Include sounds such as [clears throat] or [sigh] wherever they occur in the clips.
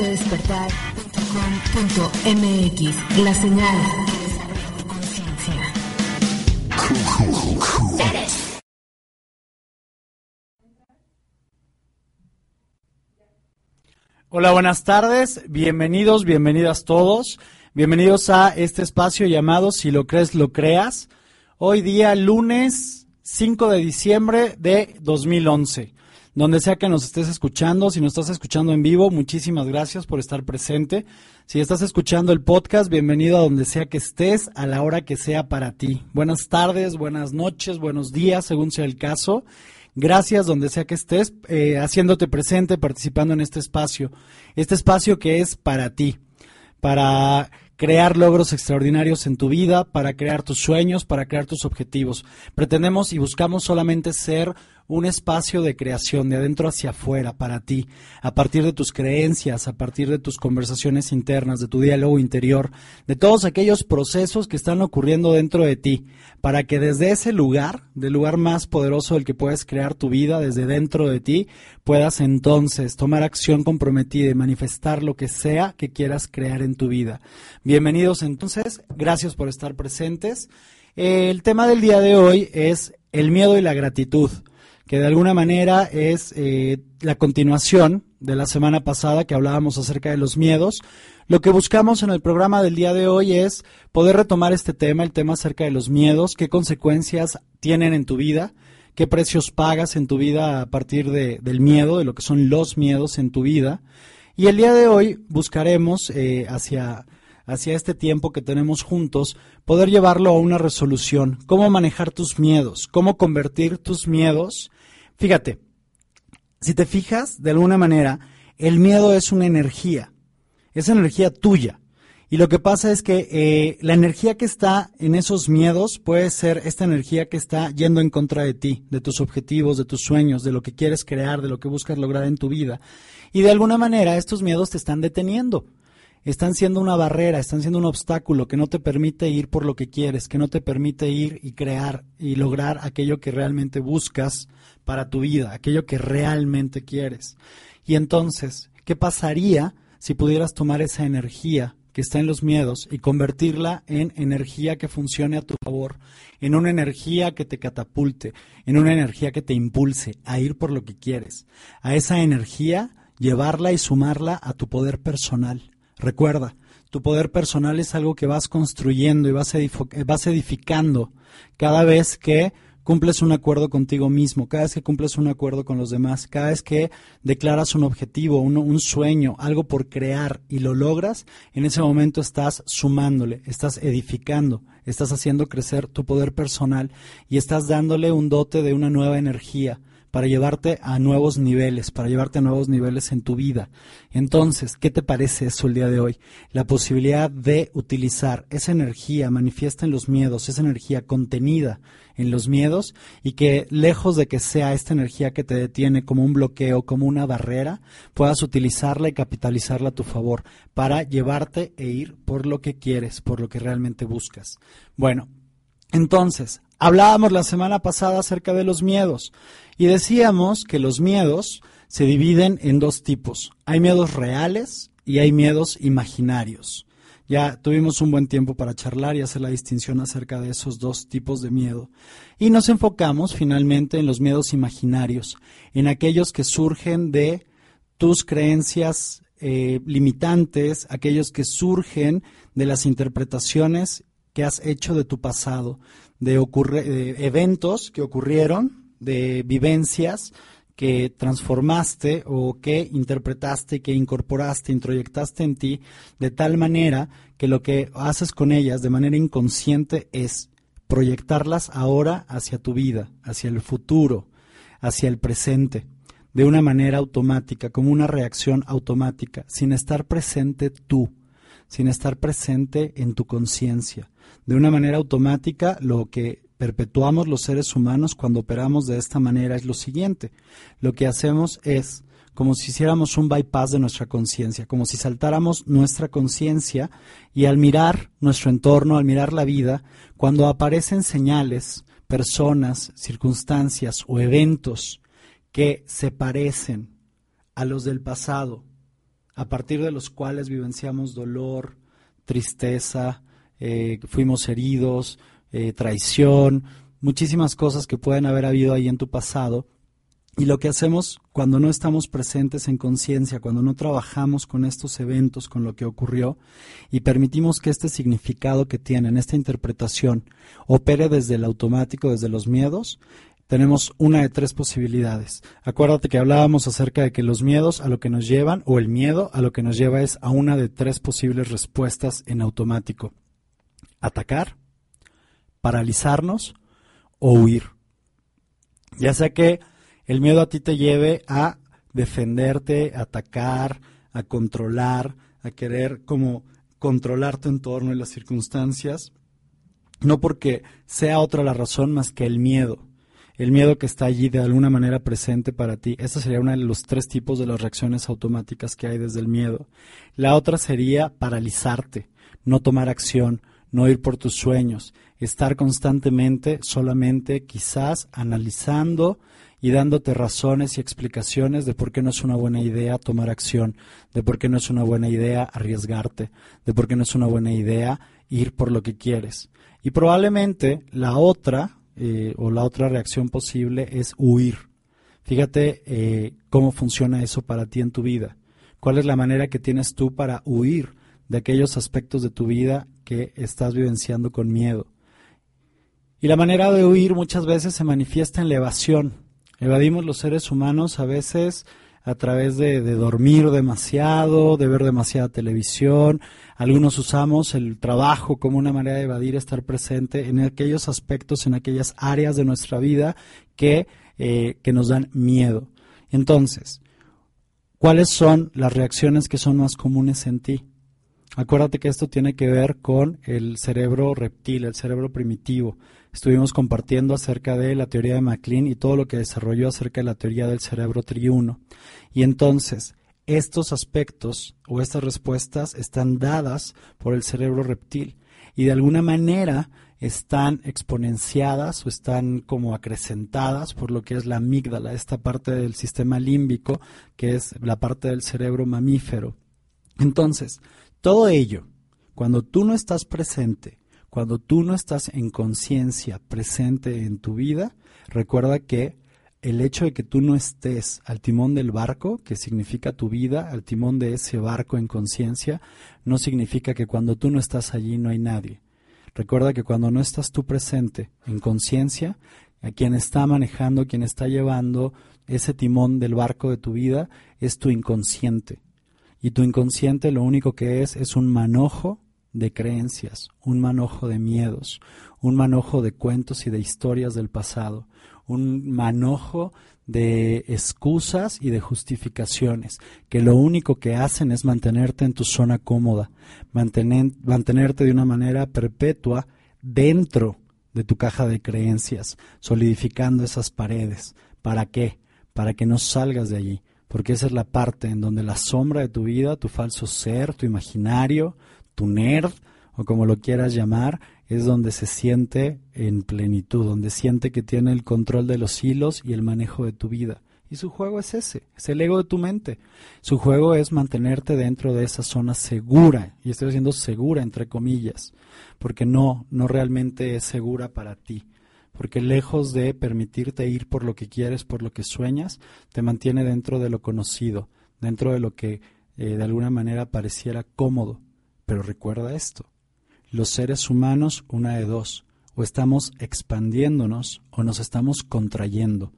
de despertar.com.mx. La señal que desarrolla tu conciencia. Hola, buenas tardes. Bienvenidos, bienvenidas todos. Bienvenidos a este espacio llamado Si lo crees, lo creas. Hoy día lunes 5 de diciembre de 2011. Donde sea que nos estés escuchando, si nos estás escuchando en vivo, muchísimas gracias por estar presente. Si estás escuchando el podcast, bienvenido a donde sea que estés, a la hora que sea para ti. Buenas tardes, buenas noches, buenos días, según sea el caso. Gracias donde sea que estés, eh, haciéndote presente, participando en este espacio. Este espacio que es para ti, para crear logros extraordinarios en tu vida, para crear tus sueños, para crear tus objetivos. Pretendemos y buscamos solamente ser un espacio de creación de adentro hacia afuera para ti, a partir de tus creencias, a partir de tus conversaciones internas, de tu diálogo interior, de todos aquellos procesos que están ocurriendo dentro de ti, para que desde ese lugar, del lugar más poderoso del que puedes crear tu vida, desde dentro de ti, puedas entonces tomar acción comprometida y manifestar lo que sea que quieras crear en tu vida. Bienvenidos entonces, gracias por estar presentes. El tema del día de hoy es el miedo y la gratitud que de alguna manera es eh, la continuación de la semana pasada que hablábamos acerca de los miedos. Lo que buscamos en el programa del día de hoy es poder retomar este tema, el tema acerca de los miedos, qué consecuencias tienen en tu vida, qué precios pagas en tu vida a partir de, del miedo, de lo que son los miedos en tu vida. Y el día de hoy buscaremos eh, hacia, hacia este tiempo que tenemos juntos, poder llevarlo a una resolución, cómo manejar tus miedos, cómo convertir tus miedos Fíjate, si te fijas, de alguna manera, el miedo es una energía, es energía tuya. Y lo que pasa es que eh, la energía que está en esos miedos puede ser esta energía que está yendo en contra de ti, de tus objetivos, de tus sueños, de lo que quieres crear, de lo que buscas lograr en tu vida. Y de alguna manera estos miedos te están deteniendo están siendo una barrera, están siendo un obstáculo que no te permite ir por lo que quieres, que no te permite ir y crear y lograr aquello que realmente buscas para tu vida, aquello que realmente quieres. Y entonces, ¿qué pasaría si pudieras tomar esa energía que está en los miedos y convertirla en energía que funcione a tu favor, en una energía que te catapulte, en una energía que te impulse a ir por lo que quieres, a esa energía llevarla y sumarla a tu poder personal, Recuerda, tu poder personal es algo que vas construyendo y vas, edificando cada vez que cumples un acuerdo contigo mismo, cada vez que cumples un acuerdo con los demás, cada vez que declaras un objetivo, un, sueño, algo por crear y lo logras, en ese momento estás sumándole, estás edificando, estás haciendo crecer tu poder personal y estás dándole un dote de una nueva energía, para llevarte a nuevos niveles, para llevarte a nuevos niveles en tu vida. Entonces, ¿qué te parece eso el día de hoy? La posibilidad de utilizar esa energía manifiesta en los miedos, esa energía contenida en los miedos y que lejos de que sea esta energía que te detiene como un bloqueo, como una barrera, puedas utilizarla y capitalizarla a tu favor para llevarte e ir por lo que quieres, por lo que realmente buscas. Bueno, entonces, hablábamos la semana pasada acerca de los miedos y decíamos que los miedos se dividen en dos tipos. Hay miedos reales y hay miedos imaginarios. Ya tuvimos un buen tiempo para charlar y hacer la distinción acerca de esos dos tipos de miedo. Y nos enfocamos finalmente en los miedos imaginarios, en aquellos que surgen de tus creencias eh, limitantes, aquellos que surgen de las interpretaciones que has hecho de tu pasado, de, de eventos que ocurrieron de vivencias que transformaste o que interpretaste, que incorporaste, introyectaste en ti, de tal manera que lo que haces con ellas de manera inconsciente es proyectarlas ahora hacia tu vida, hacia el futuro, hacia el presente, de una manera automática, como una reacción automática, sin estar presente tú, sin estar presente en tu conciencia. De una manera automática, lo que perpetuamos los seres humanos cuando operamos de esta manera es lo siguiente. Lo que hacemos es como si hiciéramos un bypass de nuestra conciencia, como si saltáramos nuestra conciencia y al mirar nuestro entorno, al mirar la vida, cuando aparecen señales, personas, circunstancias o eventos que se parecen a los del pasado, a partir de los cuales vivenciamos dolor, tristeza, eh, fuimos heridos, eh, traición, muchísimas cosas que pueden haber habido ahí en tu pasado. Y lo que hacemos cuando no estamos presentes en conciencia, cuando no trabajamos con estos eventos, con lo que ocurrió, y permitimos que este significado que tienen, esta interpretación, opere desde el automático, desde los miedos, tenemos una de tres posibilidades. Acuérdate que hablábamos acerca de que los miedos a lo que nos llevan, o el miedo a lo que nos lleva es a una de tres posibles respuestas en automático. Atacar, paralizarnos o huir. Ya sea que el miedo a ti te lleve a defenderte, a atacar, a controlar, a querer como controlar tu entorno y las circunstancias, no porque sea otra la razón más que el miedo. El miedo que está allí de alguna manera presente para ti. Esa sería una de los tres tipos de las reacciones automáticas que hay desde el miedo. La otra sería paralizarte, no tomar acción, no ir por tus sueños, estar constantemente solamente quizás analizando y dándote razones y explicaciones de por qué no es una buena idea tomar acción, de por qué no es una buena idea arriesgarte, de por qué no es una buena idea ir por lo que quieres. Y probablemente la otra eh, o la otra reacción posible es huir. Fíjate eh, cómo funciona eso para ti en tu vida. ¿Cuál es la manera que tienes tú para huir de aquellos aspectos de tu vida que estás vivenciando con miedo? Y la manera de huir muchas veces se manifiesta en la evasión. Evadimos los seres humanos a veces a través de, dormir demasiado, de ver demasiada televisión. Algunos usamos el trabajo como una manera de evadir estar presente en aquellos aspectos, en aquellas áreas de nuestra vida que, eh, que nos dan miedo. Entonces, ¿cuáles son las reacciones que son más comunes en ti? Acuérdate que esto tiene que ver con el cerebro reptil, el cerebro primitivo. Estuvimos compartiendo acerca de la teoría de MacLean y todo lo que desarrolló acerca de la teoría del cerebro triuno. Y entonces, estos aspectos o estas respuestas están dadas por el cerebro reptil y de alguna manera están exponenciadas o están como acrecentadas por lo que es la amígdala, esta parte del sistema límbico, que es la parte del cerebro mamífero. Entonces, todo ello, cuando tú no estás presente, cuando tú no estás en conciencia presente en tu vida, recuerda que el hecho de que tú no estés al timón del barco, que significa tu vida, al timón de ese barco en conciencia, no significa que cuando tú no estás allí no hay nadie. Recuerda que cuando no estás tú presente en conciencia, a quien está manejando, quien está llevando ese timón del barco de tu vida es tu inconsciente. Y tu inconsciente lo único que es es un manojo de creencias, un manojo de miedos, un manojo de cuentos y de historias del pasado, un manojo de excusas y de justificaciones, que lo único que hacen es mantenerte en tu zona cómoda, mantenerte de una manera perpetua dentro de tu caja de creencias, solidificando esas paredes. ¿Para qué? Para que no salgas de allí, porque esa es la parte en donde la sombra de tu vida, tu falso ser, tu imaginario, tu nerd, o como lo quieras llamar, es donde se siente en plenitud, donde siente que tiene el control de los hilos y el manejo de tu vida. Y su juego es ese, es el ego de tu mente. Su juego es mantenerte dentro de esa zona segura, y estoy diciendo segura entre comillas, porque no, no realmente es segura para ti porque lejos de permitirte ir por lo que quieres, por lo que sueñas, te mantiene dentro de lo conocido, dentro de lo que eh, de alguna manera pareciera cómodo. Pero recuerda esto, los seres humanos, una de dos, o estamos expandiéndonos o nos estamos contrayendo.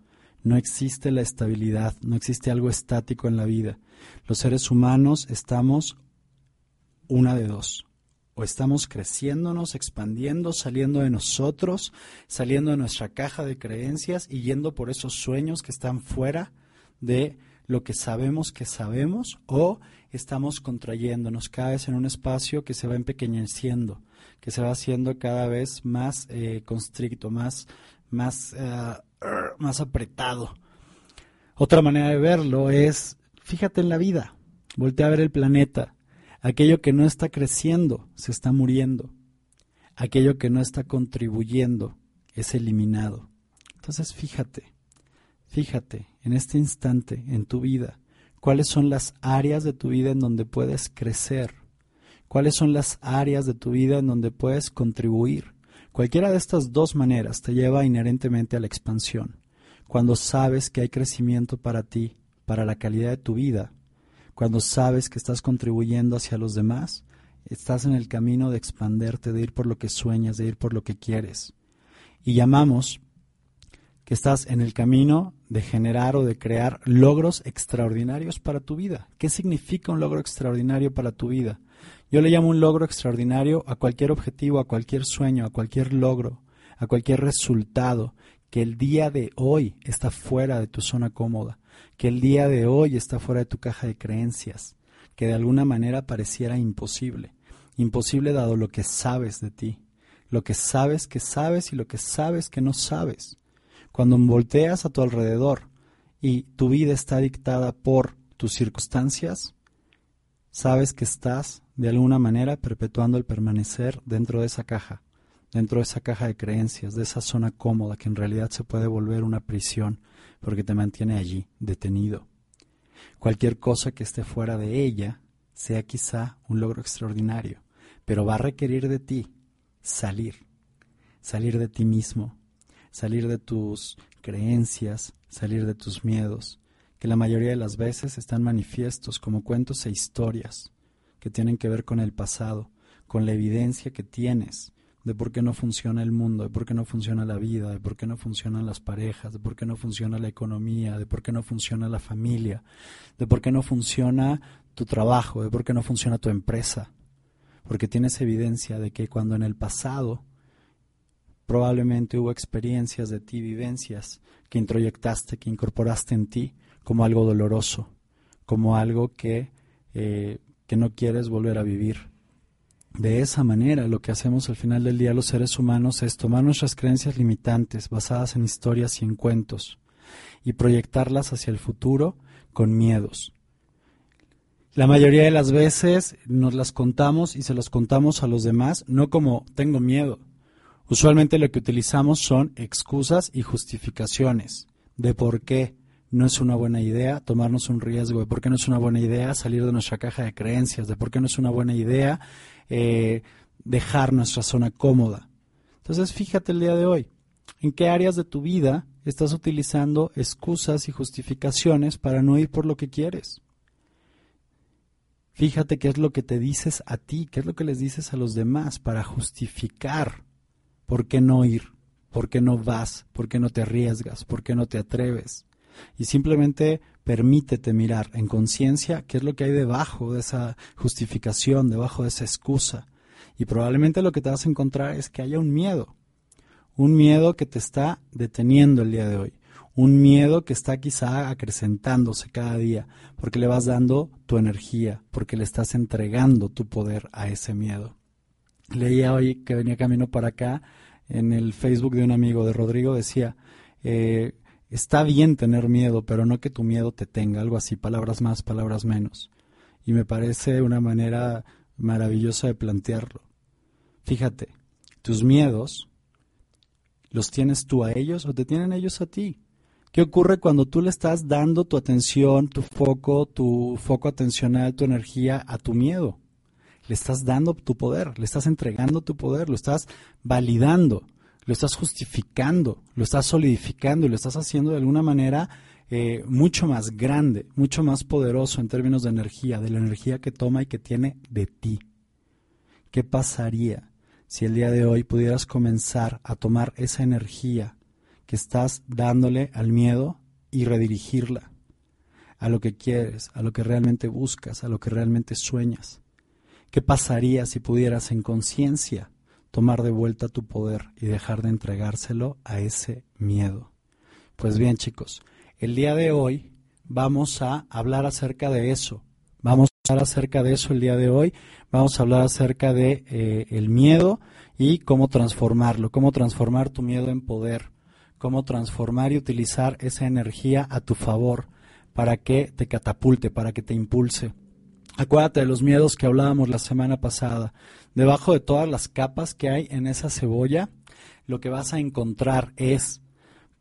No existe la estabilidad, no existe algo estático en la vida. Los seres humanos estamos una de dos o estamos creciéndonos, expandiendo, saliendo de nosotros, saliendo de nuestra caja de creencias y yendo por esos sueños que están fuera de lo que sabemos que sabemos, o estamos contrayéndonos cada vez en un espacio que se va empequeñeciendo, que se va haciendo cada vez más eh, constricto, más, más, eh, [clears throat] más apretado. Otra manera de verlo es, fíjate en la vida, voltea a ver el planeta Aquello que no está creciendo se está muriendo. Aquello que no está contribuyendo es eliminado. Entonces fíjate, fíjate en este instante, en tu vida, cuáles son las áreas de tu vida en donde puedes crecer, cuáles son las áreas de tu vida en donde puedes contribuir. Cualquiera de estas dos maneras te lleva inherentemente a la expansión. Cuando sabes que hay crecimiento para ti, para la calidad de tu vida, cuando sabes que estás contribuyendo hacia los demás, estás en el camino de expanderte, de ir por lo que sueñas, de ir por lo que quieres. Y llamamos que estás en el camino de generar o de crear logros extraordinarios para tu vida. ¿Qué significa un logro extraordinario para tu vida? Yo le llamo un logro extraordinario a cualquier objetivo, a cualquier sueño, a cualquier logro, a cualquier resultado que el día de hoy está fuera de tu zona cómoda, que el día de hoy está fuera de tu caja de creencias, que de alguna manera pareciera imposible. Imposible dado lo que sabes de ti, lo que sabes que sabes y lo que sabes que no sabes. Cuando volteas a tu alrededor y tu vida está dictada por tus circunstancias, sabes que estás de alguna manera perpetuando el permanecer dentro de esa caja, dentro de esa caja de creencias, de esa zona cómoda que en realidad se puede volver una prisión porque te mantiene allí, detenido. Cualquier cosa que esté fuera de ella sea quizá un logro extraordinario, pero va a requerir de ti salir, salir de ti mismo, salir de tus creencias, salir de tus miedos, que la mayoría de las veces están manifiestos como cuentos e historias que tienen que ver con el pasado, con la evidencia que tienes de por qué no funciona el mundo, de por qué no funciona la vida, de por qué no funcionan las parejas, de por qué no funciona la economía, de por qué no funciona la familia, de por qué no funciona tu trabajo, de por qué no funciona tu empresa. Porque tienes evidencia de que cuando en el pasado Probablemente hubo experiencias de ti, vivencias que introyectaste, que incorporaste en ti como algo doloroso, como algo que, eh, que no quieres volver a vivir. De esa manera, lo que hacemos al final del día los seres humanos es tomar nuestras creencias limitantes basadas en historias y en cuentos y proyectarlas hacia el futuro con miedos. La mayoría de las veces nos las contamos y se las contamos a los demás, no como tengo miedo, Usualmente lo que utilizamos son excusas y justificaciones de por qué no es una buena idea tomarnos un riesgo, de por qué no es una buena idea salir de nuestra caja de creencias, de por qué no es una buena idea eh, dejar nuestra zona cómoda. Entonces, fíjate el día de hoy, en qué áreas de tu vida estás utilizando excusas y justificaciones para no ir por lo que quieres. Fíjate qué es lo que te dices a ti, qué es lo que les dices a los demás para justificar ¿Por qué no ir? ¿Por qué no vas? ¿Por qué no te arriesgas? ¿Por qué no te atreves? Y simplemente permítete mirar en conciencia qué es lo que hay debajo de esa justificación, debajo de esa excusa. Y probablemente lo que te vas a encontrar es que haya un miedo, un miedo que te está deteniendo el día de hoy, un miedo que está quizá acrecentándose cada día, porque le vas dando tu energía, porque le estás entregando tu poder a ese miedo. Leía hoy que venía camino para acá en el Facebook de un amigo de Rodrigo, decía, eh, está bien tener miedo, pero no que tu miedo te tenga, algo así, palabras más, palabras menos. Y me parece una manera maravillosa de plantearlo. Fíjate, tus miedos, ¿los tienes tú a ellos o te tienen ellos a ti? ¿Qué ocurre cuando tú le estás dando tu atención, tu foco, tu foco atencional, tu energía a tu miedo? le estás dando tu poder, le estás entregando tu poder, lo estás validando, lo estás justificando, lo estás solidificando y lo estás haciendo de alguna manera eh, mucho más grande, mucho más poderoso en términos de energía, de la energía que toma y que tiene de ti. ¿Qué pasaría si el día de hoy pudieras comenzar a tomar esa energía que estás dándole al miedo y redirigirla a lo que quieres, a lo que realmente buscas, a lo que realmente sueñas? ¿Qué pasaría si pudieras en conciencia tomar de vuelta tu poder y dejar de entregárselo a ese miedo? Pues bien chicos, el día de hoy vamos a hablar acerca de eso. Vamos a hablar acerca de eso el día de hoy. Vamos a hablar acerca de eh, el miedo y cómo transformarlo, cómo transformar tu miedo en poder, cómo transformar y utilizar esa energía a tu favor para que te catapulte, para que te impulse. Acuérdate de los miedos que hablábamos la semana pasada. Debajo de todas las capas que hay en esa cebolla, lo que vas a encontrar es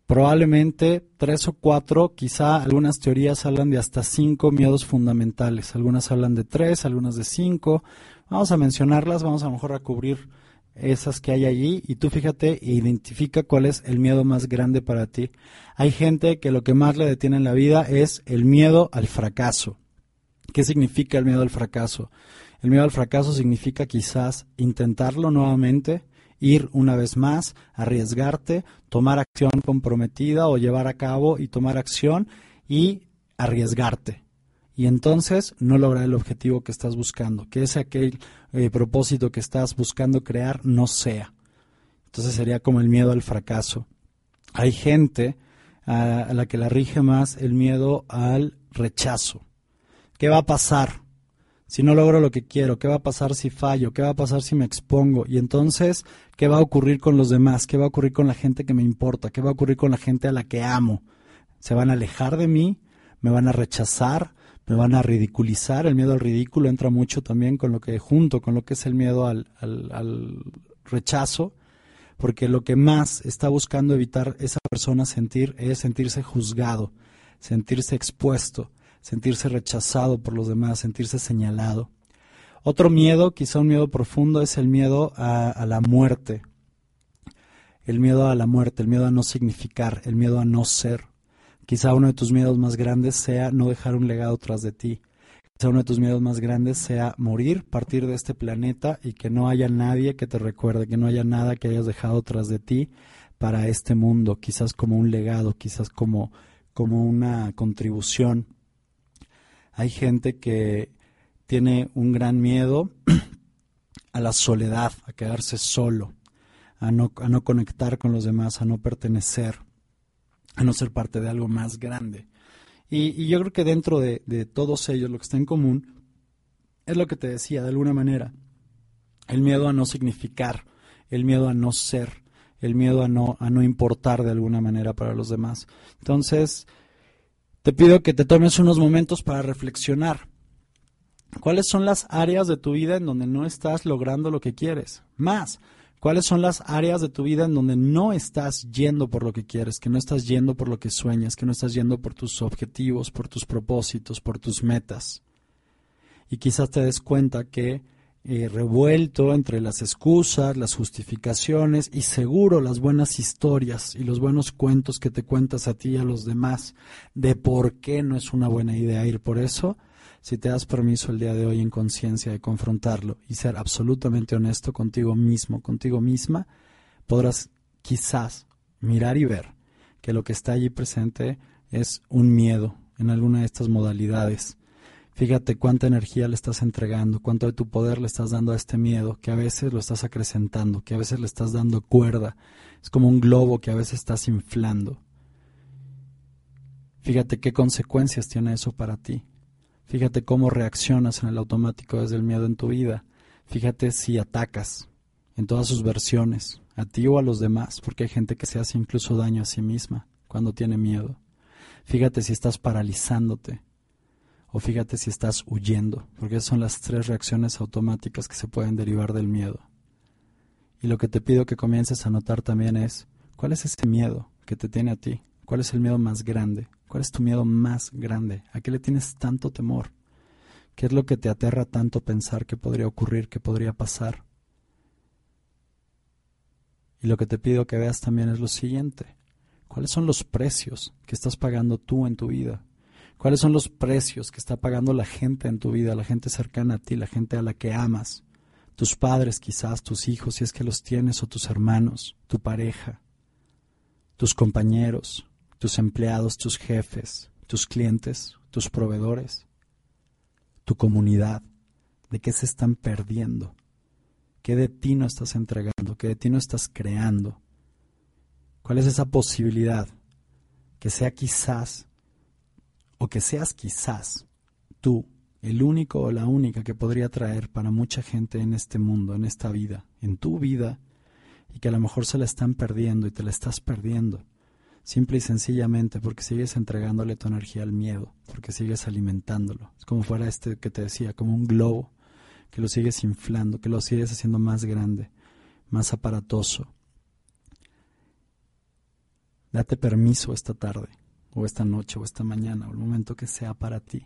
probablemente tres o cuatro, quizá algunas teorías hablan de hasta cinco miedos fundamentales. Algunas hablan de tres, algunas de cinco. Vamos a mencionarlas, vamos a lo mejor a cubrir esas que hay allí y tú fíjate e identifica cuál es el miedo más grande para ti. Hay gente que lo que más le detiene en la vida es el miedo al fracaso. ¿Qué significa el miedo al fracaso? El miedo al fracaso significa quizás intentarlo nuevamente, ir una vez más, arriesgarte, tomar acción comprometida o llevar a cabo y tomar acción y arriesgarte. Y entonces no lograr el objetivo que estás buscando, que ese aquel eh, propósito que estás buscando crear no sea. Entonces sería como el miedo al fracaso. Hay gente a la que la rige más el miedo al rechazo. ¿Qué va a pasar? si no logro lo que quiero? ¿Qué va a pasar si fallo? ¿Qué va a pasar si me expongo? Y entonces, ¿qué va a ocurrir con los demás? ¿Qué va a ocurrir con la gente que me importa? ¿Qué va a ocurrir con la gente a la que amo? ¿Se van a alejar de mí? ¿Me van a rechazar? ¿Me van a ridiculizar? El miedo al ridículo entra mucho también con lo que, junto con lo que es el miedo al, al, al rechazo, porque lo que más está buscando evitar esa persona sentir es sentirse juzgado, sentirse expuesto, sentirse rechazado por los demás, sentirse señalado. Otro miedo, quizá un miedo profundo, es el miedo a, la muerte. El miedo a la muerte, el miedo a no significar, el miedo a no ser. Quizá uno de tus miedos más grandes sea no dejar un legado tras de ti. Quizá uno de tus miedos más grandes sea morir, partir de este planeta y que no haya nadie que te recuerde, que no haya nada que hayas dejado tras de ti para este mundo, quizás como un legado, quizás como, como una contribución. Hay gente que tiene un gran miedo [clears throat] a la soledad, a quedarse solo, a no, a no conectar con los demás, a no pertenecer, a no ser parte de algo más grande. Y, yo creo que dentro de, de, todos ellos lo que está en común es lo que te decía, de alguna manera, el miedo a no significar, el miedo a no ser, el miedo a no, a no importar de alguna manera para los demás. Entonces, te pido que te tomes unos momentos para reflexionar. ¿Cuáles son las áreas de tu vida en donde no estás logrando lo que quieres? Más, ¿cuáles son las áreas de tu vida en donde no estás yendo por lo que quieres, que no estás yendo por lo que sueñas, que no estás yendo por tus objetivos, por tus propósitos, por tus metas? Y quizás te des cuenta que eh, revuelto entre las excusas, las justificaciones y seguro las buenas historias y los buenos cuentos que te cuentas a ti y a los demás de por qué no es una buena idea ir por eso, si te das permiso el día de hoy en conciencia de confrontarlo y ser absolutamente honesto contigo mismo, contigo misma, podrás quizás mirar y ver que lo que está allí presente es un miedo en alguna de estas modalidades Fíjate cuánta energía le estás entregando, cuánto de tu poder le estás dando a este miedo, que a veces lo estás acrecentando, que a veces le estás dando cuerda. Es como un globo que a veces estás inflando. Fíjate qué consecuencias tiene eso para ti. Fíjate cómo reaccionas en el automático desde el miedo en tu vida. Fíjate si atacas en todas sus versiones, a ti o a los demás, porque hay gente que se hace incluso daño a sí misma cuando tiene miedo. Fíjate si estás paralizándote o fíjate si estás huyendo, porque esas son las tres reacciones automáticas que se pueden derivar del miedo. Y lo que te pido que comiences a notar también es, ¿cuál es ese miedo que te tiene a ti? ¿Cuál es el miedo más grande? ¿Cuál es tu miedo más grande? ¿A qué le tienes tanto temor? ¿Qué es lo que te aterra tanto pensar que podría ocurrir, que podría pasar? Y lo que te pido que veas también es lo siguiente. ¿Cuáles son los precios que estás pagando tú en tu vida? ¿Cuáles son los precios que está pagando la gente en tu vida, la gente cercana a ti, la gente a la que amas? Tus padres quizás, tus hijos, si es que los tienes, o tus hermanos, tu pareja, tus compañeros, tus empleados, tus jefes, tus clientes, tus proveedores, tu comunidad. ¿De qué se están perdiendo? ¿Qué de ti no estás entregando? ¿Qué de ti no estás creando? ¿Cuál es esa posibilidad que sea quizás o que seas quizás tú el único o la única que podría traer para mucha gente en este mundo, en esta vida, en tu vida, y que a lo mejor se la están perdiendo y te la estás perdiendo, simple y sencillamente porque sigues entregándole tu energía al miedo, porque sigues alimentándolo. Es como fuera este que te decía, como un globo, que lo sigues inflando, que lo sigues haciendo más grande, más aparatoso. Date permiso esta tarde, o esta noche, o esta mañana, o el momento que sea para ti,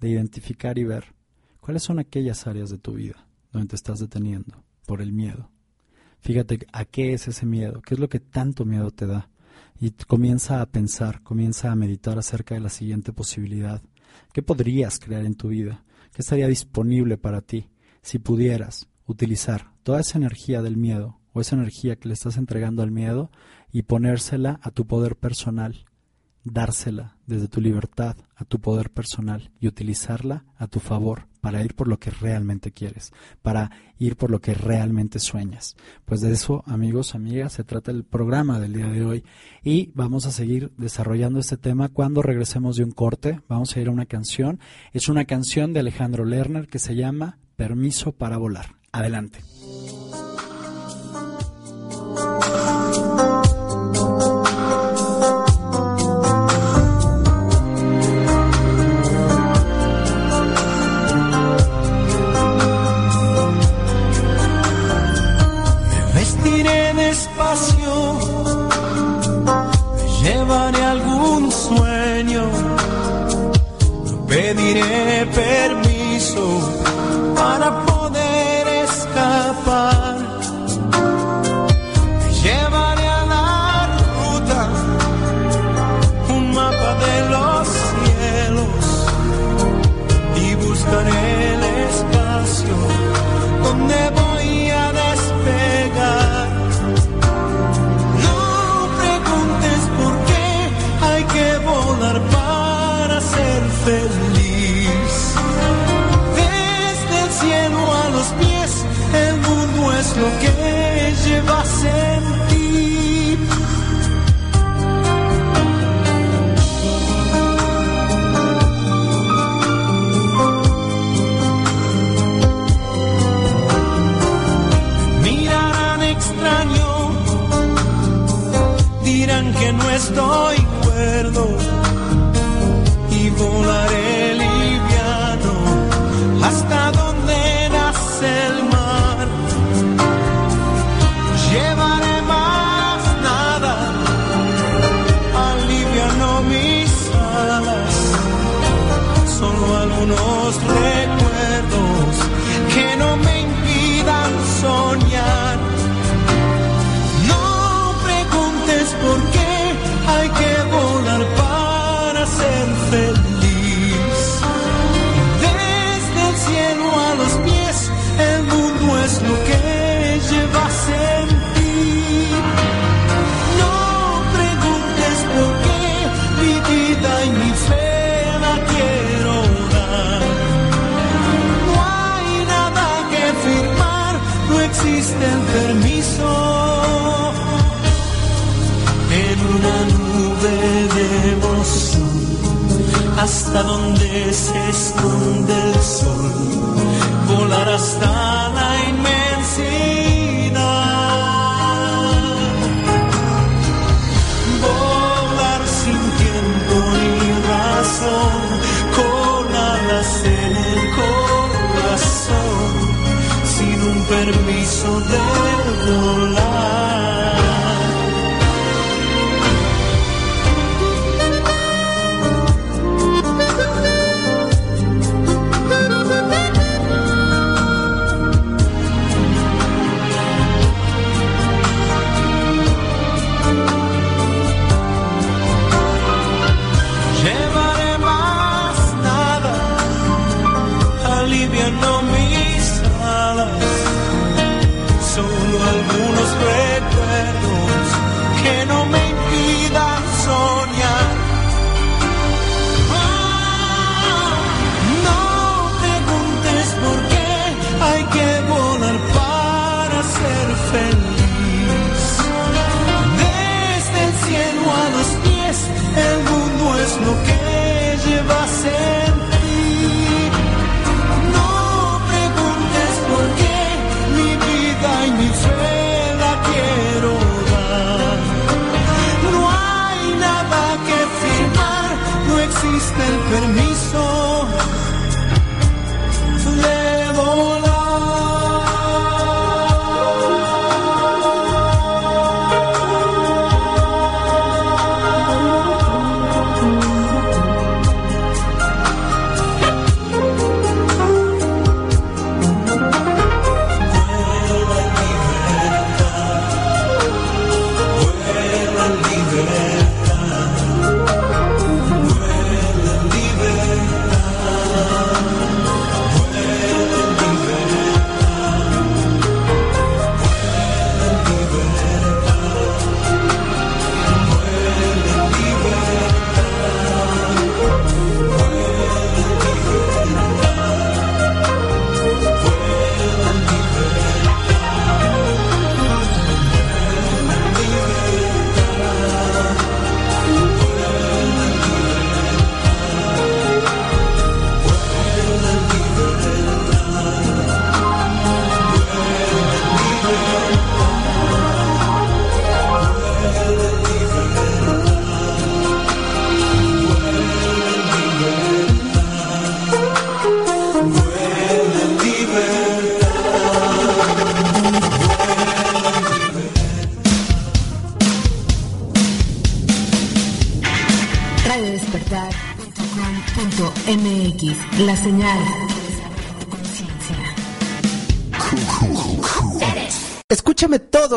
de identificar y ver cuáles son aquellas áreas de tu vida donde te estás deteniendo por el miedo. Fíjate a qué es ese miedo, qué es lo que tanto miedo te da. Y comienza a pensar, comienza a meditar acerca de la siguiente posibilidad. ¿Qué podrías crear en tu vida? ¿Qué estaría disponible para ti si pudieras utilizar toda esa energía del miedo o esa energía que le estás entregando al miedo y ponérsela a tu poder personal, dársela desde tu libertad a tu poder personal y utilizarla a tu favor para ir por lo que realmente quieres, para ir por lo que realmente sueñas. Pues de eso, amigos, amigas, se trata el programa del día de hoy y vamos a seguir desarrollando este tema cuando regresemos de un corte. Vamos a ir a una canción. Es una canción de Alejandro Lerner que se llama Permiso para volar. Adelante. Lo que llevas en ti. Mirarán extraño, dirán que no estoy cuerdo y volaré hasta donde se esconde el sol, volar hasta la inmensidad. Volar sin tiempo ni razón, con alas en el corazón, sin un permiso de volar.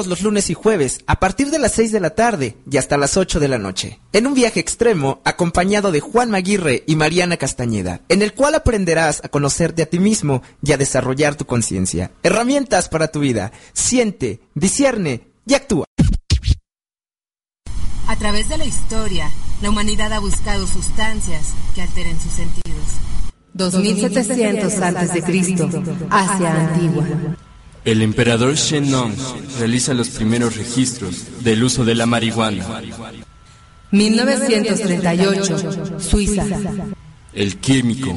Todos los lunes y jueves a partir de las 6 de la tarde y hasta las 8 de la noche, en un viaje extremo acompañado de Juan Maguirre y Mariana Castañeda, en el cual aprenderás a conocerte a ti mismo y a desarrollar tu conciencia. Herramientas para tu vida. Siente, discierne y actúa. A través de la historia, la humanidad ha buscado sustancias que alteren sus sentidos. 2700 antes de Cristo, Asia Antigua. El emperador Shenong realiza los primeros registros del uso de la marihuana. 1938, Suiza. El químico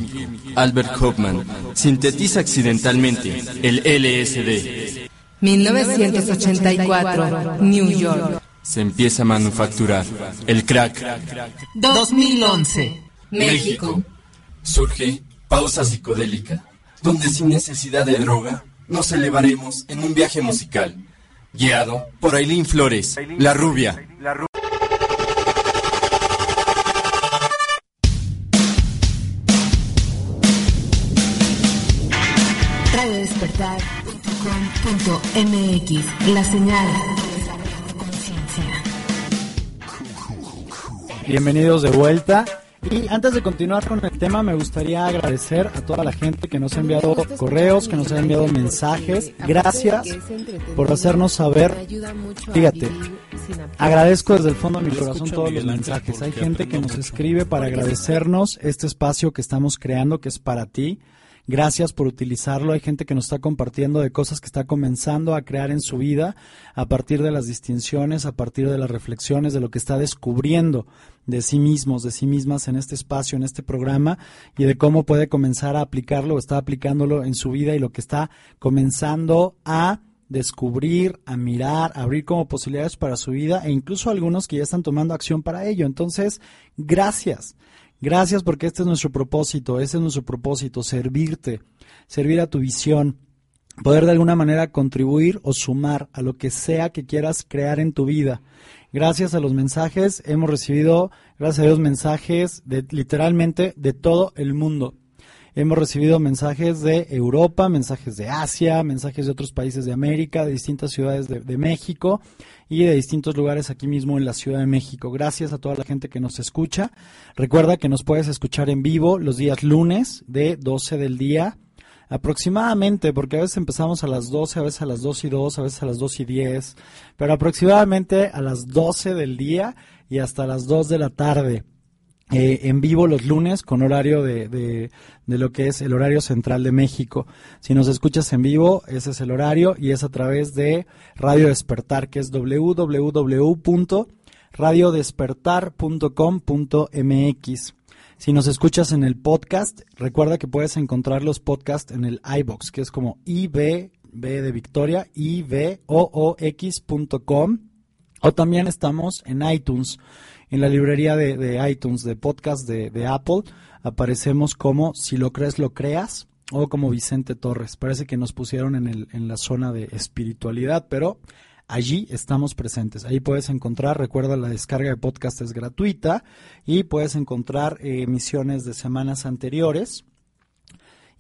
Albert Hoffman sintetiza accidentalmente el LSD. 1984, New York. Se empieza a manufacturar el crack. 2011. México. Surge pausa psicodélica, donde sin necesidad de droga nos elevaremos en un viaje musical, guiado por Aileen Flores, la rubia. radiodespertar.com.mx La señal conciencia. Bienvenidos de vuelta. Y antes de continuar con el tema, me gustaría agradecer a toda la gente que nos ha enviado correos, que nos ha enviado mensajes. Gracias por hacernos saber. Fíjate, agradezco desde el fondo de mi corazón todos los mensajes. Hay gente que nos escribe para agradecernos este espacio que estamos creando, que es para ti. Gracias por utilizarlo. Hay gente que nos está compartiendo de cosas que está comenzando a crear en su vida a partir de las distinciones, a partir de las reflexiones, de lo que está descubriendo de sí mismos, de sí mismas en este espacio, en este programa y de cómo puede comenzar a aplicarlo o está aplicándolo en su vida y lo que está comenzando a descubrir, a mirar, a abrir como posibilidades para su vida e incluso algunos que ya están tomando acción para ello. Entonces, gracias. Gracias porque este es nuestro propósito, ese es nuestro propósito, servirte, servir a tu visión, poder de alguna manera contribuir o sumar a lo que sea que quieras crear en tu vida. Gracias a los mensajes hemos recibido, gracias a Dios, mensajes de literalmente de todo el mundo. Hemos recibido mensajes de Europa, mensajes de Asia, mensajes de otros países de América, de distintas ciudades de, México y de distintos lugares aquí mismo en la Ciudad de México. Gracias a toda la gente que nos escucha. Recuerda que nos puedes escuchar en vivo los días lunes de 12 del día aproximadamente, porque a veces empezamos a las 12, a veces a las 2 y 2, a veces a las 2 y 10, pero aproximadamente a las 12 del día y hasta las 2 de la tarde. Eh, en vivo los lunes con horario de, de, lo que es el horario central de México. Si nos escuchas en vivo, ese es el horario y es a través de Radio Despertar, que es www.radiodespertar.com.mx. Si nos escuchas en el podcast, recuerda que puedes encontrar los podcasts en el iBox, que es como IB, B de Victoria, IBOOX.com. O también estamos en iTunes, en la librería de, iTunes, de podcast de, Apple. Aparecemos como Si lo crees, lo creas, o como Vicente Torres. Parece que nos pusieron en, la zona de espiritualidad, pero allí estamos presentes. Ahí puedes encontrar, recuerda, la descarga de podcast es gratuita y puedes encontrar eh, emisiones de semanas anteriores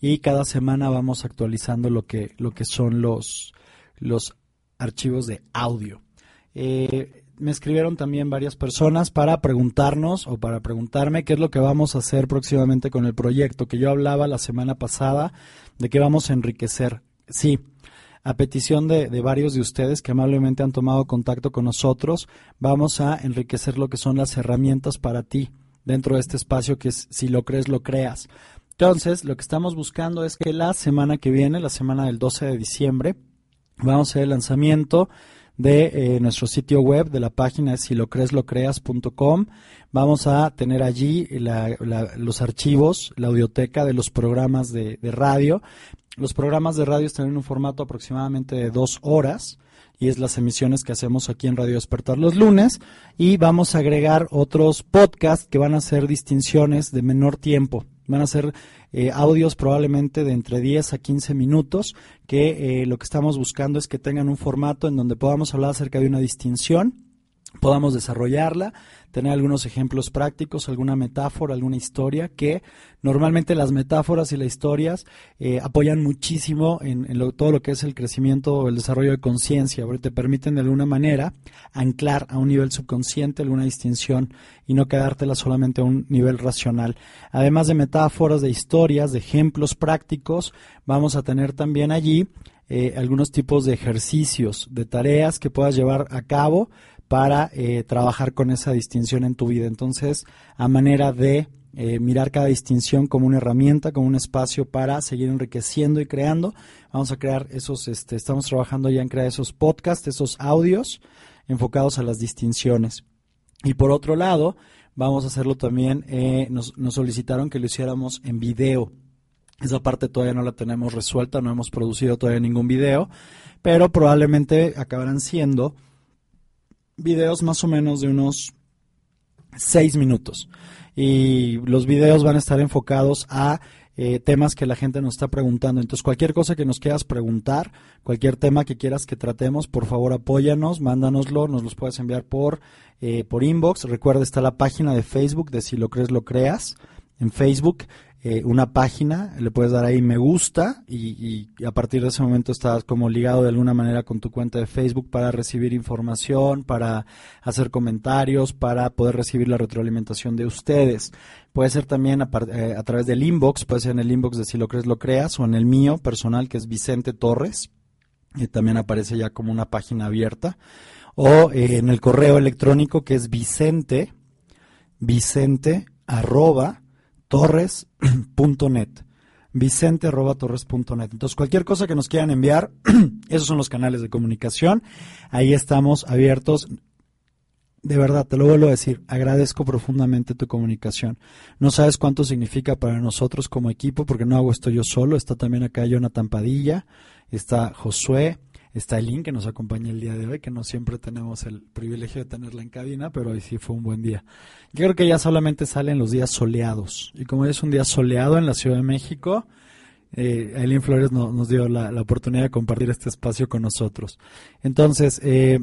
y cada semana vamos actualizando lo que, lo que son los, los archivos de audio. Eh, me escribieron también varias personas para preguntarnos o para preguntarme qué es lo que vamos a hacer próximamente con el proyecto que yo hablaba la semana pasada de que vamos a enriquecer. Sí, a petición de, de, varios de ustedes que amablemente han tomado contacto con nosotros, vamos a enriquecer lo que son las herramientas para ti dentro de este espacio que si lo crees, lo creas. Entonces, lo que estamos buscando es que la semana que viene, la semana del 12 de diciembre, vamos a hacer el lanzamiento de eh, nuestro sitio web, de la página es silocreeslocreas.com. Vamos a tener allí la, los archivos, la audioteca de los programas de, de radio. Los programas de radio están en un formato aproximadamente de dos horas y es las emisiones que hacemos aquí en Radio Despertar los lunes y vamos a agregar otros podcasts que van a ser distinciones de menor tiempo. Van a ser eh, audios probablemente de entre 10 a 15 minutos que eh, lo que estamos buscando es que tengan un formato en donde podamos hablar acerca de una distinción podamos desarrollarla, tener algunos ejemplos prácticos, alguna metáfora, alguna historia, que normalmente las metáforas y las historias eh, apoyan muchísimo en, lo- todo lo que es el crecimiento o el desarrollo de conciencia, te permiten de alguna manera anclar a un nivel subconsciente alguna distinción y no quedártela solamente a un nivel racional. Además de metáforas, de historias, de ejemplos prácticos, vamos a tener también allí eh, algunos tipos de ejercicios, de tareas que puedas llevar a cabo para eh, trabajar con esa distinción en tu vida. Entonces, a manera de eh, mirar cada distinción como una herramienta, como un espacio para seguir enriqueciendo y creando, vamos a crear esos, este, estamos trabajando ya en crear esos podcasts, esos audios enfocados a las distinciones. Y por otro lado, vamos a hacerlo también, eh, nos, nos solicitaron que lo hiciéramos en video. Esa parte todavía no la tenemos resuelta, no hemos producido todavía ningún video, pero probablemente acabarán siendo videos más o menos de unos seis minutos. Y los videos van a estar enfocados a eh, temas que la gente nos está preguntando. Entonces, cualquier cosa que nos quieras preguntar, cualquier tema que quieras que tratemos, por favor apóyanos, mándanoslo, nos los puedes enviar por, eh, por inbox. Recuerda, está la página de Facebook de Si lo crees, lo creas. En Facebook, eh, una página, le puedes dar ahí me gusta y, a partir de ese momento estás como ligado de alguna manera con tu cuenta de Facebook para recibir información, para hacer comentarios, para poder recibir la retroalimentación de ustedes. Puede ser también a, eh, través del inbox, puede ser en el inbox de Si lo crees, lo creas o en el mío personal que es Vicente Torres y también aparece ya como una página abierta o eh, en el correo electrónico que es Vicente Vicente arroba torres.net. [clears throat] Vicente torres.net. Entonces, cualquier cosa que nos quieran enviar, [clears throat] esos son los canales de comunicación. Ahí estamos abiertos. De verdad, te lo vuelvo a decir, agradezco profundamente tu comunicación. No sabes cuánto significa para nosotros como equipo, porque no hago esto yo solo. Está también acá Jonathan Padilla, está Josué, está Elin, que nos acompaña el día de hoy, que no siempre tenemos el privilegio de tenerla en cabina, pero hoy sí fue un buen día. Yo creo que ya solamente salen los días soleados. Y como es un día soleado en la Ciudad de México, eh, Flores no- nos dio la, la oportunidad de compartir este espacio con nosotros. Entonces, eh,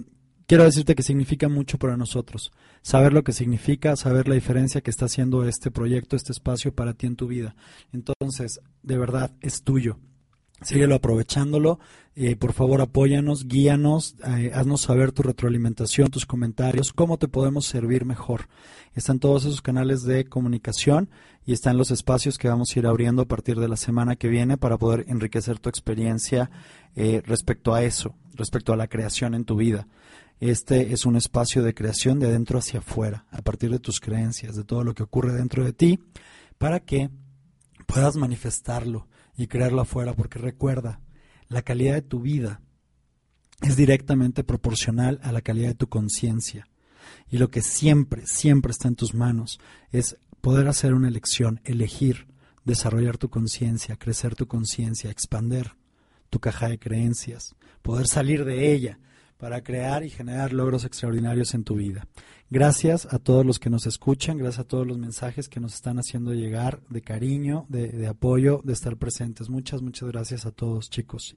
quiero decirte que significa mucho para nosotros. Saber lo que significa, saber la diferencia que está haciendo este proyecto, este espacio para ti en tu vida. Entonces, de verdad, es tuyo. Síguelo aprovechándolo. Eh, por favor, apóyanos, guíanos, eh, haznos saber tu retroalimentación, tus comentarios, cómo te podemos servir mejor. Están todos esos canales de comunicación y están los espacios que vamos a ir abriendo a partir de la semana que viene para poder enriquecer tu experiencia eh, respecto a eso, respecto a la creación en tu vida. Este es un espacio de creación de adentro hacia afuera, a partir de tus creencias, de todo lo que ocurre dentro de ti, para que puedas manifestarlo y crearlo afuera, porque recuerda, la calidad de tu vida es directamente proporcional a la calidad de tu conciencia. Y lo que siempre, siempre está en tus manos es poder hacer una elección, elegir, desarrollar tu conciencia, crecer tu conciencia, expander tu caja de creencias, poder salir de ella para crear y generar logros extraordinarios en tu vida. Gracias a todos los que nos escuchan, gracias a todos los mensajes que nos están haciendo llegar de cariño, de, apoyo, de estar presentes. Muchas, muchas gracias a todos chicos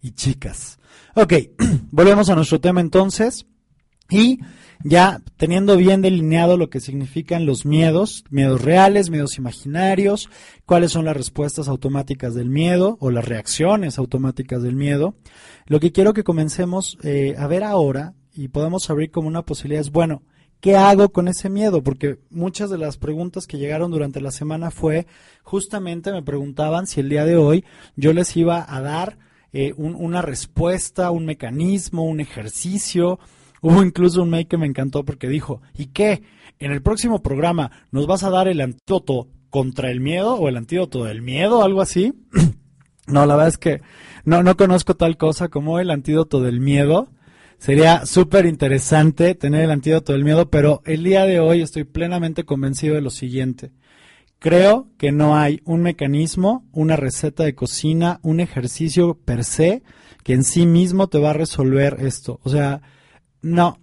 y chicas. Ok, [clears throat] volvemos a nuestro tema entonces. Y ya teniendo bien delineado lo que significan los miedos, miedos reales, miedos imaginarios, cuáles son las respuestas automáticas del miedo o las reacciones automáticas del miedo, lo que quiero que comencemos eh, a ver ahora y podemos abrir como una posibilidad es, bueno, ¿qué hago con ese miedo? Porque muchas de las preguntas que llegaron durante la semana fue, justamente me preguntaban si el día de hoy yo les iba a dar eh, un- una respuesta, un mecanismo, un ejercicio, Hubo incluso un mail que me encantó porque dijo, ¿y qué? En el próximo programa nos vas a dar el antídoto contra el miedo o el antídoto del miedo, algo así. [clears throat] no, la verdad es que no, no conozco tal cosa como el antídoto del miedo. Sería súper interesante tener el antídoto del miedo, pero el día de hoy estoy plenamente convencido de lo siguiente. Creo que no hay un mecanismo, una receta de cocina, un ejercicio per se que en sí mismo te va a resolver esto. O sea, no,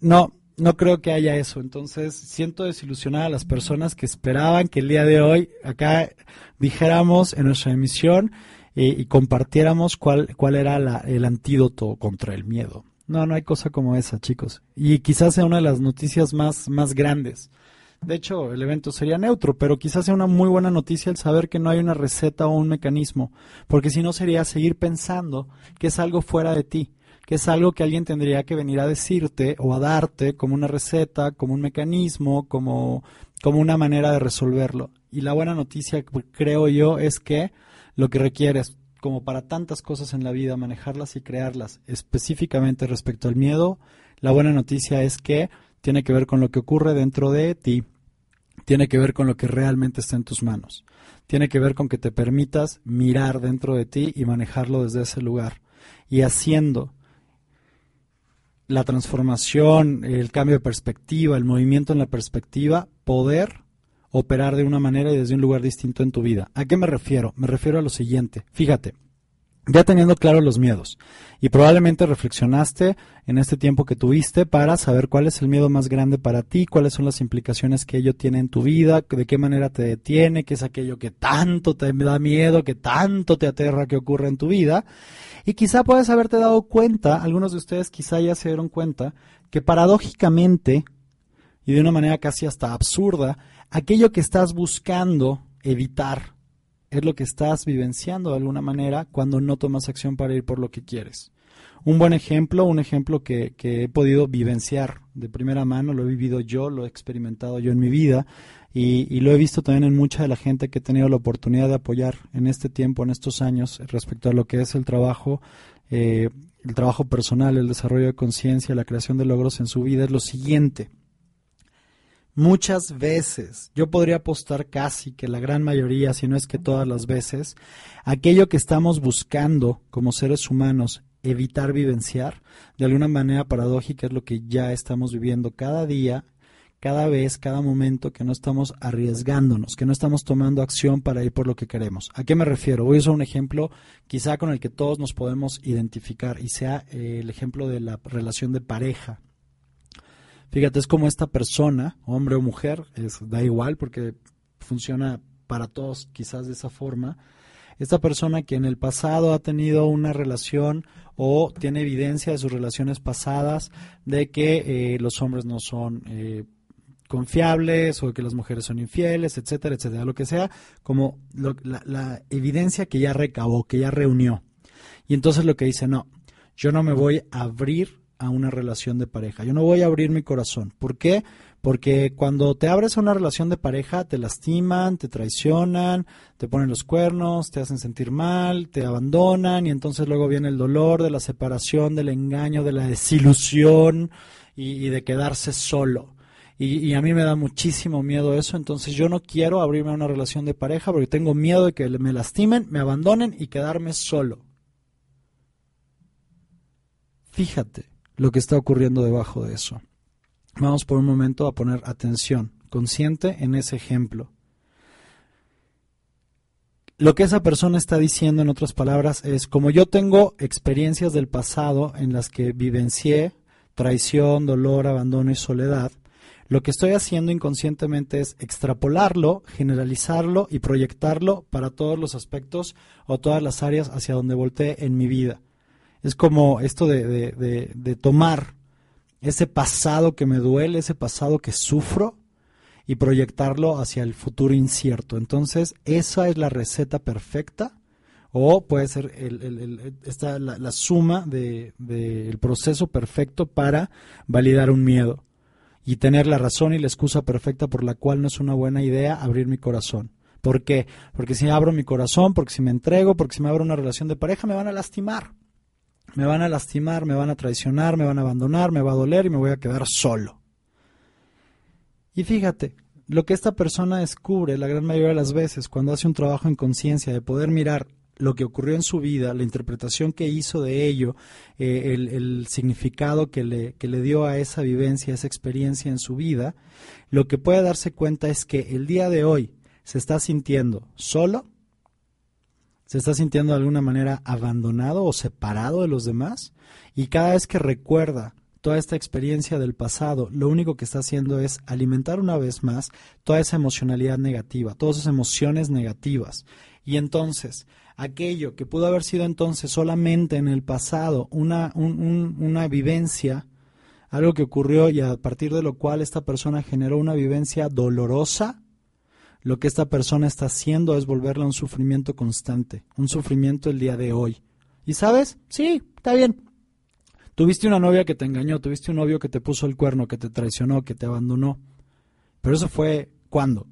no, no creo que haya eso. Entonces, siento desilusionar a las personas que esperaban que el día de hoy acá dijéramos en nuestra emisión eh, y compartiéramos cuál, cuál era la- el antídoto contra el miedo. No, no hay cosa como esa, chicos. Y quizás sea una de las noticias más, más grandes. De hecho, el evento sería neutro, pero quizás sea una muy buena noticia el saber que no hay una receta o un mecanismo, porque si no sería seguir pensando que es algo fuera de ti, que es algo que alguien tendría que venir a decirte o a darte como una receta, como un mecanismo, como, como una manera de resolverlo. Y la buena noticia, creo yo, es que lo que requieres, como para tantas cosas en la vida, manejarlas y crearlas, específicamente respecto al miedo, la buena noticia es que tiene que ver con lo que ocurre dentro de ti, tiene que ver con lo que realmente está en tus manos, tiene que ver con que te permitas mirar dentro de ti y manejarlo desde ese lugar. Y haciendo la transformación, el cambio de perspectiva, el movimiento en la perspectiva, poder operar de una manera y desde un lugar distinto en tu vida. ¿A qué me refiero? Me refiero a lo siguiente. Fíjate, ya teniendo claro los miedos y probablemente reflexionaste en este tiempo que tuviste para saber cuál es el miedo más grande para ti, cuáles son las implicaciones que ello tiene en tu vida, de qué manera te detiene, qué es aquello que tanto te da miedo, que tanto te aterra que ocurre en tu vida. Y quizá puedes haberte dado cuenta, algunos de ustedes quizá ya se dieron cuenta, que paradójicamente y de una manera casi hasta absurda, aquello que estás buscando evitar es lo que estás vivenciando de alguna manera cuando no tomas acción para ir por lo que quieres. Un buen ejemplo, un ejemplo que, he podido vivenciar de primera mano, lo he vivido yo, lo he experimentado yo en mi vida y, lo he visto también en mucha de la gente que he tenido la oportunidad de apoyar en este tiempo, en estos años, respecto a lo que es el trabajo, eh, el trabajo personal, el desarrollo de conciencia, la creación de logros en su vida, es lo siguiente. Muchas veces, yo podría apostar casi que la gran mayoría, si no es que todas las veces, aquello que estamos buscando como seres humanos evitar vivenciar, de alguna manera paradójica es lo que ya estamos viviendo cada día, cada vez, cada momento que no estamos arriesgándonos, que no estamos tomando acción para ir por lo que queremos. ¿A qué me refiero? Voy a usar un ejemplo quizá con el que todos nos podemos identificar y sea eh, el ejemplo de la relación de pareja. Fíjate, es como esta persona, hombre o mujer, da igual porque funciona para todos quizás de esa forma. Esta persona que en el pasado ha tenido una relación o tiene evidencia de sus relaciones pasadas de que eh, los hombres no son eh, confiables o que las mujeres son infieles, etcétera, etcétera, lo que sea, como la, la evidencia que ya recabó, que ya reunió. Y entonces lo que dice, no, yo no me voy a abrir a una relación de pareja. Yo no voy a abrir mi corazón. ¿Por qué? Porque cuando te abres a una relación de pareja, te lastiman, te traicionan, te ponen los cuernos, te hacen sentir mal, te abandonan y entonces luego viene el dolor de la separación, del engaño, de la desilusión y, de quedarse solo. Y, a mí me da muchísimo miedo eso, entonces yo no quiero abrirme a una relación de pareja porque tengo miedo de que me lastimen, me abandonen y quedarme solo. Fíjate, lo que está ocurriendo debajo de eso. Vamos por un momento a poner atención, consciente en ese ejemplo. Lo que esa persona está diciendo, en otras palabras, es como yo tengo experiencias del pasado en las que vivencié traición, dolor, abandono y soledad, lo que estoy haciendo inconscientemente es extrapolarlo, generalizarlo y proyectarlo para todos los aspectos o todas las áreas hacia donde volteé en mi vida. Es como esto de, de, tomar ese pasado que me duele, ese pasado que sufro y proyectarlo hacia el futuro incierto. Entonces, esa es la receta perfecta o puede ser el, esta, la, suma del de, proceso perfecto para validar un miedo y tener la razón y la excusa perfecta por la cual no es una buena idea abrir mi corazón. ¿Por qué? Porque si abro mi corazón, porque si me entrego, porque si me abro una relación de pareja, me van a lastimar me van a lastimar, me van a traicionar, me van a abandonar, me va a doler y me voy a quedar solo. Y fíjate, lo que esta persona descubre la gran mayoría de las veces cuando hace un trabajo en conciencia de poder mirar lo que ocurrió en su vida, la interpretación que hizo de ello, eh, el, significado que le, que le dio a esa vivencia, a esa experiencia en su vida, lo que puede darse cuenta es que el día de hoy se está sintiendo solo, se está sintiendo de alguna manera abandonado o separado de los demás y cada vez que recuerda toda esta experiencia del pasado, lo único que está haciendo es alimentar una vez más toda esa emocionalidad negativa, todas esas emociones negativas. Y entonces, aquello que pudo haber sido entonces solamente en el pasado una, un- un- una vivencia, algo que ocurrió y a partir de lo cual esta persona generó una vivencia dolorosa, lo que esta persona está haciendo es volverla un sufrimiento constante, un sufrimiento el día de hoy. ¿Y sabes? Sí, está bien. Tuviste una novia que te engañó, tuviste un novio que te puso el cuerno, que te traicionó, que te abandonó. Pero eso fue ¿cuándo?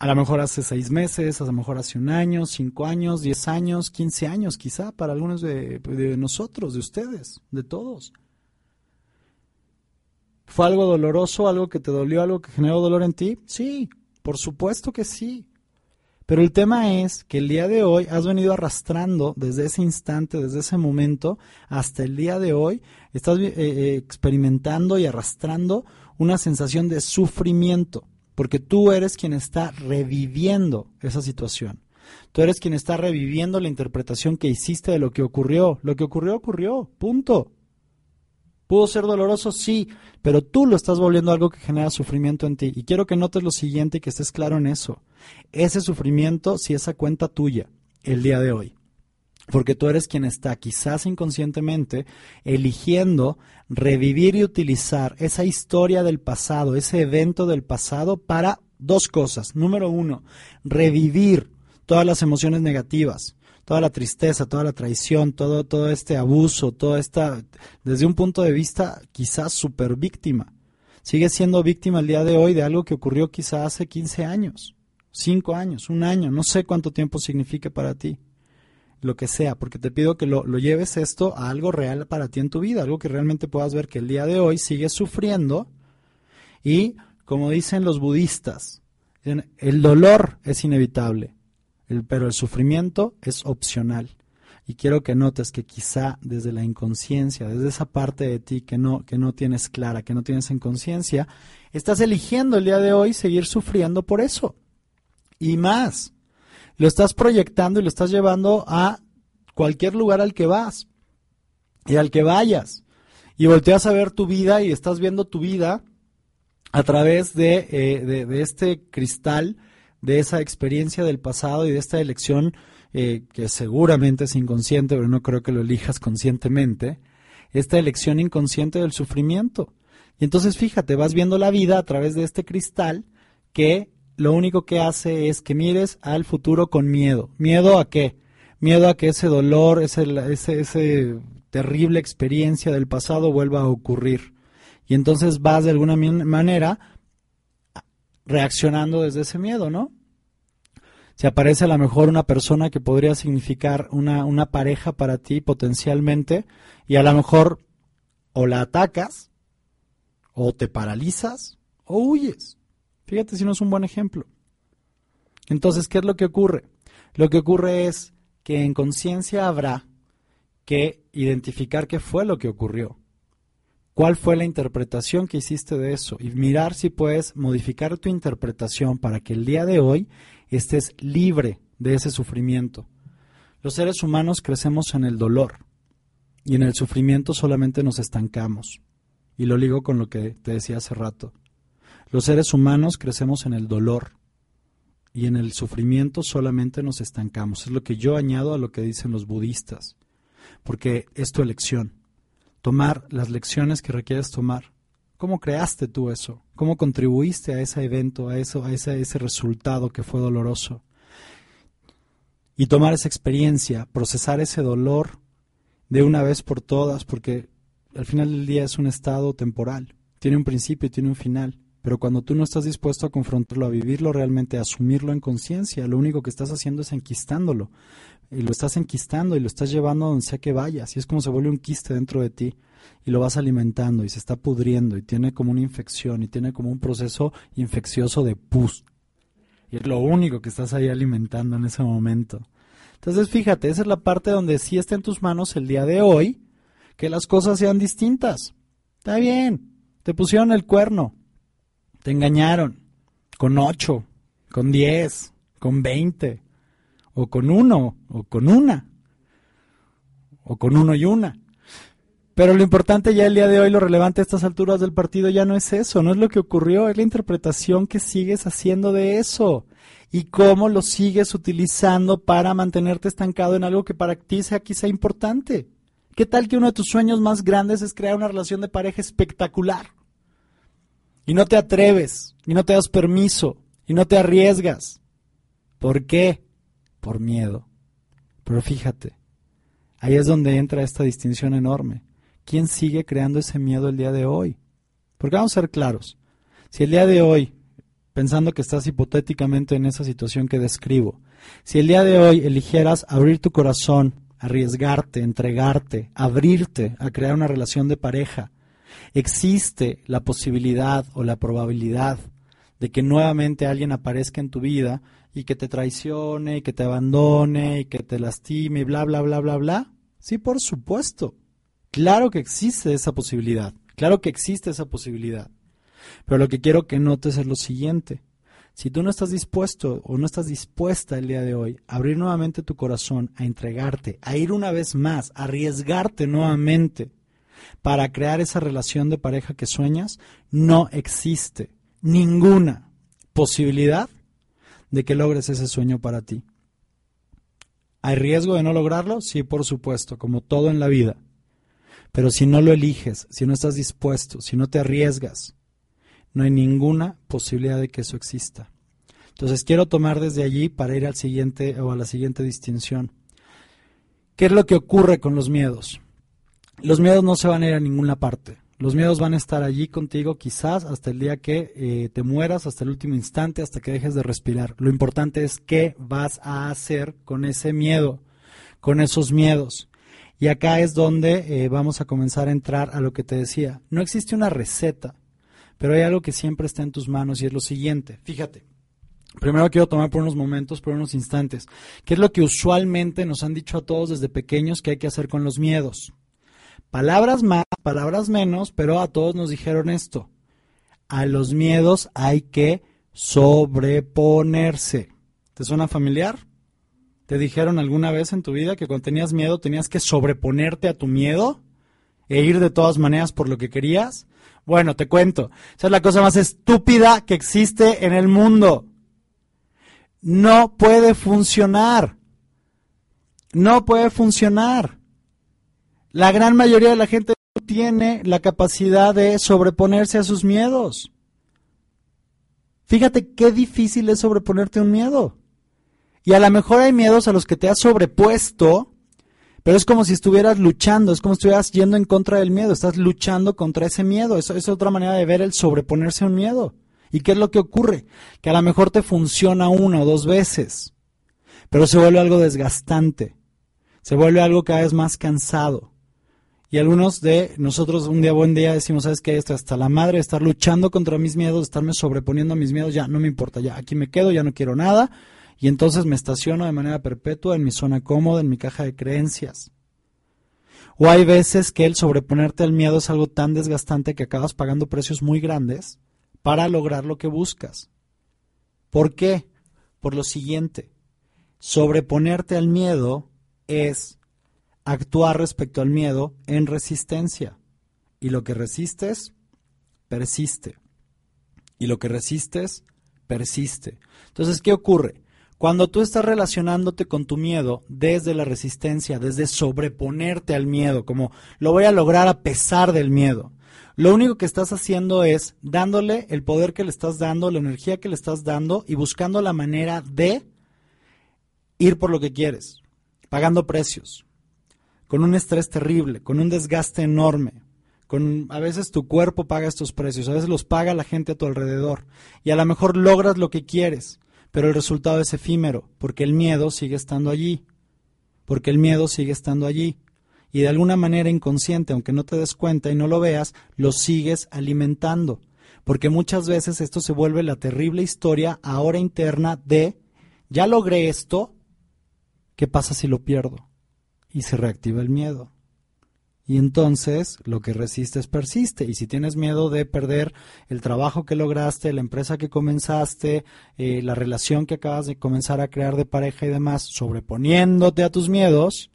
A lo mejor hace seis meses, a lo mejor hace un año, cinco años, diez años, quince años, quizá para algunos de, nosotros, de ustedes, de todos. ¿Fue algo doloroso, algo que te dolió, algo que generó dolor en ti? Sí, por supuesto que sí. Pero el tema es que el día de hoy has venido arrastrando desde ese instante, desde ese momento, hasta el día de hoy, estás eh, eh, experimentando y arrastrando una sensación de sufrimiento, porque tú eres quien está reviviendo esa situación. Tú eres quien está reviviendo la interpretación que hiciste de lo que ocurrió. Lo que ocurrió, ocurrió. Punto. ¿Pudo ser doloroso? Sí, pero tú lo estás volviendo algo que genera sufrimiento en ti. Y quiero que notes lo siguiente y que estés claro en eso. Ese sufrimiento, si esa cuenta tuya, el día de hoy. Porque tú eres quien está, quizás inconscientemente, eligiendo revivir y utilizar esa historia del pasado, ese evento del pasado para dos cosas. Número uno, revivir todas las emociones negativas toda la tristeza, toda la traición, todo, todo este abuso, toda esta, desde un punto de vista quizás super víctima. Sigue siendo víctima el día de hoy de algo que ocurrió quizás hace 15 años, 5 años, un año, no sé cuánto tiempo signifique para ti, lo que sea, porque te pido que lo, lo lleves esto a algo real para ti en tu vida, algo que realmente puedas ver que el día de hoy sigues sufriendo y, como dicen los budistas, el dolor es inevitable, el, pero el sufrimiento es opcional. Y quiero que notes que quizá desde la inconsciencia, desde esa parte de ti que no, que no tienes clara, que no tienes en conciencia, estás eligiendo el día de hoy seguir sufriendo por eso. Y más, lo estás proyectando y lo estás llevando a cualquier lugar al que vas y al que vayas. Y volteas a ver tu vida y estás viendo tu vida a través de, eh, de, este cristal de esa experiencia del pasado y de esta elección eh, que seguramente es inconsciente, pero no creo que lo elijas conscientemente, esta elección inconsciente del sufrimiento. Y entonces fíjate, vas viendo la vida a través de este cristal que lo único que hace es que mires al futuro con miedo. ¿Miedo a qué? Miedo a que ese dolor, ese, ese, terrible experiencia del pasado vuelva a ocurrir. Y entonces vas de alguna manera reaccionando desde ese miedo, ¿no? Si aparece a lo mejor una persona que podría significar una, una pareja para ti potencialmente, y a lo mejor o la atacas, o te paralizas, o huyes. Fíjate si no es un buen ejemplo. Entonces, ¿qué es lo que ocurre? Lo que ocurre es que en conciencia habrá que identificar qué fue lo que ocurrió cuál fue la interpretación que hiciste de eso y mirar si puedes modificar tu interpretación para que el día de hoy estés libre de ese sufrimiento. Los seres humanos crecemos en el dolor y en el sufrimiento solamente nos estancamos. Y lo ligo con lo que te decía hace rato. Los seres humanos crecemos en el dolor y en el sufrimiento solamente nos estancamos. Es lo que yo añado a lo que dicen los budistas, porque es tu elección tomar las lecciones que requieres tomar. ¿Cómo creaste tú eso? ¿Cómo contribuiste a ese evento, a eso, a ese, ese resultado que fue doloroso? Y tomar esa experiencia, procesar ese dolor de una vez por todas, porque al final del día es un estado temporal, tiene un principio y tiene un final. Pero cuando tú no estás dispuesto a confrontarlo, a vivirlo realmente, a asumirlo en conciencia, lo único que estás haciendo es enquistándolo. Y lo estás enquistando y lo estás llevando a donde sea que vayas. Y es como se vuelve un quiste dentro de ti. Y lo vas alimentando y se está pudriendo y tiene como una infección y tiene como un proceso infeccioso de pus. Y es lo único que estás ahí alimentando en ese momento. Entonces fíjate, esa es la parte donde sí está en tus manos el día de hoy que las cosas sean distintas. Está bien, te pusieron el cuerno, te engañaron con ocho, con diez, con veinte, o con uno, o con una, o con uno y una. Pero lo importante ya el día de hoy, lo relevante a estas alturas del partido ya no es eso, no es lo que ocurrió, es la interpretación que sigues haciendo de eso y cómo lo sigues utilizando para mantenerte estancado en algo que para ti sea quizá importante. ¿Qué tal que uno de tus sueños más grandes es crear una relación de pareja espectacular? Y no te atreves, y no te das permiso, y no te arriesgas. ¿Por qué? Por miedo. Pero fíjate, ahí es donde entra esta distinción enorme. ¿Quién sigue creando ese miedo el día de hoy? Porque vamos a ser claros. Si el día de hoy, pensando que estás hipotéticamente en esa situación que describo, si el día de hoy eligieras abrir tu corazón, arriesgarte, entregarte, abrirte a crear una relación de pareja, existe la posibilidad o la probabilidad de que nuevamente alguien aparezca en tu vida y que te traicione, y que te abandone, y que te lastime, y bla, bla, bla, bla, bla? Sí, por supuesto. Claro que existe esa posibilidad. Claro que existe esa posibilidad. Pero lo que quiero que notes es lo siguiente. Si tú no estás dispuesto o no estás dispuesta el día de hoy a abrir nuevamente tu corazón, a entregarte, a ir una vez más, a arriesgarte nuevamente para crear esa relación de pareja que sueñas, no existe ninguna posibilidad de que logres ese sueño para ti. ¿Hay riesgo de no lograrlo? Sí, por supuesto, como todo en la vida. Pero si no lo eliges, si no estás dispuesto, si no te arriesgas, no hay ninguna posibilidad de que eso exista. Entonces quiero tomar desde allí para ir al siguiente o a la siguiente distinción. ¿Qué es lo que ocurre con los miedos? Los miedos no se van a ir a ninguna parte. Los miedos van a estar allí contigo quizás hasta el día que eh, te mueras, hasta el último instante, hasta que dejes de respirar. Lo importante es qué vas a hacer con ese miedo, con esos miedos. Y acá es donde eh, vamos a comenzar a entrar a lo que te decía. No existe una receta, pero hay algo que siempre está en tus manos y es lo siguiente. Fíjate, primero quiero tomar por unos momentos, por unos instantes, qué es lo que usualmente nos han dicho a todos desde pequeños que hay que hacer con los miedos. Palabras más, palabras menos, pero a todos nos dijeron esto. A los miedos hay que sobreponerse. ¿Te suena familiar? ¿Te dijeron alguna vez en tu vida que cuando tenías miedo tenías que sobreponerte a tu miedo e ir de todas maneras por lo que querías? Bueno, te cuento, esa es la cosa más estúpida que existe en el mundo. No puede funcionar. No puede funcionar. La gran mayoría de la gente no tiene la capacidad de sobreponerse a sus miedos. Fíjate qué difícil es sobreponerte a un miedo. Y a lo mejor hay miedos a los que te has sobrepuesto, pero es como si estuvieras luchando, es como si estuvieras yendo en contra del miedo, estás luchando contra ese miedo. Es otra manera de ver el sobreponerse a un miedo. ¿Y qué es lo que ocurre? Que a lo mejor te funciona una o dos veces, pero se vuelve algo desgastante, se vuelve algo cada vez más cansado. Y algunos de nosotros un día buen día decimos, ¿sabes qué? Esto hasta la madre estar luchando contra mis miedos, estarme sobreponiendo a mis miedos, ya no me importa, ya aquí me quedo, ya no quiero nada, y entonces me estaciono de manera perpetua en mi zona cómoda, en mi caja de creencias. O hay veces que el sobreponerte al miedo es algo tan desgastante que acabas pagando precios muy grandes para lograr lo que buscas. ¿Por qué? Por lo siguiente, sobreponerte al miedo es actuar respecto al miedo en resistencia. Y lo que resistes, persiste. Y lo que resistes, persiste. Entonces, ¿qué ocurre? Cuando tú estás relacionándote con tu miedo desde la resistencia, desde sobreponerte al miedo, como lo voy a lograr a pesar del miedo, lo único que estás haciendo es dándole el poder que le estás dando, la energía que le estás dando y buscando la manera de ir por lo que quieres, pagando precios, con un estrés terrible, con un desgaste enorme. Con, a veces tu cuerpo paga estos precios, a veces los paga la gente a tu alrededor y a lo mejor logras lo que quieres, pero el resultado es efímero, porque el miedo sigue estando allí, porque el miedo sigue estando allí. Y de alguna manera inconsciente, aunque no te des cuenta y no lo veas, lo sigues alimentando. Porque muchas veces esto se vuelve la terrible historia ahora interna de, ya logré esto, ¿qué pasa si lo pierdo? Y se reactiva el miedo. Y entonces lo que resistes persiste. Y si tienes miedo de perder el trabajo que lograste, la empresa que comenzaste, la relación que acabas de comenzar a crear de pareja y demás, sobreponiéndote a tus miedos,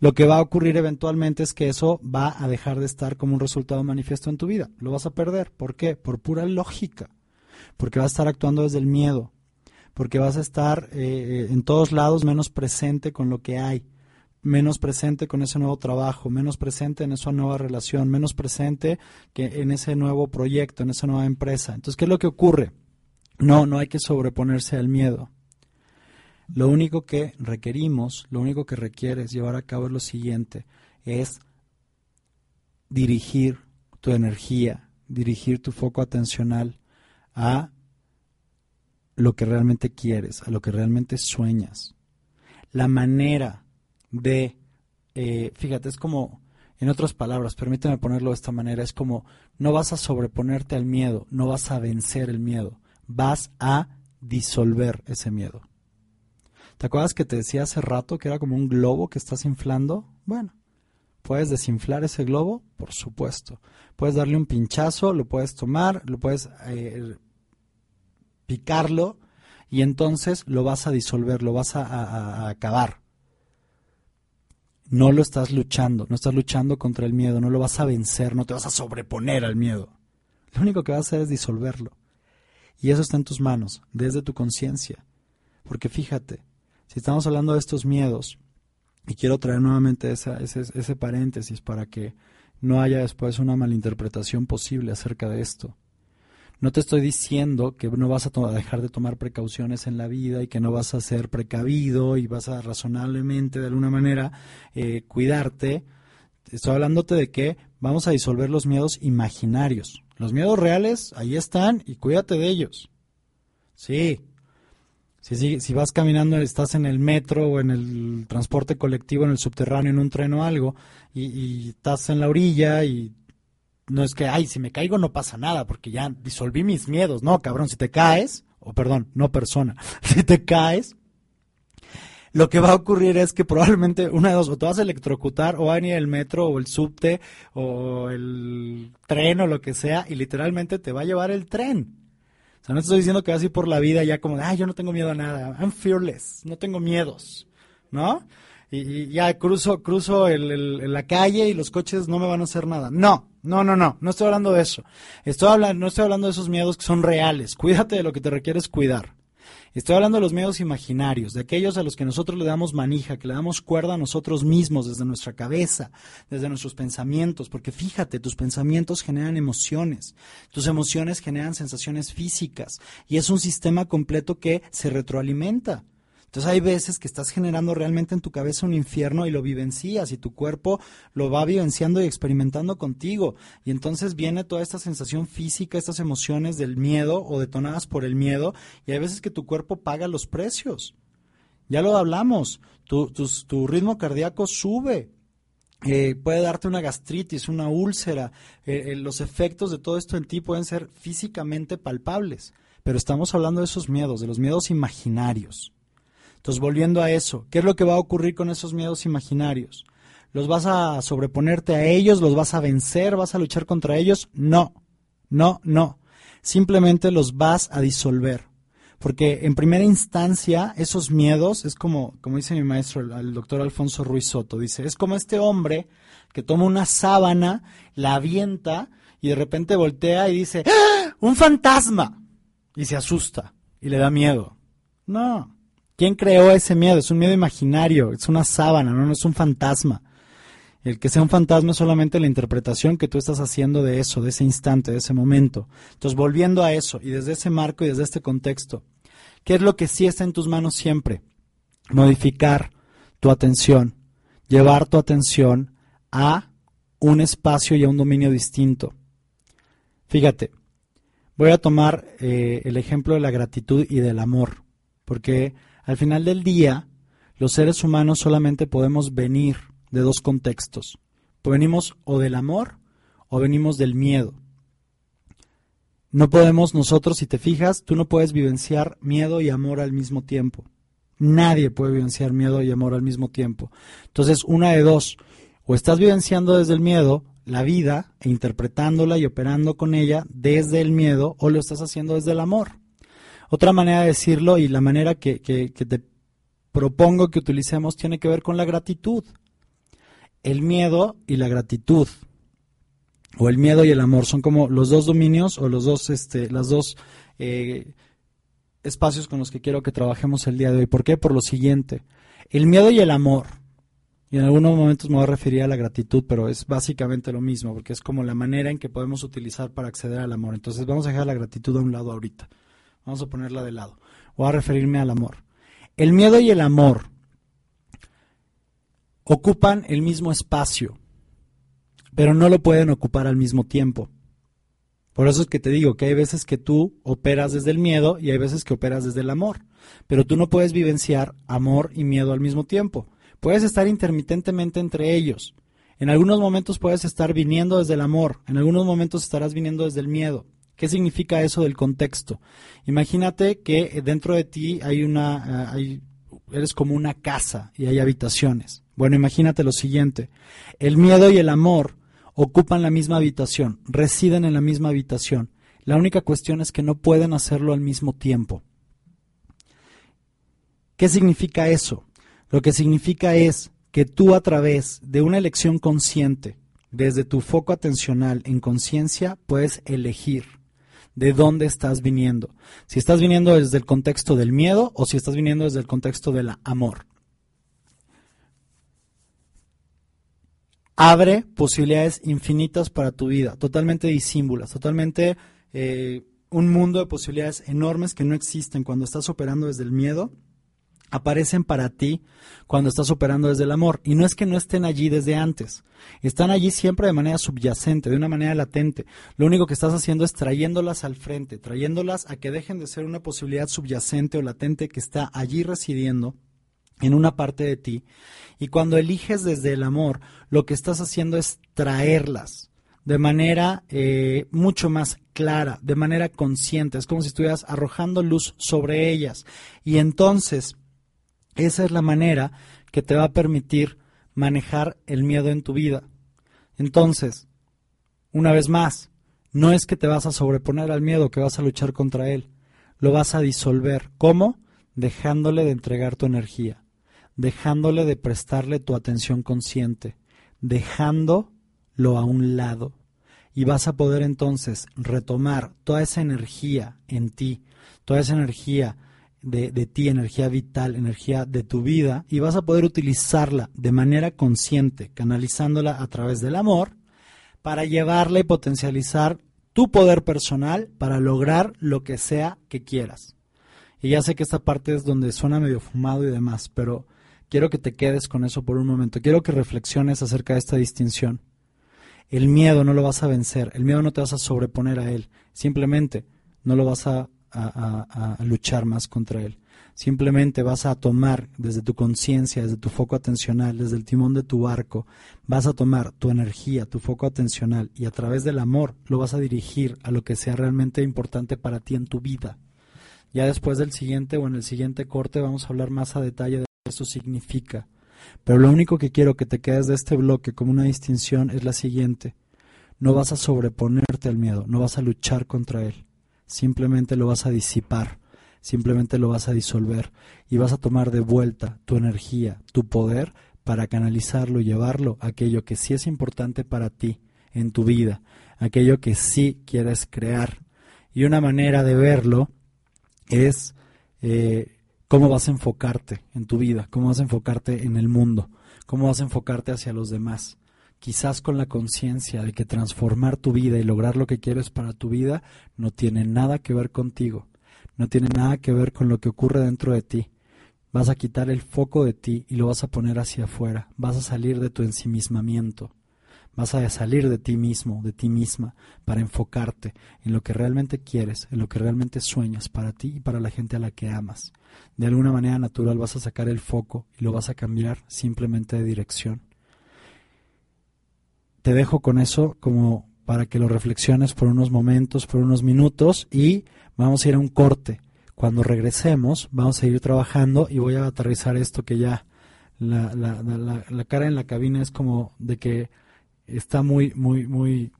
lo que va a ocurrir eventualmente es que eso va a dejar de estar como un resultado manifiesto en tu vida. Lo vas a perder. ¿Por qué? Por pura lógica. Porque vas a estar actuando desde el miedo. Porque vas a estar eh, en todos lados menos presente con lo que hay. Menos presente con ese nuevo trabajo, menos presente en esa nueva relación, menos presente que en ese nuevo proyecto, en esa nueva empresa. Entonces, ¿qué es lo que ocurre? No, no hay que sobreponerse al miedo. Lo único que requerimos, lo único que requieres llevar a cabo es lo siguiente, es dirigir tu energía, dirigir tu foco atencional a lo que realmente quieres, a lo que realmente sueñas. La manera de, eh, fíjate, es como, en otras palabras, permíteme ponerlo de esta manera, es como, no vas a sobreponerte al miedo, no vas a vencer el miedo, vas a disolver ese miedo. ¿Te acuerdas que te decía hace rato que era como un globo que estás inflando? Bueno, ¿puedes desinflar ese globo? Por supuesto. Puedes darle un pinchazo, lo puedes tomar, lo puedes eh, picarlo y entonces lo vas a disolver, lo vas a, acabar. No lo estás luchando, no estás luchando contra el miedo, no lo vas a vencer, no te vas a sobreponer al miedo. Lo único que vas a hacer es disolverlo. Y eso está en tus manos, desde tu conciencia. Porque fíjate, si estamos hablando de estos miedos, y quiero traer nuevamente esa- ese, ese paréntesis para que no haya después una malinterpretación posible acerca de esto. No te estoy diciendo que no vas a, dejar de tomar precauciones en la vida y que no vas a ser precavido y vas a razonablemente de alguna manera eh, cuidarte. Estoy hablándote de que vamos a disolver los miedos imaginarios. Los miedos reales, ahí están y cuídate de ellos. Sí. Si, si, si vas caminando, estás en el metro o en el transporte colectivo, en el subterráneo, en un tren o algo, y estás en la orilla y no es que, ay, si me caigo no pasa nada, porque ya disolví mis miedos. No, cabrón, si te caes, o perdón, no persona, [laughs] si te caes, lo que va a ocurrir es que probablemente una de dos, o te vas a electrocutar, o va a venir el metro, o el subte, o el tren, o lo que sea, y literalmente te va a llevar el tren. O sea, no te estoy diciendo que vas a ir por la vida ya como, ay, yo no tengo miedo a nada, I'm fearless, no tengo miedos, ¿no? Y, ya cruzo, cruzo el- la calle y los coches no me van a hacer nada. No, no, no, no, no estoy hablando de eso. Estoy hablando, no estoy hablando de esos miedos que son reales. Cuídate de lo que te requieres cuidar. Estoy hablando de los miedos imaginarios, de aquellos a los que nosotros le damos manija, que le damos cuerda a nosotros mismos desde nuestra cabeza, desde nuestros pensamientos, porque fíjate, tus pensamientos generan emociones, tus emociones generan sensaciones físicas y es un sistema completo que se retroalimenta. Entonces hay veces que estás generando realmente en tu cabeza un infierno y lo vivencias y tu cuerpo lo va vivenciando y experimentando contigo. Y entonces viene toda esta sensación física, estas emociones del miedo o detonadas por el miedo y hay veces que tu cuerpo paga los precios. Ya lo hablamos, tu, ritmo cardíaco sube, eh, puede darte una gastritis, una úlcera. eh, eh, los efectos de todo esto en ti pueden ser físicamente palpables. Pero estamos hablando de esos miedos, de los miedos imaginarios. Entonces, volviendo a eso, ¿qué es lo que va a ocurrir con esos miedos imaginarios? ¿Los vas a sobreponerte a ellos? ¿Los vas a vencer? ¿Vas a luchar contra ellos? No, no, no. Simplemente los vas a disolver. Porque en primera instancia, esos miedos, es como, como dice mi maestro, el, doctor Alfonso Ruiz Soto, dice, es como este hombre que toma una sábana, la avienta y de repente voltea y dice, ¡Ah! ¡un fantasma! Y se asusta y le da miedo. No. ¿Quién creó ese miedo? Es un miedo imaginario, es una sábana, no, es un fantasma. El que sea un fantasma es solamente la interpretación que tú estás haciendo de eso, de ese instante, de ese momento. Entonces, volviendo a eso, y desde ese marco y desde este contexto, ¿qué es lo que sí está en tus manos siempre? Modificar tu atención, llevar tu atención a un espacio y a un dominio distinto. Fíjate, voy a tomar eh, el ejemplo de la gratitud y del amor, porque al final del día, los seres humanos solamente podemos venir de dos contextos. Venimos o del amor o venimos del miedo. No podemos nosotros, si te fijas, tú no puedes vivenciar miedo y amor al mismo tiempo. Nadie puede vivenciar miedo y amor al mismo tiempo. Entonces, una de dos, o estás vivenciando desde el miedo la vida e interpretándola y operando con ella desde el miedo, o lo estás haciendo desde el amor. Otra manera de decirlo y la manera que, te propongo que utilicemos tiene que ver con la gratitud. el miedo y la gratitud. O el miedo y el amor son como los dos dominios o los dos, este, las dos eh, espacios con los que quiero que trabajemos el día de hoy. ¿Por qué? Por lo siguiente. El miedo y el amor. Y en algunos momentos me voy a referir a la gratitud, pero es básicamente lo mismo, porque es como la manera en que podemos utilizar para acceder al amor. Entonces vamos a dejar la gratitud a un lado ahorita. Vamos a ponerla de lado. Voy a referirme al amor. El miedo y el amor ocupan el mismo espacio, pero no lo pueden ocupar al mismo tiempo. Por eso es que te digo que hay veces que tú operas desde el miedo y hay veces que operas desde el amor, pero tú no puedes vivenciar amor y miedo al mismo tiempo. Puedes estar intermitentemente entre ellos. En algunos momentos puedes estar viniendo desde el amor, en algunos momentos estarás viniendo desde el miedo. ¿Qué significa eso del contexto? Imagínate que dentro de ti hay una, hay, eres como una casa y hay habitaciones. Bueno, imagínate lo siguiente. El miedo y el amor ocupan la misma habitación, residen en la misma habitación. La única cuestión es que no pueden hacerlo al mismo tiempo. ¿Qué significa eso? Lo que significa es que tú a través de una elección consciente, desde tu foco atencional en conciencia, puedes elegir de dónde estás viniendo. Si estás viniendo desde el contexto del miedo o si estás viniendo desde el contexto del amor. Abre posibilidades infinitas para tu vida, totalmente disímbulas, totalmente eh, un mundo de posibilidades enormes que no existen cuando estás operando desde el miedo aparecen para ti cuando estás operando desde el amor. Y no es que no estén allí desde antes, están allí siempre de manera subyacente, de una manera latente. Lo único que estás haciendo es trayéndolas al frente, trayéndolas a que dejen de ser una posibilidad subyacente o latente que está allí residiendo en una parte de ti. Y cuando eliges desde el amor, lo que estás haciendo es traerlas de manera eh, mucho más clara, de manera consciente. Es como si estuvieras arrojando luz sobre ellas. Y entonces esa es la manera que te va a permitir manejar el miedo en tu vida. Entonces, una vez más, no es que te vas a sobreponer al miedo, que vas a luchar contra él. Lo vas a disolver. ¿Cómo? Dejándole de entregar tu energía, dejándole de prestarle tu atención consciente, dejándolo a un lado. Y vas a poder entonces retomar toda esa energía en ti, toda esa energía de, ti, energía vital, energía de tu vida, y vas a poder utilizarla de manera consciente, canalizándola a través del amor, para llevarla y potencializar tu poder personal para lograr lo que sea que quieras. Y ya sé que esta parte es donde suena medio fumado y demás, pero quiero que te quedes con eso por un momento. Quiero que reflexiones acerca de esta distinción. El miedo no lo vas a vencer, el miedo no te vas a sobreponer a él, simplemente no lo vas a a, luchar más contra él. Simplemente vas a tomar desde tu conciencia, desde tu foco atencional, desde el timón de tu barco, vas a tomar tu energía, tu foco atencional y a través del amor lo vas a dirigir a lo que sea realmente importante para ti en tu vida. Ya después del siguiente o en el siguiente corte vamos a hablar más a detalle de lo que eso significa. Pero lo único que quiero que te quedes de este bloque como una distinción es la siguiente. No vas a sobreponerte al miedo, no vas a luchar contra él simplemente lo vas a disipar, simplemente lo vas a disolver y vas a tomar de vuelta tu energía, tu poder para canalizarlo llevarlo a aquello que sí es importante para ti en tu vida, aquello que sí quieres crear. Y una manera de verlo es eh, cómo vas a enfocarte en tu vida, cómo vas a enfocarte en el mundo, cómo vas a enfocarte hacia los demás quizás con la conciencia de que transformar tu vida y lograr lo que quieres para tu vida no tiene nada que ver contigo, no tiene nada que ver con lo que ocurre dentro de ti. Vas a quitar el foco de ti y lo vas a poner hacia afuera, vas a salir de tu ensimismamiento, vas a salir de ti mismo, de ti misma, para enfocarte en lo que realmente quieres, en lo que realmente sueñas para ti y para la gente a la que amas. De alguna manera natural vas a sacar el foco y lo vas a cambiar simplemente de dirección te dejo con eso como para que lo reflexiones por unos momentos, por unos minutos y vamos a ir a un corte. Cuando regresemos vamos a ir trabajando y voy a aterrizar esto que ya la, la, la, la cara en la cabina es como de que está muy, muy, muy...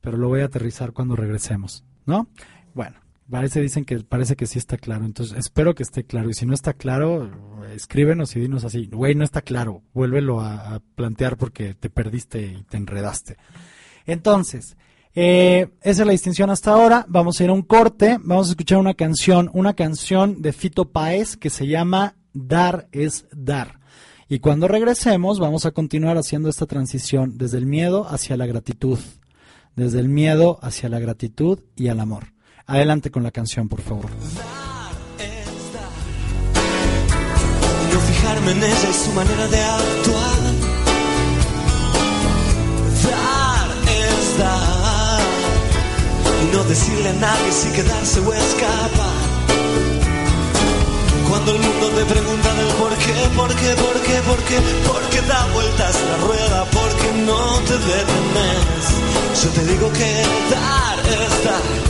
Pero lo voy a aterrizar cuando regresemos, ¿no? Bueno, parece, dicen que parece que sí está claro, entonces espero que esté claro y si no está claro, escríbenos y dinos así, güey, no está claro, vuélvelo a, a plantear porque te perdiste y te enredaste. Entonces, eh, esa es la distinción hasta ahora. Vamos a ir a un corte, vamos a escuchar una canción, una canción de Fito Páez que se llama Dar es Dar. Y cuando regresemos vamos a continuar haciendo esta transición desde el miedo hacia la gratitud, desde el miedo hacia la gratitud y al amor. Adelante con la canción, por favor. no fijarme en ella y su manera de actuar. Dar es dar. Y no decirle a nadie si quedarse o escapar. Cuando el mundo te pregunta del por qué, por qué, por qué, por qué, por qué da vueltas la rueda, porque no te detenes. Yo te digo que dar es. Dar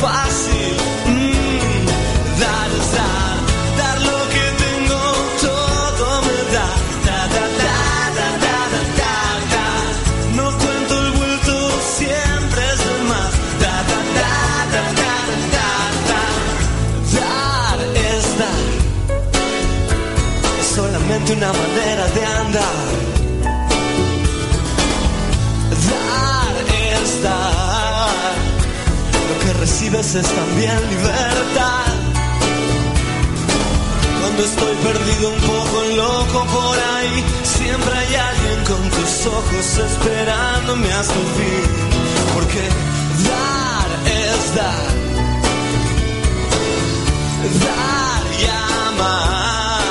fácil. Mm, dar es dar, dar lo que tengo, todo me da. Da, da, da, da, da, da, da. No cuento el vuelto, siempre es de más. Da, da, da, da, da, da, da, da. Dar es dar. Solamente una manera de andar. Recibes es también libertad. Cuando estoy perdido un poco loco por ahí, siempre hay alguien con tus ojos esperándome el fin. Porque dar es dar. Dar y amar.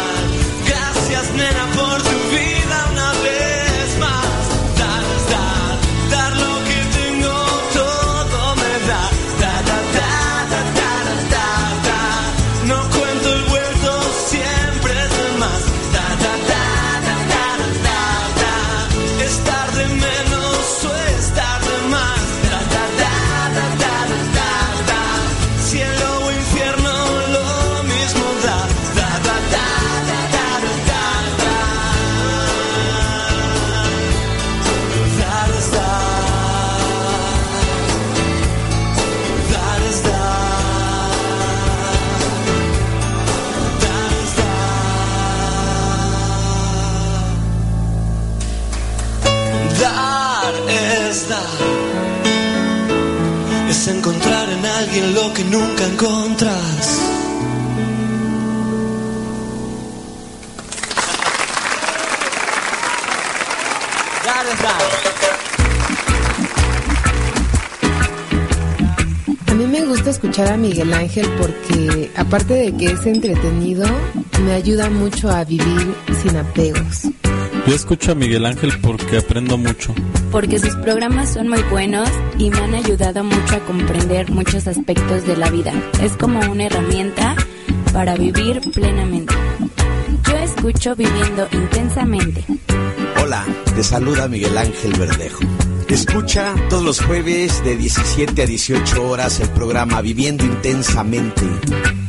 Gracias, nena, encontrar en alguien lo que nunca encontras. A mí me gusta escuchar a Miguel Ángel porque, aparte de que es entretenido, me ayuda mucho a vivir sin apegos. Yo escucho a Miguel Ángel porque aprendo mucho. Porque sus programas son muy buenos y me han ayudado mucho a comprender muchos aspectos de la vida. Es como una herramienta para vivir plenamente. Yo escucho viviendo intensamente. Hola, te saluda Miguel Ángel Verdejo. Escucha todos los jueves de 17 a 18 horas el programa Viviendo Intensamente.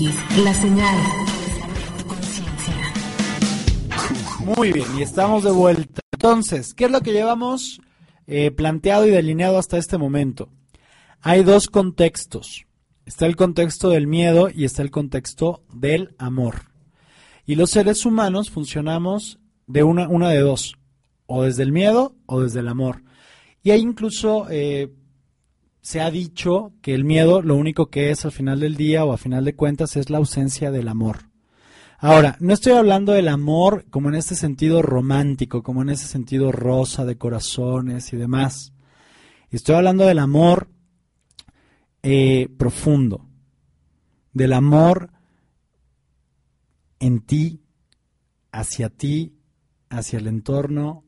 La señal. Muy bien, y estamos de vuelta. Entonces, ¿qué es lo que llevamos eh, planteado y delineado hasta este momento? Hay dos contextos. Está el contexto del miedo y está el contexto del amor. Y los seres humanos funcionamos de una, una de dos, o desde el miedo o desde el amor. Y hay incluso eh, se ha dicho que el miedo lo único que es al final del día o a final de cuentas es la ausencia del amor. Ahora, no estoy hablando del amor como en este sentido romántico, como en ese sentido rosa de corazones y demás. Estoy hablando del amor eh, profundo, del amor en ti, hacia ti, hacia el entorno.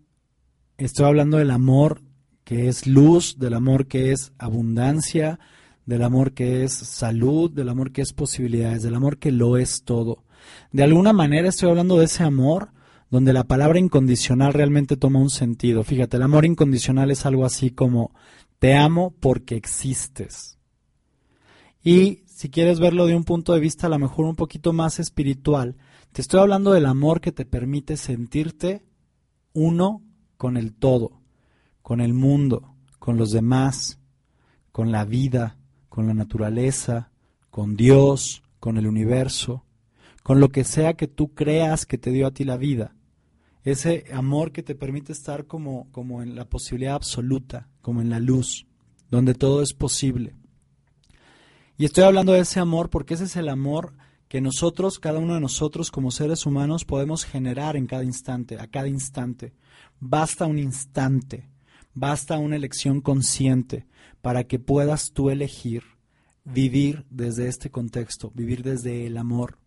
Estoy hablando del amor que es luz, del amor que es abundancia, del amor que es salud, del amor que es posibilidades, del amor que lo es todo. De alguna manera estoy hablando de ese amor donde la palabra incondicional realmente toma un sentido. Fíjate, el amor incondicional es algo así como te amo porque existes. Y si quieres verlo de un punto de vista a lo mejor un poquito más espiritual, te estoy hablando del amor que te permite sentirte uno con el todo, con el mundo, con los demás, con la vida, con la naturaleza, con Dios, con el universo, con lo que sea que tú creas que te dio a ti la vida. Ese amor que te permite estar como, como en la posibilidad absoluta, como en la luz, donde todo es posible. Y estoy hablando de ese amor porque ese es el amor que nosotros, cada uno de nosotros como seres humanos, podemos generar en cada instante, a cada instante. Basta un instante, basta una elección consciente para que puedas tú elegir vivir desde este contexto, vivir desde el amor.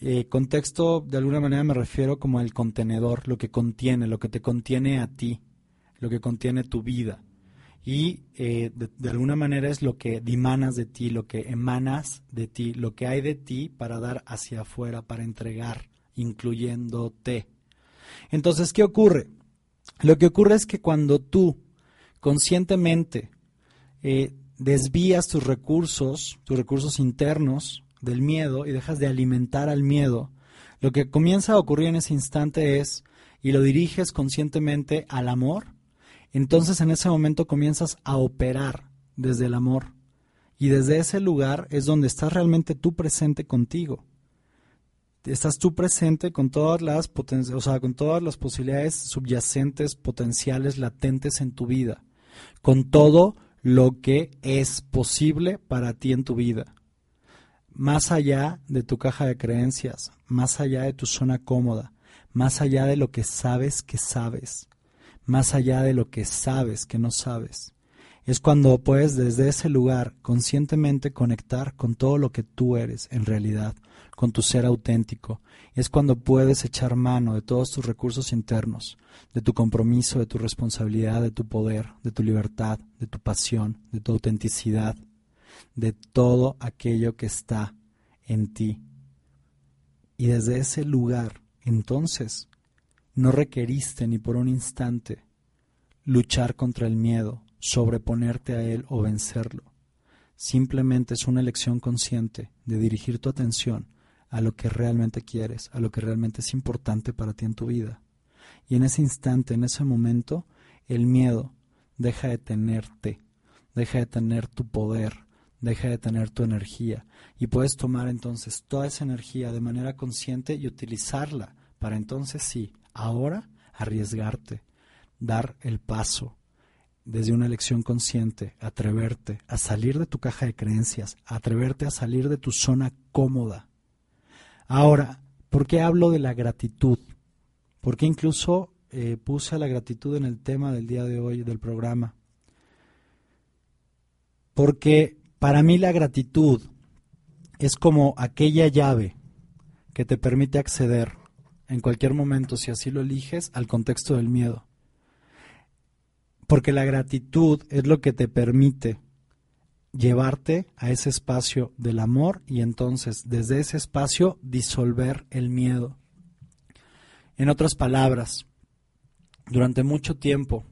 Eh, contexto, de alguna manera me refiero como el contenedor, lo que contiene, lo que te contiene a ti, lo que contiene tu vida y eh, de, de, alguna manera es lo que dimanas de ti, lo que emanas de ti, lo que hay de ti para dar hacia afuera, para entregar, incluyéndote. Entonces, ¿qué ocurre? Lo que ocurre es que cuando tú conscientemente eh, desvías tus recursos, tus recursos internos del miedo y dejas de alimentar al miedo, lo que comienza a ocurrir en ese instante es, y lo diriges conscientemente al amor, entonces en ese momento comienzas a operar desde el amor. Y desde ese lugar es donde estás realmente tú presente contigo. Estás tú presente con todas las o sea, con todas las posibilidades subyacentes, potenciales, latentes en tu vida, con todo lo que es posible para ti en tu vida. Más allá de tu caja de creencias, más allá de tu zona cómoda, más allá de lo que sabes que sabes más allá de lo que sabes que no sabes. Es cuando puedes desde ese lugar conscientemente conectar con todo lo que tú eres en realidad, con tu ser auténtico. Es cuando puedes echar mano de todos tus recursos internos, de tu compromiso, de tu responsabilidad, de tu poder, de tu libertad, de tu pasión, de tu autenticidad, de todo aquello que está en ti. Y desde ese lugar, entonces, no requeriste ni por un instante luchar contra el miedo, sobreponerte a él o vencerlo. Simplemente es una elección consciente de dirigir tu atención a lo que realmente quieres, a lo que realmente es importante para ti en tu vida. Y en ese instante, en ese momento, el miedo deja de tenerte, deja de tener tu poder, deja de tener tu energía. Y puedes tomar entonces toda esa energía de manera consciente y utilizarla para entonces sí Ahora, arriesgarte, dar el paso desde una elección consciente, atreverte a salir de tu caja de creencias, atreverte a salir de tu zona cómoda. Ahora, ¿por qué hablo de la gratitud? Porque incluso eh, puse la gratitud en el tema del día de hoy del programa. Porque para mí la gratitud es como aquella llave que te permite acceder en cualquier momento, si así lo eliges, al contexto del miedo. Porque la gratitud es lo que te permite llevarte a ese espacio del amor y entonces desde ese espacio disolver el miedo. En otras palabras, durante mucho tiempo,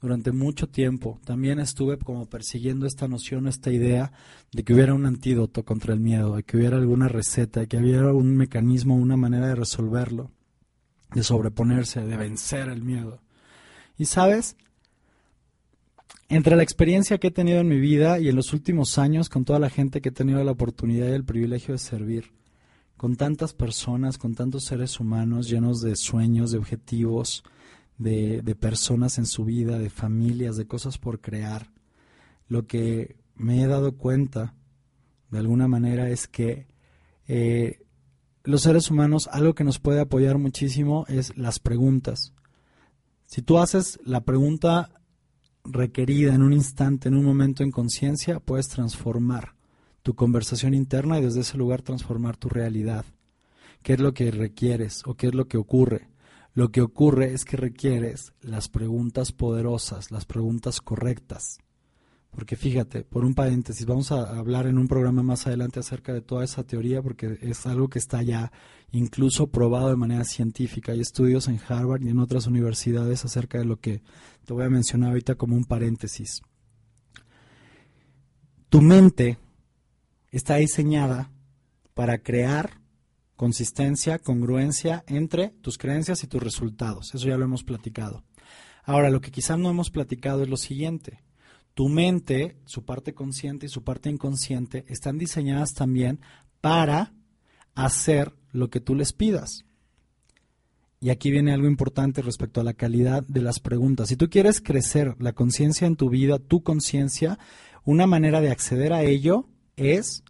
durante mucho tiempo, también estuve como persiguiendo esta noción, esta idea de que hubiera un antídoto contra el miedo, de que hubiera alguna receta, de que hubiera un mecanismo, una manera de resolverlo de sobreponerse, de vencer el miedo. Y sabes, entre la experiencia que he tenido en mi vida y en los últimos años con toda la gente que he tenido la oportunidad y el privilegio de servir, con tantas personas, con tantos seres humanos llenos de sueños, de objetivos, de, de personas en su vida, de familias, de cosas por crear, lo que me he dado cuenta de alguna manera es que eh, los seres humanos algo que nos puede apoyar muchísimo es las preguntas. Si tú haces la pregunta requerida en un instante, en un momento en conciencia, puedes transformar tu conversación interna y desde ese lugar transformar tu realidad. ¿Qué es lo que requieres o qué es lo que ocurre? Lo que ocurre es que requieres las preguntas poderosas, las preguntas correctas. Porque fíjate, por un paréntesis, vamos a hablar en un programa más adelante acerca de toda esa teoría porque es algo que está ya incluso probado de manera científica. Hay estudios en Harvard y en otras universidades acerca de lo que te voy a mencionar ahorita como un paréntesis. Tu mente está diseñada para crear consistencia, congruencia entre tus creencias y tus resultados. Eso ya lo hemos platicado. Ahora, lo que quizás no hemos platicado es lo siguiente. Tu mente, su parte consciente y su parte inconsciente están diseñadas también para hacer lo que tú les pidas. Y aquí viene algo importante respecto a la calidad de las preguntas. Si tú quieres crecer la conciencia en tu vida, tu conciencia, una manera de acceder a ello es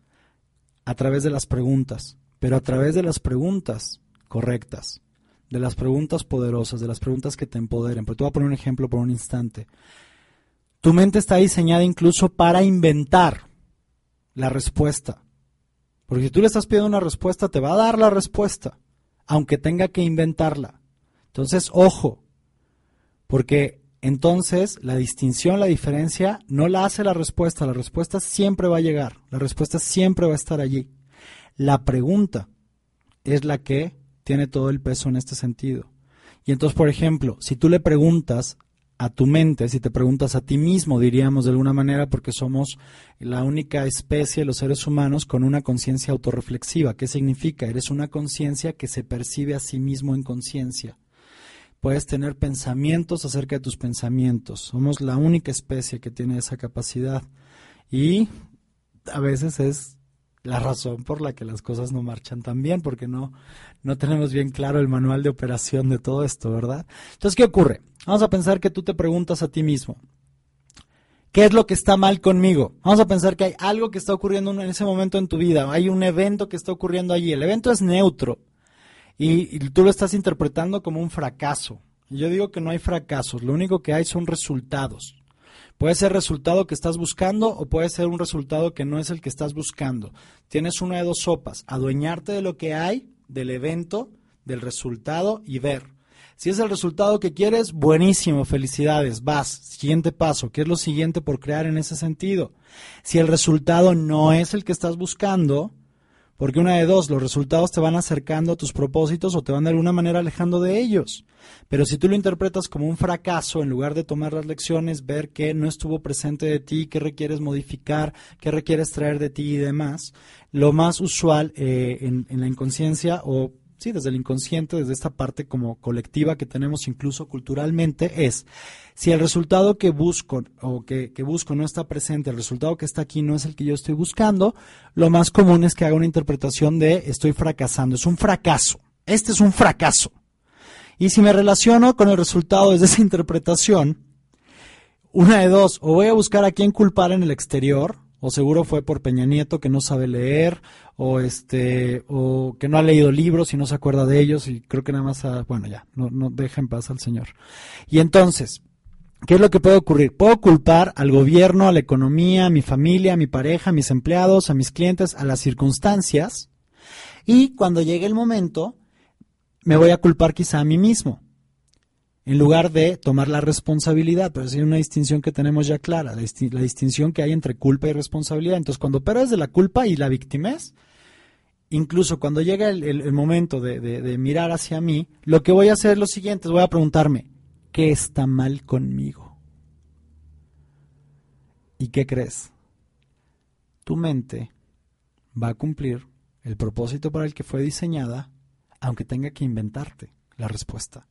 a través de las preguntas, pero a través de las preguntas correctas, de las preguntas poderosas, de las preguntas que te empoderen. Pero te voy a poner un ejemplo por un instante. Tu mente está diseñada incluso para inventar la respuesta. Porque si tú le estás pidiendo una respuesta, te va a dar la respuesta, aunque tenga que inventarla. Entonces, ojo, porque entonces la distinción, la diferencia, no la hace la respuesta. La respuesta siempre va a llegar, la respuesta siempre va a estar allí. La pregunta es la que tiene todo el peso en este sentido. Y entonces, por ejemplo, si tú le preguntas a tu mente, si te preguntas a ti mismo, diríamos de alguna manera, porque somos la única especie, los seres humanos, con una conciencia autorreflexiva. ¿Qué significa? Eres una conciencia que se percibe a sí mismo en conciencia. Puedes tener pensamientos acerca de tus pensamientos. Somos la única especie que tiene esa capacidad. Y a veces es la razón por la que las cosas no marchan tan bien, porque no, no tenemos bien claro el manual de operación de todo esto, ¿verdad? Entonces, ¿qué ocurre? Vamos a pensar que tú te preguntas a ti mismo, ¿qué es lo que está mal conmigo? Vamos a pensar que hay algo que está ocurriendo en ese momento en tu vida, hay un evento que está ocurriendo allí, el evento es neutro y, y tú lo estás interpretando como un fracaso. Yo digo que no hay fracasos, lo único que hay son resultados. Puede ser resultado que estás buscando o puede ser un resultado que no es el que estás buscando. Tienes una de dos sopas, adueñarte de lo que hay, del evento, del resultado y ver. Si es el resultado que quieres, buenísimo, felicidades, vas. Siguiente paso, ¿qué es lo siguiente por crear en ese sentido? Si el resultado no es el que estás buscando, porque una de dos, los resultados te van acercando a tus propósitos o te van de alguna manera alejando de ellos. Pero si tú lo interpretas como un fracaso, en lugar de tomar las lecciones, ver qué no estuvo presente de ti, qué requieres modificar, qué requieres traer de ti y demás, lo más usual eh, en, en la inconsciencia o sí, desde el inconsciente, desde esta parte como colectiva que tenemos incluso culturalmente, es si el resultado que busco o que, busco no está presente, el resultado que está aquí no es el que yo estoy buscando, lo más común es que haga una interpretación de estoy fracasando, es un fracaso, este es un fracaso. Y si me relaciono con el resultado desde esa [laughs] interpretación, una de dos, o voy a buscar a quién culpar en el exterior, o seguro fue por Peña Nieto que no sabe leer o este o que no ha leído libros y no se acuerda de ellos y creo que nada más bueno ya no no deja en paz al señor. Y entonces ¿Qué es lo que puede ocurrir? Puedo culpar al gobierno, a la economía, a mi familia, a mi pareja, a mis empleados, a mis clientes, a las circunstancias. Y cuando llegue el momento, me voy a culpar quizá a mí mismo en lugar de tomar la responsabilidad. Pero hay una distinción que tenemos ya clara, la, distinción que hay entre culpa y responsabilidad. Entonces, cuando opero desde la culpa y la victimez, incluso cuando llega el, momento de, de, de, mirar hacia mí, lo que voy a hacer es lo siguiente, voy a preguntarme, ¿qué está mal conmigo? ¿Y qué crees? Tu mente va a cumplir el propósito para el que fue diseñada, aunque tenga que inventarte la respuesta.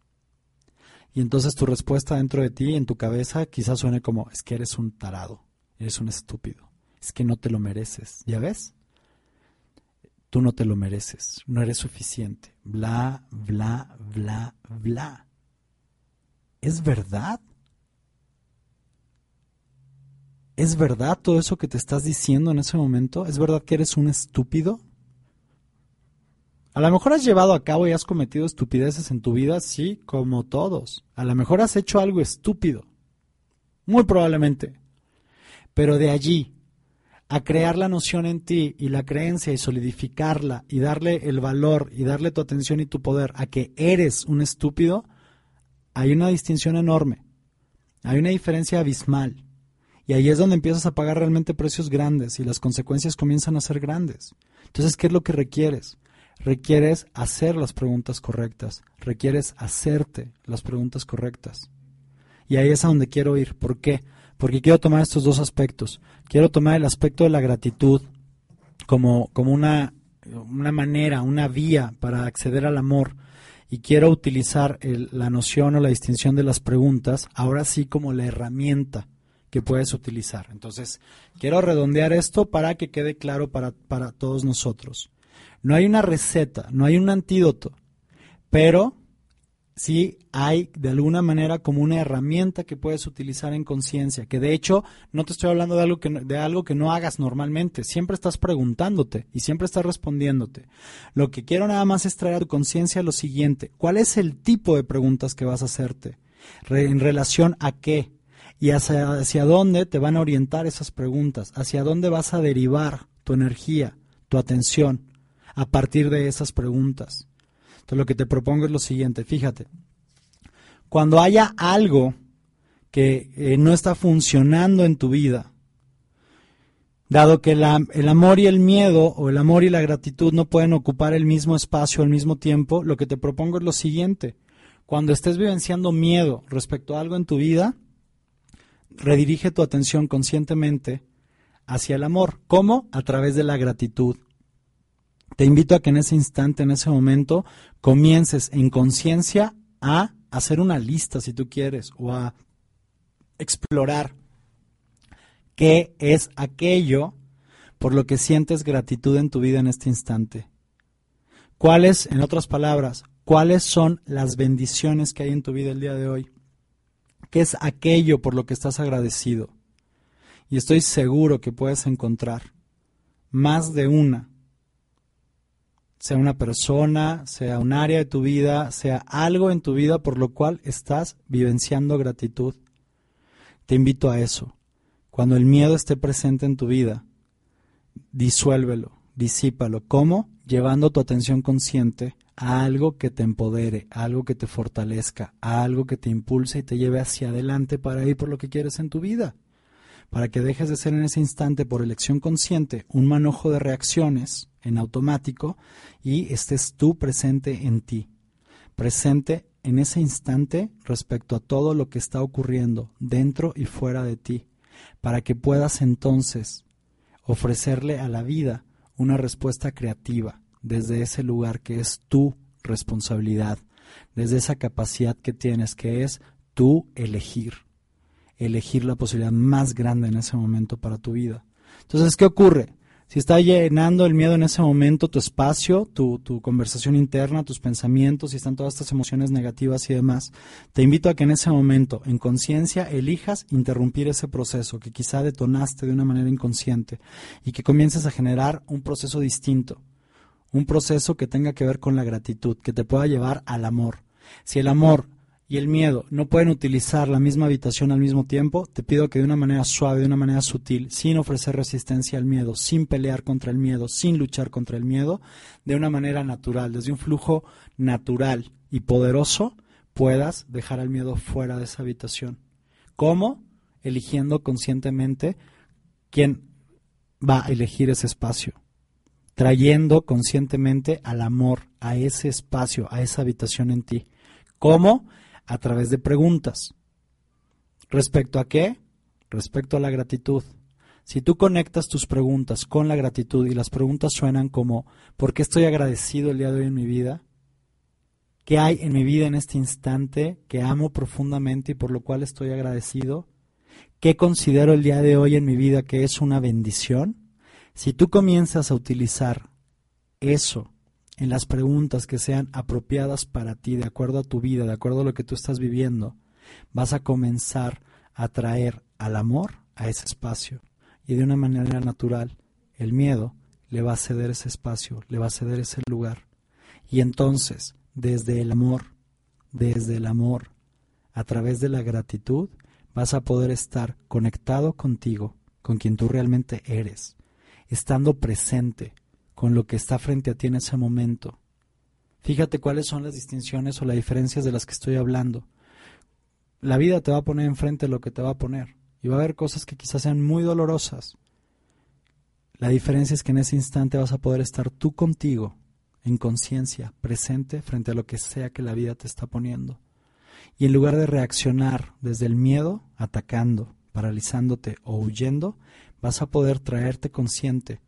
Y entonces tu respuesta dentro de ti, en tu cabeza, quizás suene como, es que eres un tarado, eres un estúpido, es que no te lo mereces. ¿Ya ves? Tú no te lo mereces, no eres suficiente. Bla, bla, bla, bla. ¿Es verdad? ¿Es verdad todo eso que te estás diciendo en ese momento? ¿Es verdad que eres un estúpido? A lo mejor has llevado a cabo y has cometido estupideces en tu vida, sí, como todos. A lo mejor has hecho algo estúpido. muy probablemente. Pero de allí a crear la noción en ti y la creencia y solidificarla y darle el valor y darle tu atención y tu poder a que eres un estúpido, hay una distinción enorme. Hay una diferencia abismal. Y ahí es donde empiezas a pagar realmente precios grandes y las consecuencias comienzan a ser grandes. Entonces, ¿qué es lo que requieres? Requieres hacer las preguntas correctas, requieres hacerte las preguntas correctas. Y ahí es a donde quiero ir. ¿Por qué? Porque quiero tomar estos dos aspectos. Quiero tomar el aspecto de la gratitud como, como una, una manera, una vía para acceder al amor. Y quiero utilizar el- la noción o la distinción de las preguntas ahora sí como la herramienta que puedes utilizar. Entonces, quiero redondear esto para que quede claro para, para todos nosotros. No hay una receta, no hay un antídoto, pero sí hay de alguna manera como una herramienta que puedes utilizar en conciencia, que de hecho no te estoy hablando de algo que no, de algo que no hagas normalmente, siempre estás preguntándote y siempre estás respondiéndote. Lo que quiero nada más es traer a tu conciencia lo siguiente, ¿cuál es el tipo de preguntas que vas a hacerte? ¿En relación a qué? ¿Y hacia dónde te van a orientar esas preguntas? ¿Hacia dónde vas a derivar tu energía, tu atención a partir de esas preguntas? Entonces lo que te propongo es lo siguiente, fíjate, cuando haya algo que eh, no está funcionando en tu vida, dado que el amor y el miedo o el amor y la gratitud no pueden ocupar el mismo espacio al mismo tiempo, lo que te propongo es lo siguiente, cuando estés vivenciando miedo respecto a algo en tu vida, redirige tu atención conscientemente hacia el amor. ¿Cómo? A través de la gratitud. Te invito a que en ese instante, en ese momento, comiences en conciencia a hacer una lista, si tú quieres, o a explorar qué es aquello por lo que sientes gratitud en tu vida en este instante. ¿Cuáles, en otras palabras, cuáles son las bendiciones que hay en tu vida el día de hoy? ¿Qué es aquello por lo que estás agradecido? Y estoy seguro que puedes encontrar más de una sea una persona, sea un área de tu vida, sea algo en tu vida por lo cual estás vivenciando gratitud. Te invito a eso. Cuando el miedo esté presente en tu vida, disuélvelo, disípalo. ¿Cómo? Llevando tu atención consciente a algo que te empodere, a algo que te fortalezca, a algo que te impulse y te lleve hacia adelante para ir por lo que quieres en tu vida. Para que dejes de ser en ese instante, por elección consciente, un manojo de reacciones en automático y estés tú presente en ti. Presente en ese instante respecto a todo lo que está ocurriendo dentro y fuera de ti. Para que puedas entonces ofrecerle a la vida una respuesta creativa desde ese lugar que es tu responsabilidad, desde esa capacidad que tienes que es tú elegir, elegir la posibilidad más grande en ese momento para tu vida. Entonces, ¿qué ocurre? Si está llenando el miedo en ese momento tu espacio, tu, tu conversación interna, tus pensamientos, si están todas estas emociones negativas y demás, te invito a que en ese momento, en conciencia, elijas interrumpir ese proceso que quizá detonaste de una manera inconsciente y que comiences a generar un proceso distinto, un proceso que tenga que ver con la gratitud, que te pueda llevar al amor. Si el amor y el miedo no pueden utilizar la misma habitación al mismo tiempo, te pido que de una manera suave, de una manera sutil, sin ofrecer resistencia al miedo, sin pelear contra el miedo, sin luchar contra el miedo, de una manera natural, desde un flujo natural y poderoso, puedas dejar al miedo fuera de esa habitación. ¿Cómo? Eligiendo conscientemente quién va a elegir ese espacio trayendo conscientemente al amor a ese espacio, a esa habitación en ti. ¿Cómo? A través de preguntas. ¿Respecto a qué? Respecto a la gratitud. Si tú conectas tus preguntas con la gratitud y las preguntas suenan como ¿por qué estoy agradecido el día de hoy en mi vida? ¿Qué hay en mi vida en este instante que amo profundamente y por lo cual estoy agradecido? ¿Qué considero el día de hoy en mi vida que es una bendición? Si tú comienzas a utilizar eso en las preguntas que sean apropiadas para ti, de acuerdo a tu vida, de acuerdo a lo que tú estás viviendo, vas a comenzar a traer al amor a ese espacio. Y de una manera natural, el miedo le va a ceder ese espacio, le va a ceder ese lugar. Y entonces, desde el amor, desde el amor, a través de la gratitud, vas a poder estar conectado contigo, con quien tú realmente eres, estando presente con lo que está frente a ti en ese momento. Fíjate cuáles son las distinciones o las diferencias de las que estoy hablando. La vida te va a poner enfrente lo que te va a poner y va a haber cosas que quizás sean muy dolorosas. La diferencia es que en ese instante vas a poder estar tú contigo, en conciencia, presente frente a lo que sea que la vida te está poniendo. Y en lugar de reaccionar desde el miedo, atacando, paralizándote o huyendo, vas a poder traerte consciente,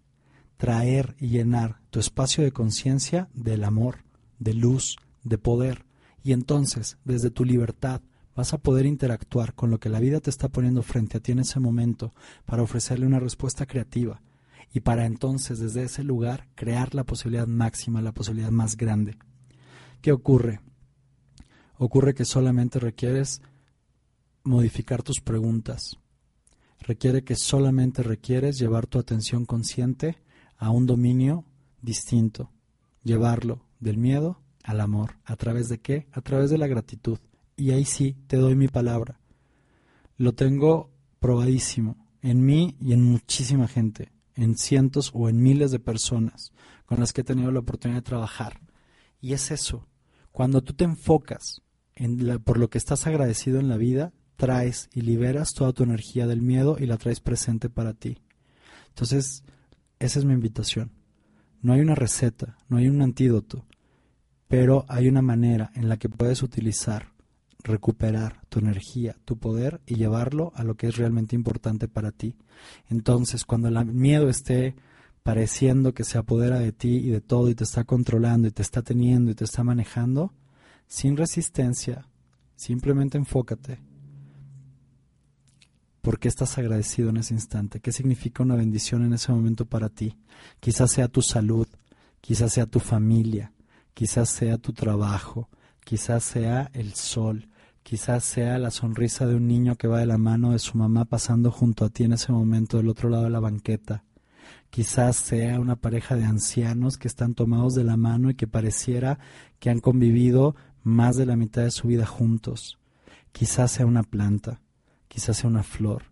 traer y llenar tu espacio de conciencia del amor, de luz, de poder. Y entonces, desde tu libertad, vas a poder interactuar con lo que la vida te está poniendo frente a ti en ese momento para ofrecerle una respuesta creativa y para entonces desde ese lugar crear la posibilidad máxima, la posibilidad más grande. ¿Qué ocurre? Ocurre que solamente requieres modificar tus preguntas. Requiere que solamente requieres llevar tu atención consciente a un dominio distinto, llevarlo del miedo al amor. ¿A través de qué? A través de la gratitud. Y ahí sí te doy mi palabra. Lo tengo probadísimo en mí y en muchísima gente, en cientos o en miles de personas con las que he tenido la oportunidad de trabajar. Y es eso, cuando tú te enfocas en por lo que estás agradecido en la vida, traes y liberas toda tu energía del miedo y la traes presente para ti. Entonces, esa es mi invitación. No hay una receta, no hay un antídoto, pero hay una manera en la que puedes utilizar, recuperar tu energía, tu poder y llevarlo a lo que es realmente importante para ti. Entonces, cuando el miedo esté pareciendo que se apodera de ti y de todo y te está controlando y te está teniendo y te está manejando, sin resistencia, simplemente enfócate. ¿Por qué estás agradecido en ese instante? ¿Qué significa una bendición en ese momento para ti? Quizás sea tu salud, quizás sea tu familia, quizás sea tu trabajo, quizás sea el sol, quizás sea la sonrisa de un niño que va de la mano de su mamá pasando junto a ti en ese momento del otro lado de la banqueta. Quizás sea una pareja de ancianos que están tomados de la mano y que pareciera que han convivido más de la mitad de su vida juntos. Quizás sea una planta, quizás sea una flor,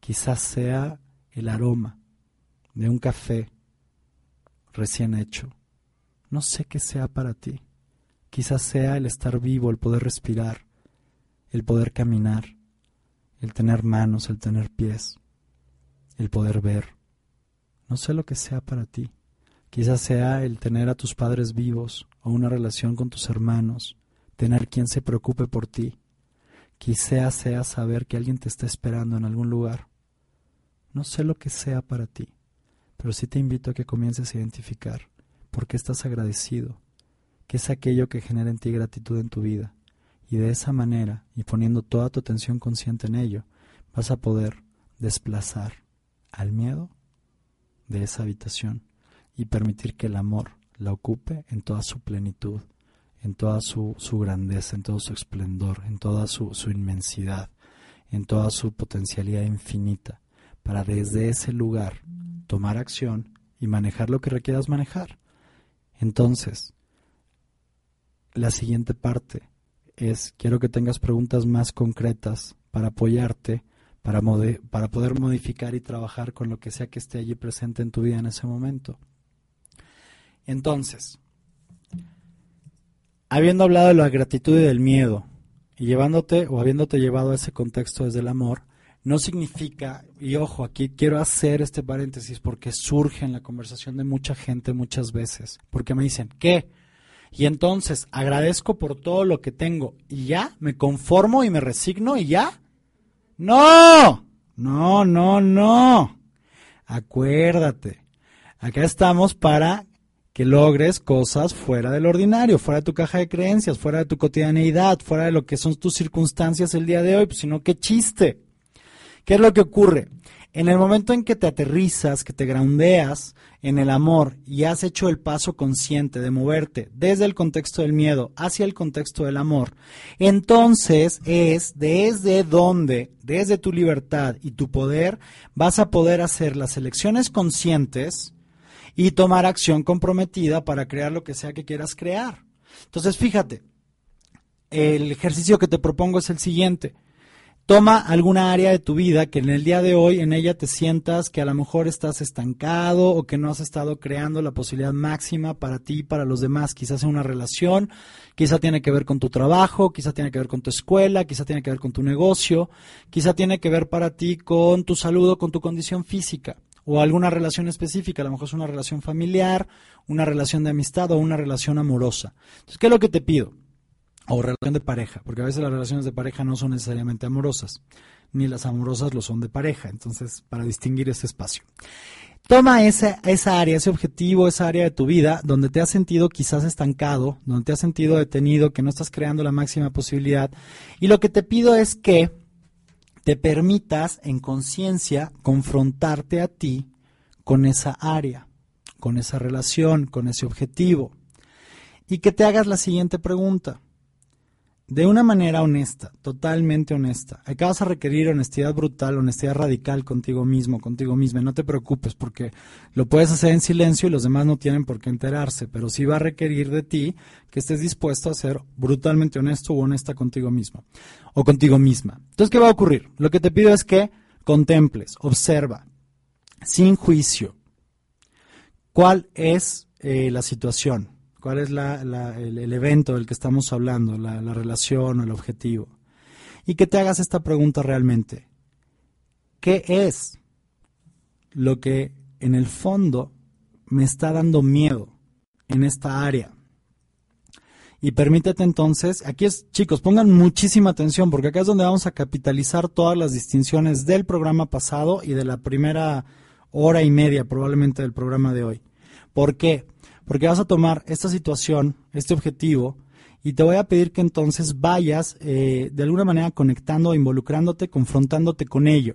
quizás sea el aroma de un café recién hecho. No sé qué sea para ti. Quizás sea el estar vivo, el poder respirar, el poder caminar, el tener manos, el tener pies, el poder ver. No sé lo que sea para ti. Quizás sea el tener a tus padres vivos o una relación con tus hermanos, tener quien se preocupe por ti. Quizás sea saber que alguien te está esperando en algún lugar. No sé lo que sea para ti, pero sí te invito a que comiences a identificar por qué estás agradecido, qué es aquello que genera en ti gratitud en tu vida. Y de esa manera, y poniendo toda tu atención consciente en ello, vas a poder desplazar al miedo de esa habitación y permitir que el amor la ocupe en toda su plenitud, en toda su, su grandeza, en todo su esplendor, en toda su, su inmensidad, en toda su potencialidad infinita, para desde ese lugar tomar acción y manejar lo que requieras manejar. Entonces, la siguiente parte es, quiero que tengas preguntas más concretas para apoyarte, para, para poder modificar y trabajar con lo que sea que esté allí presente en tu vida en ese momento. Entonces, habiendo hablado de la gratitud y del miedo, y llevándote o habiéndote llevado a ese contexto desde el amor, no significa, y ojo, aquí quiero hacer este paréntesis porque surge en la conversación de mucha gente muchas veces, porque me dicen, ¿qué? Y entonces agradezco por todo lo que tengo y ya, me conformo y me resigno y ya. No, no, no, no. Acuérdate, acá estamos para que logres cosas fuera del ordinario, fuera de tu caja de creencias, fuera de tu cotidianeidad, fuera de lo que son tus circunstancias el día de hoy, pues si no, qué chiste. ¿Qué es lo que ocurre? En el momento en que te aterrizas, que te groundeas en el amor y has hecho el paso consciente de moverte desde el contexto del miedo hacia el contexto del amor, entonces es desde donde, desde tu libertad y tu poder, vas a poder hacer las elecciones conscientes y tomar acción comprometida para crear lo que sea que quieras crear. Entonces, fíjate, el ejercicio que te propongo es el siguiente. Toma alguna área de tu vida que en el día de hoy en ella te sientas que a lo mejor estás estancado o que no has estado creando la posibilidad máxima para ti y para los demás. Quizás en una relación, quizá tiene que ver con tu trabajo, quizá tiene que ver con tu escuela, quizá tiene que ver con tu negocio, quizá tiene que ver para ti con tu salud o con tu condición física o alguna relación específica, a lo mejor es una relación familiar, una relación de amistad o una relación amorosa. Entonces, ¿qué es lo que te pido? O relación de pareja, porque a veces las relaciones de pareja no son necesariamente amorosas, ni las amorosas lo son de pareja, entonces para distinguir ese espacio. Toma esa, esa área, ese objetivo, esa área de tu vida donde te has sentido quizás estancado, donde te has sentido detenido, que no estás creando la máxima posibilidad. Y lo que te pido es que te permitas en conciencia confrontarte a ti con esa área, con esa relación, con ese objetivo. Y que te hagas la siguiente pregunta de una manera honesta, totalmente honesta. Acá a requerir honestidad brutal, honestidad radical contigo mismo, contigo misma. No te preocupes porque lo puedes hacer en silencio y los demás no tienen por qué enterarse, pero sí va a requerir de ti que estés dispuesto a ser brutalmente honesto o honesta contigo mismo o contigo misma. Entonces, ¿qué va a ocurrir? Lo que te pido es que contemples, observa, sin juicio, cuál es eh, la situación cuál es el, evento del que estamos hablando, la, la relación o el objetivo. Y que te hagas esta pregunta realmente. ¿Qué es lo que en el fondo me está dando miedo en esta área? Y permítete entonces, aquí es, chicos, pongan muchísima atención porque acá es donde vamos a capitalizar todas las distinciones del programa pasado y de la primera hora y media probablemente del programa de hoy. ¿Por qué? Porque vas a tomar esta situación, este objetivo, y te voy a pedir que entonces vayas eh, de alguna manera conectando, involucrándote, confrontándote con ello.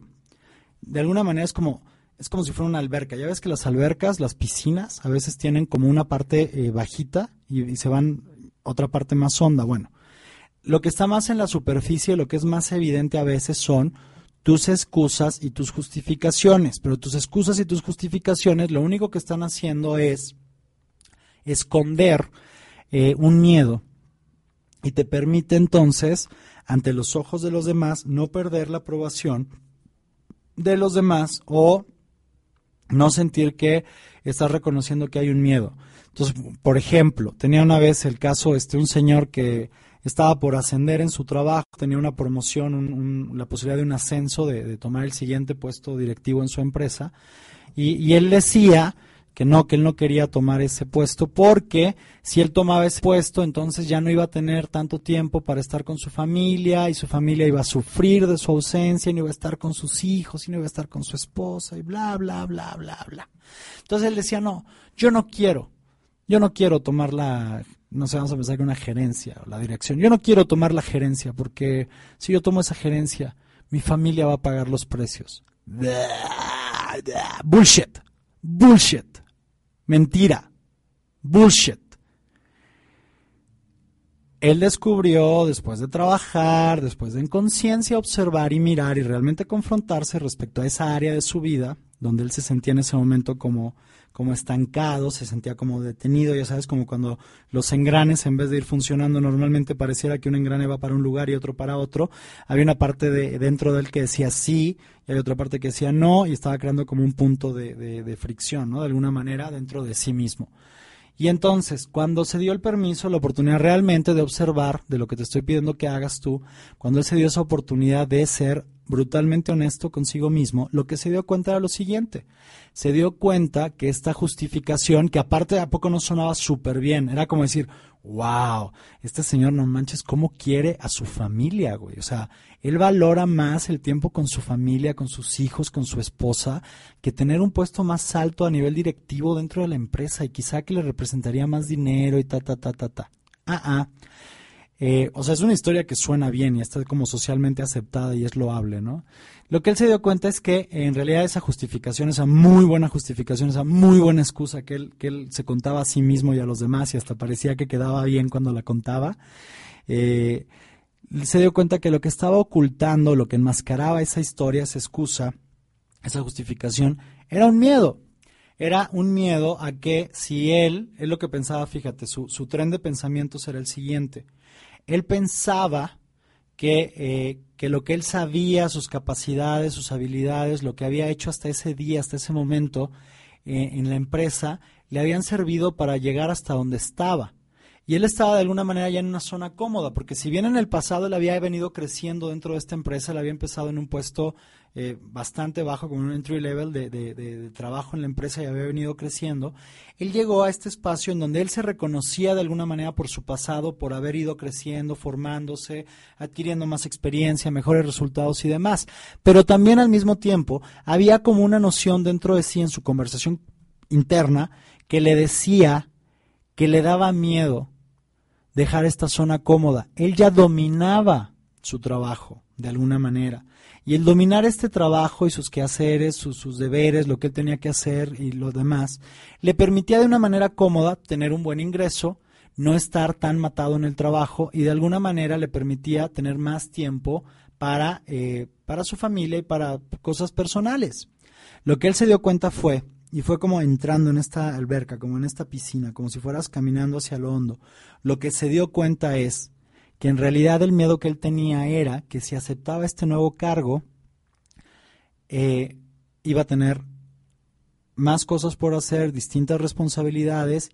De alguna manera es como, es como si fuera una alberca. Ya ves que las albercas, las piscinas, a veces tienen como una parte eh, bajita y, y, se van otra parte más honda. Bueno, lo que está más en la superficie, lo que es más evidente a veces son tus excusas y tus justificaciones. Pero tus excusas y tus justificaciones lo único que están haciendo es esconder eh, un miedo y te permite entonces, ante los ojos de los demás, no perder la aprobación de los demás o no sentir que estás reconociendo que hay un miedo. Entonces, por ejemplo, tenía una vez el caso, este, un señor que estaba por ascender en su trabajo, tenía una promoción, un, un, la posibilidad de un ascenso, de, tomar el siguiente puesto directivo en su empresa, y, y él decía que no, que él no quería tomar ese puesto porque si él tomaba ese puesto entonces ya no iba a tener tanto tiempo para estar con su familia y su familia iba a sufrir de su ausencia y no iba a estar con sus hijos y no iba a estar con su esposa y bla, bla, bla, bla, bla. Entonces él decía, no, yo no quiero, yo no quiero tomar la, no sé, vamos a pensar que una gerencia o la dirección, yo no quiero tomar la gerencia porque si yo tomo esa gerencia, mi familia va a pagar los precios. Bullshit, bullshit. Mentira. Bullshit. Él descubrió, después de trabajar, después de en conciencia observar y mirar y realmente confrontarse respecto a esa área de su vida, donde él se sentía en ese momento como, como estancado, se sentía como detenido, ya sabes, como cuando los engranes, en vez de ir funcionando normalmente, pareciera que un engrane va para un lugar y otro para otro. Había una parte de, dentro de él que decía sí, y había otra parte que decía no, y estaba creando como un punto de, fricción, ¿no? De alguna manera, dentro de sí mismo. Y entonces, cuando se dio el permiso, la oportunidad realmente de observar de lo que te estoy pidiendo que hagas tú, cuando él se dio esa oportunidad de ser brutalmente honesto consigo mismo, lo que se dio cuenta era lo siguiente. Se dio cuenta que esta justificación, que aparte de a poco no sonaba súper bien, era como decir, wow, este señor no manches, ¿cómo quiere a su familia, güey? O sea, él valora más el tiempo con su familia, con sus hijos, con su esposa, que tener un puesto más alto a nivel directivo dentro de la empresa y quizá que le representaría más dinero y ta, ta, ta, ta, ta. Ah, ah. Eh, o sea, es una historia que suena bien y está como socialmente aceptada y es loable, ¿no? Lo que él se dio cuenta es que en realidad esa justificación, esa muy buena justificación, esa muy buena excusa que él, que él se contaba a sí mismo y a los demás y hasta parecía que quedaba bien cuando la contaba, eh, se dio cuenta que lo que estaba ocultando, lo que enmascaraba esa historia, esa excusa, esa justificación, era un miedo. Era un miedo a que si él, es lo que pensaba, fíjate, su, su tren de pensamientos era el siguiente él pensaba que, eh, que lo que él sabía, sus capacidades, sus habilidades, lo que había hecho hasta ese día, hasta ese momento eh, en la empresa, le habían servido para llegar hasta donde estaba. Y él estaba de alguna manera ya en una zona cómoda, porque si bien en el pasado él había venido creciendo dentro de esta empresa, él había empezado en un puesto eh, bastante bajo, como un entry level de, de- de- de trabajo en la empresa y había venido creciendo, él llegó a este espacio en donde él se reconocía de alguna manera por su pasado, por haber ido creciendo, formándose, adquiriendo más experiencia, mejores resultados y demás. Pero también al mismo tiempo había como una noción dentro de sí en su conversación interna que le decía que le daba miedo dejar esta zona cómoda. Él ya dominaba su trabajo de alguna manera. Y el dominar este trabajo y sus quehaceres, sus, sus deberes, lo que él tenía que hacer y lo demás, le permitía de una manera cómoda tener un buen ingreso, no estar tan matado en el trabajo y de alguna manera le permitía tener más tiempo para, eh, para su familia y para cosas personales. Lo que él se dio cuenta fue, y fue como entrando en esta alberca, como en esta piscina, como si fueras caminando hacia lo hondo, lo que se dio cuenta es que en realidad el miedo que él tenía era que si aceptaba este nuevo cargo, eh, iba a tener más cosas por hacer, distintas responsabilidades,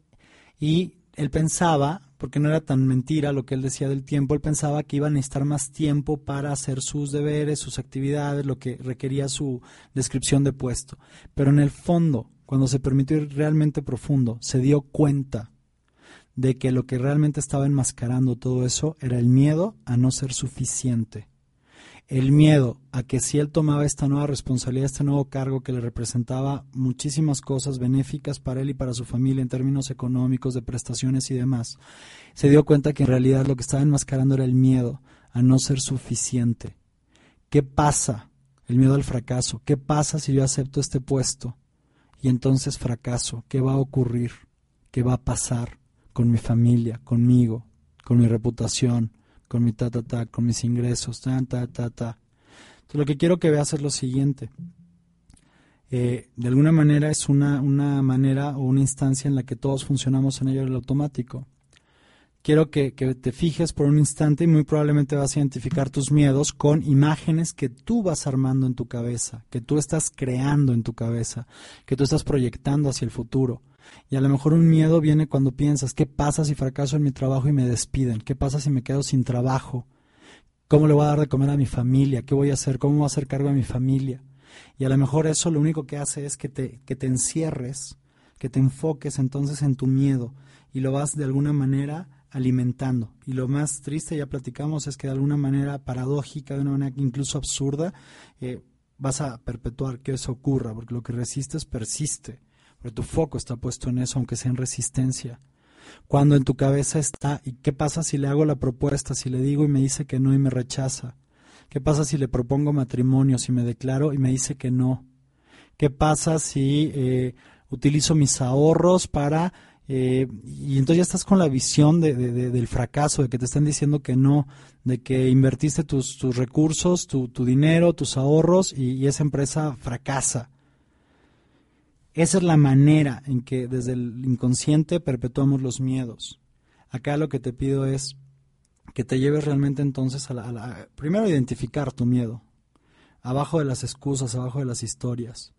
y él pensaba, porque no era tan mentira lo que él decía del tiempo, él pensaba que iba a necesitar más tiempo para hacer sus deberes, sus actividades, lo que requería su descripción de puesto. Pero en el fondo, cuando se permitió ir realmente profundo, se dio cuenta de que lo que realmente estaba enmascarando todo eso era el miedo a no ser suficiente. El miedo a que si él tomaba esta nueva responsabilidad, este nuevo cargo que le representaba muchísimas cosas benéficas para él y para su familia en términos económicos, de prestaciones y demás, se dio cuenta que en realidad lo que estaba enmascarando era el miedo a no ser suficiente. ¿Qué pasa? El miedo al fracaso. ¿Qué pasa si yo acepto este puesto? Y entonces fracaso. ¿Qué va a ocurrir? ¿Qué va a pasar con mi familia, conmigo, con mi reputación, con mi ta ta ta, con mis ingresos, ta ta ta ta? Entonces, lo que quiero que veas es lo siguiente. Eh, de alguna manera es una, una manera o una instancia en la que todos funcionamos en ello el automático. Quiero que, que te fijes por un instante y muy probablemente vas a identificar tus miedos con imágenes que tú vas armando en tu cabeza, que tú estás creando en tu cabeza, que tú estás proyectando hacia el futuro. Y a lo mejor un miedo viene cuando piensas, ¿qué pasa si fracaso en mi trabajo y me despiden? ¿Qué pasa si me quedo sin trabajo? ¿Cómo le voy a dar de comer a mi familia? ¿Qué voy a hacer? ¿Cómo voy a hacer cargo de mi familia? Y a lo mejor eso lo único que hace es que te, que te encierres, que te enfoques entonces en tu miedo y lo vas de alguna manera alimentando. Y lo más triste, ya platicamos, es que de alguna manera paradójica, de una manera incluso absurda, eh, vas a perpetuar que eso ocurra, porque lo que resistes persiste, porque tu foco está puesto en eso, aunque sea en resistencia. Cuando en tu cabeza está, ¿y qué pasa si le hago la propuesta, si le digo y me dice que no y me rechaza? ¿Qué pasa si le propongo matrimonio, si me declaro y me dice que no? ¿Qué pasa si eh, utilizo mis ahorros para... Eh, y entonces ya estás con la visión de, de, de, del fracaso, de que te están diciendo que no, de que invertiste tus, recursos, tu, dinero, tus ahorros y esa empresa fracasa. Esa es la manera en que desde el inconsciente perpetuamos los miedos. Acá lo que te pido es que te lleves realmente entonces a la, a la, primero identificar tu miedo, abajo de las excusas, abajo de las historias.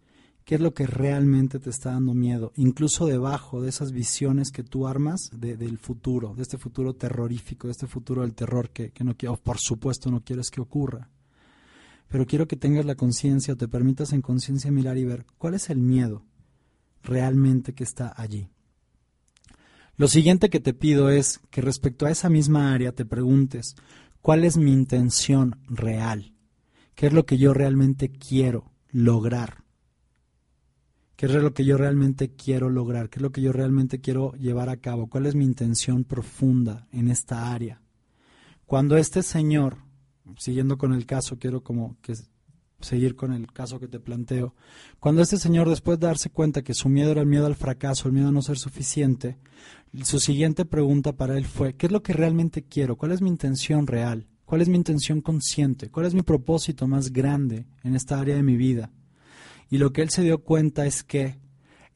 ¿Qué es lo que realmente te está dando miedo? Incluso debajo de esas visiones que tú armas de, del futuro, de este futuro terrorífico, de este futuro del terror que, que no quiero, por supuesto no quieres que ocurra. Pero quiero que tengas la conciencia o te permitas en conciencia mirar y ver cuál es el miedo realmente que está allí. Lo siguiente que te pido es que respecto a esa misma área te preguntes cuál es mi intención real, qué es lo que yo realmente quiero lograr, qué es lo que yo realmente quiero lograr, qué es lo que yo realmente quiero llevar a cabo, cuál es mi intención profunda en esta área. Cuando este señor, siguiendo con el caso, quiero como que seguir con el caso que te planteo. Cuando este señor, después de darse cuenta que su miedo era el miedo al fracaso, el miedo a no ser suficiente, su siguiente pregunta para él fue, ¿qué es lo que realmente quiero? ¿Cuál es mi intención real? ¿Cuál es mi intención consciente? ¿Cuál es mi propósito más grande en esta área de mi vida? Y lo que él se dio cuenta es que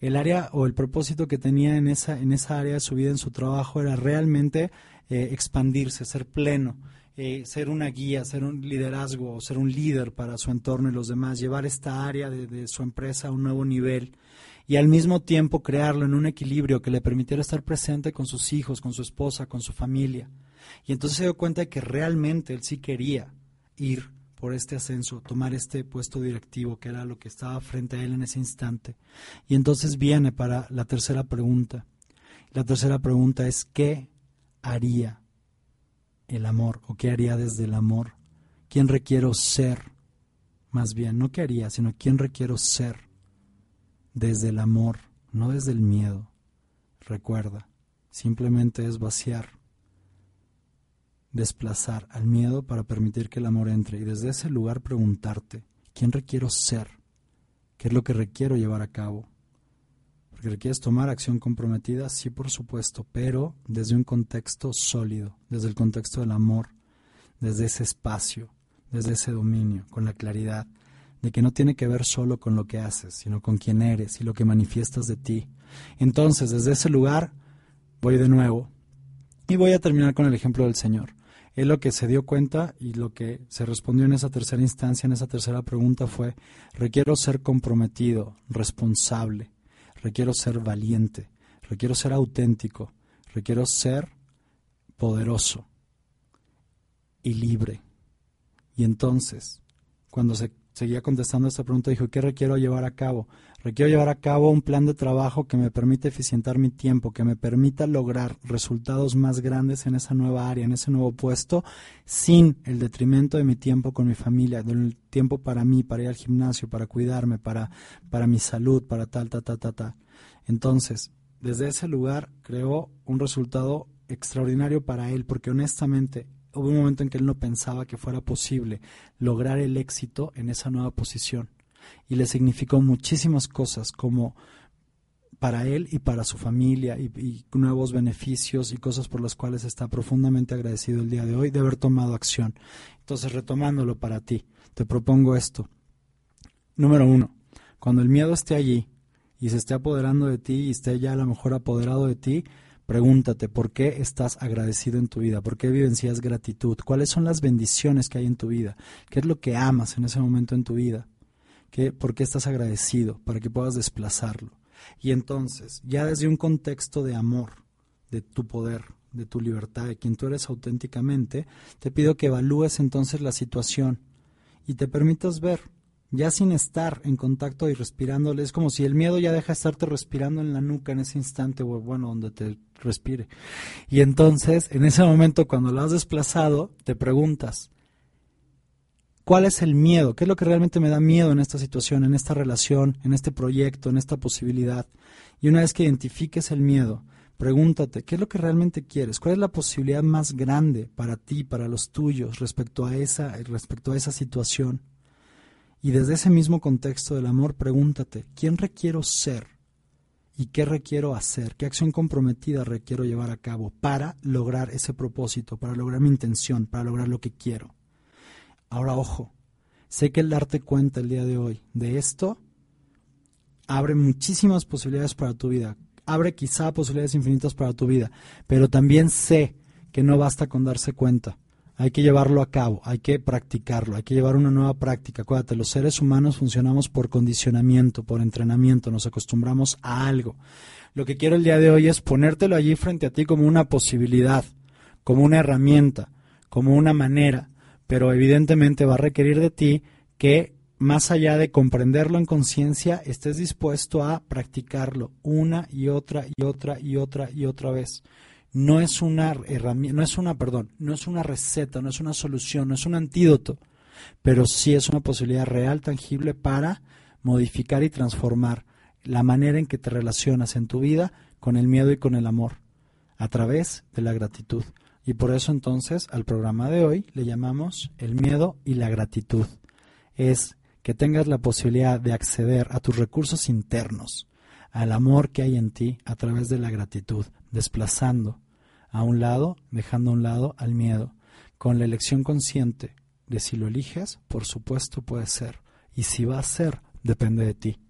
el área o el propósito que tenía en esa, en esa área de su vida, en su trabajo, era realmente eh, expandirse, ser pleno, eh, ser una guía, ser un liderazgo, ser un líder para su entorno y los demás, llevar esta área de, de su empresa a un nuevo nivel y al mismo tiempo crearlo en un equilibrio que le permitiera estar presente con sus hijos, con su esposa, con su familia. Y entonces se dio cuenta de que realmente él sí quería ir por este ascenso, tomar este puesto directivo, que era lo que estaba frente a él en ese instante. Y entonces viene para la tercera pregunta. La tercera pregunta es, ¿qué haría el amor o qué haría desde el amor? ¿Quién requiero ser? Más bien, no qué haría, sino quién requiero ser desde el amor, no desde el miedo. Recuerda, simplemente es vaciar, desplazar al miedo para permitir que el amor entre y desde ese lugar preguntarte, ¿quién requiero ser? ¿Qué es lo que requiero llevar a cabo? Porque requieres tomar acción comprometida, sí, por supuesto, pero desde un contexto sólido, desde el contexto del amor, desde ese espacio, desde ese dominio, con la claridad de que no tiene que ver solo con lo que haces, sino con quién eres y lo que manifiestas de ti. Entonces, desde ese lugar, voy de nuevo y voy a terminar con el ejemplo del Señor. Él lo que se dio cuenta y lo que se respondió en esa tercera instancia, en esa tercera pregunta fue, requiero ser comprometido, responsable, requiero ser valiente, requiero ser auténtico, requiero ser poderoso y libre. Y entonces, cuando se seguía contestando esta pregunta, dijo, ¿qué requiero llevar a cabo? Requiero llevar a cabo un plan de trabajo que me permita eficientar mi tiempo, que me permita lograr resultados más grandes en esa nueva área, en ese nuevo puesto, sin el detrimento de mi tiempo con mi familia, del tiempo para mí, para ir al gimnasio, para cuidarme, para, para mi salud, para tal, ta, ta, ta, ta. Entonces, desde ese lugar creó un resultado extraordinario para él, porque honestamente hubo un momento en que él no pensaba que fuera posible lograr el éxito en esa nueva posición. Y le significó muchísimas cosas como para él y para su familia y, nuevos beneficios y cosas por las cuales está profundamente agradecido el día de hoy de haber tomado acción. Entonces, retomándolo para ti, te propongo esto. Número uno, cuando el miedo esté allí y se esté apoderando de ti y esté ya a lo mejor apoderado de ti, Pregúntate por qué estás agradecido en tu vida, por qué vivencias gratitud, cuáles son las bendiciones que hay en tu vida, qué es lo que amas en ese momento en tu vida, ¿Qué, por qué estás agradecido, para que puedas desplazarlo. Y entonces, ya desde un contexto de amor, de tu poder, de tu libertad, de quien tú eres auténticamente, te pido que evalúes entonces la situación y te permitas ver ya sin estar en contacto y respirándole, es como si el miedo ya deja de estarte respirando en la nuca en ese instante, o bueno, donde te respire. Y entonces, en ese momento, cuando lo has desplazado, te preguntas, ¿cuál es el miedo? ¿Qué es lo que realmente me da miedo en esta situación, en esta relación, en este proyecto, en esta posibilidad? Y una vez que identifiques el miedo, pregúntate, ¿qué es lo que realmente quieres? ¿Cuál es la posibilidad más grande para ti, para los tuyos, respecto a esa, respecto a esa situación? Y desde ese mismo contexto del amor, pregúntate, ¿quién requiero ser? ¿Y qué requiero hacer? ¿Qué acción comprometida requiero llevar a cabo para lograr ese propósito, para lograr mi intención, para lograr lo que quiero? Ahora, ojo, sé que el darte cuenta el día de hoy de esto abre muchísimas posibilidades para tu vida, abre quizá posibilidades infinitas para tu vida, pero también sé que no basta con darse cuenta hay que llevarlo a cabo, hay que practicarlo, hay que llevar una nueva práctica. Acuérdate, los seres humanos funcionamos por condicionamiento, por entrenamiento, nos acostumbramos a algo. Lo que quiero el día de hoy es ponértelo allí frente a ti como una posibilidad, como una herramienta, como una manera, pero evidentemente va a requerir de ti que más allá de comprenderlo en conciencia, estés dispuesto a practicarlo una y otra y otra y otra y otra vez no es una herramienta, no es una, perdón, no es una receta, no es una solución, no es un antídoto, pero sí es una posibilidad real, tangible para modificar y transformar la manera en que te relacionas en tu vida con el miedo y con el amor, a través de la gratitud. Y por eso entonces al programa de hoy le llamamos el miedo y la gratitud. Es que tengas la posibilidad de acceder a tus recursos internos, al amor que hay en ti a través de la gratitud, desplazando a un lado, dejando a un lado al miedo, con la elección consciente de si lo eliges, por supuesto puede ser, y si va a ser, depende de ti,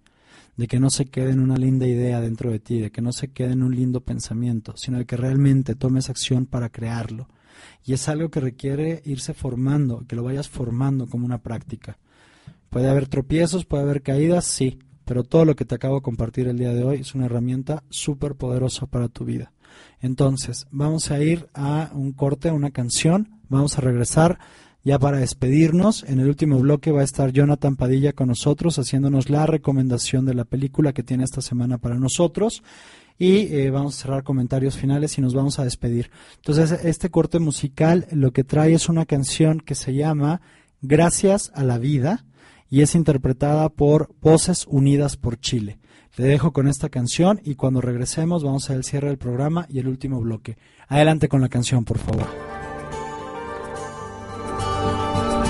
de que no se quede en una linda idea dentro de ti, de que no se quede en un lindo pensamiento, sino de que realmente tomes acción para crearlo, Y es algo que requiere irse formando, que lo vayas formando como una práctica. Puede haber tropiezos, puede haber caídas, sí, pero todo lo que te acabo de compartir el día de hoy es una herramienta súper poderosa para tu vida. Entonces, vamos a ir a un corte, a una canción, vamos a regresar ya para despedirnos. En el último bloque va a estar Jonathan Padilla con nosotros haciéndonos la recomendación de la película que tiene esta semana para nosotros. Y eh, vamos a cerrar comentarios finales y nos vamos a despedir. Entonces, este corte musical lo que trae es una canción que se llama Gracias a la vida y es interpretada por Voces Unidas por Chile. Te dejo con esta canción y cuando regresemos vamos a el cierre del programa y el último bloque. Adelante con la canción, por favor.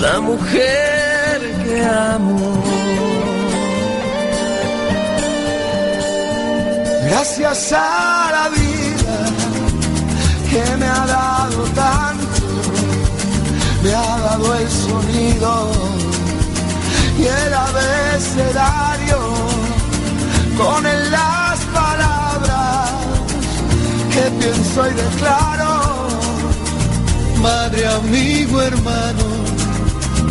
la mujer que amo. Gracias a la vida que me ha dado tanto, me ha dado el sonido y el abecedario con él las palabras que pienso y declaro. Madre, amigo, hermano,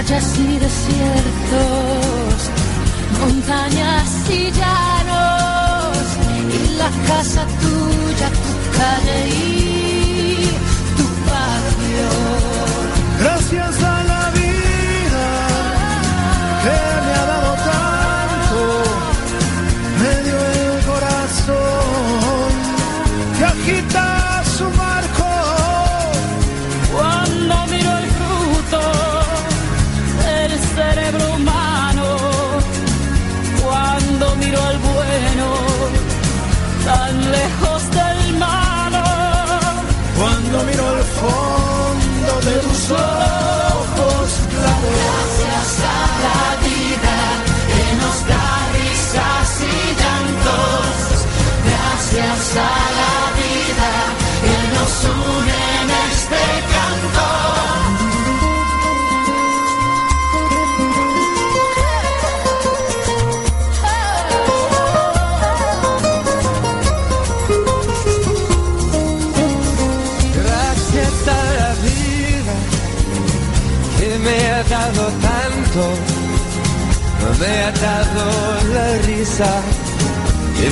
playas y desiertos, montañas y llanos, y la casa tuya, tu calle y tu barrio. Gracias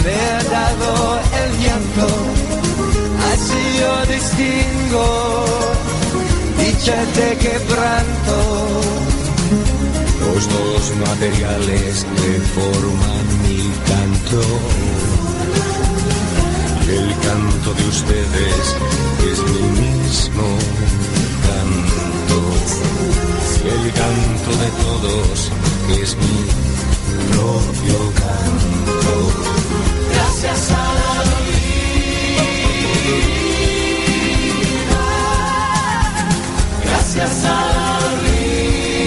me ha dado el llanto. Así yo distingo dicha de quebranto. Los dos materiales que forman mi canto. El canto de ustedes es mi mismo canto. El canto de todos es mi propio canto. Gracias a la vida,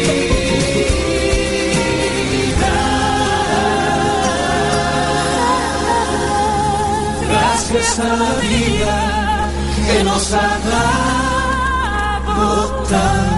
gracias a la vida que nos ha dado tanto.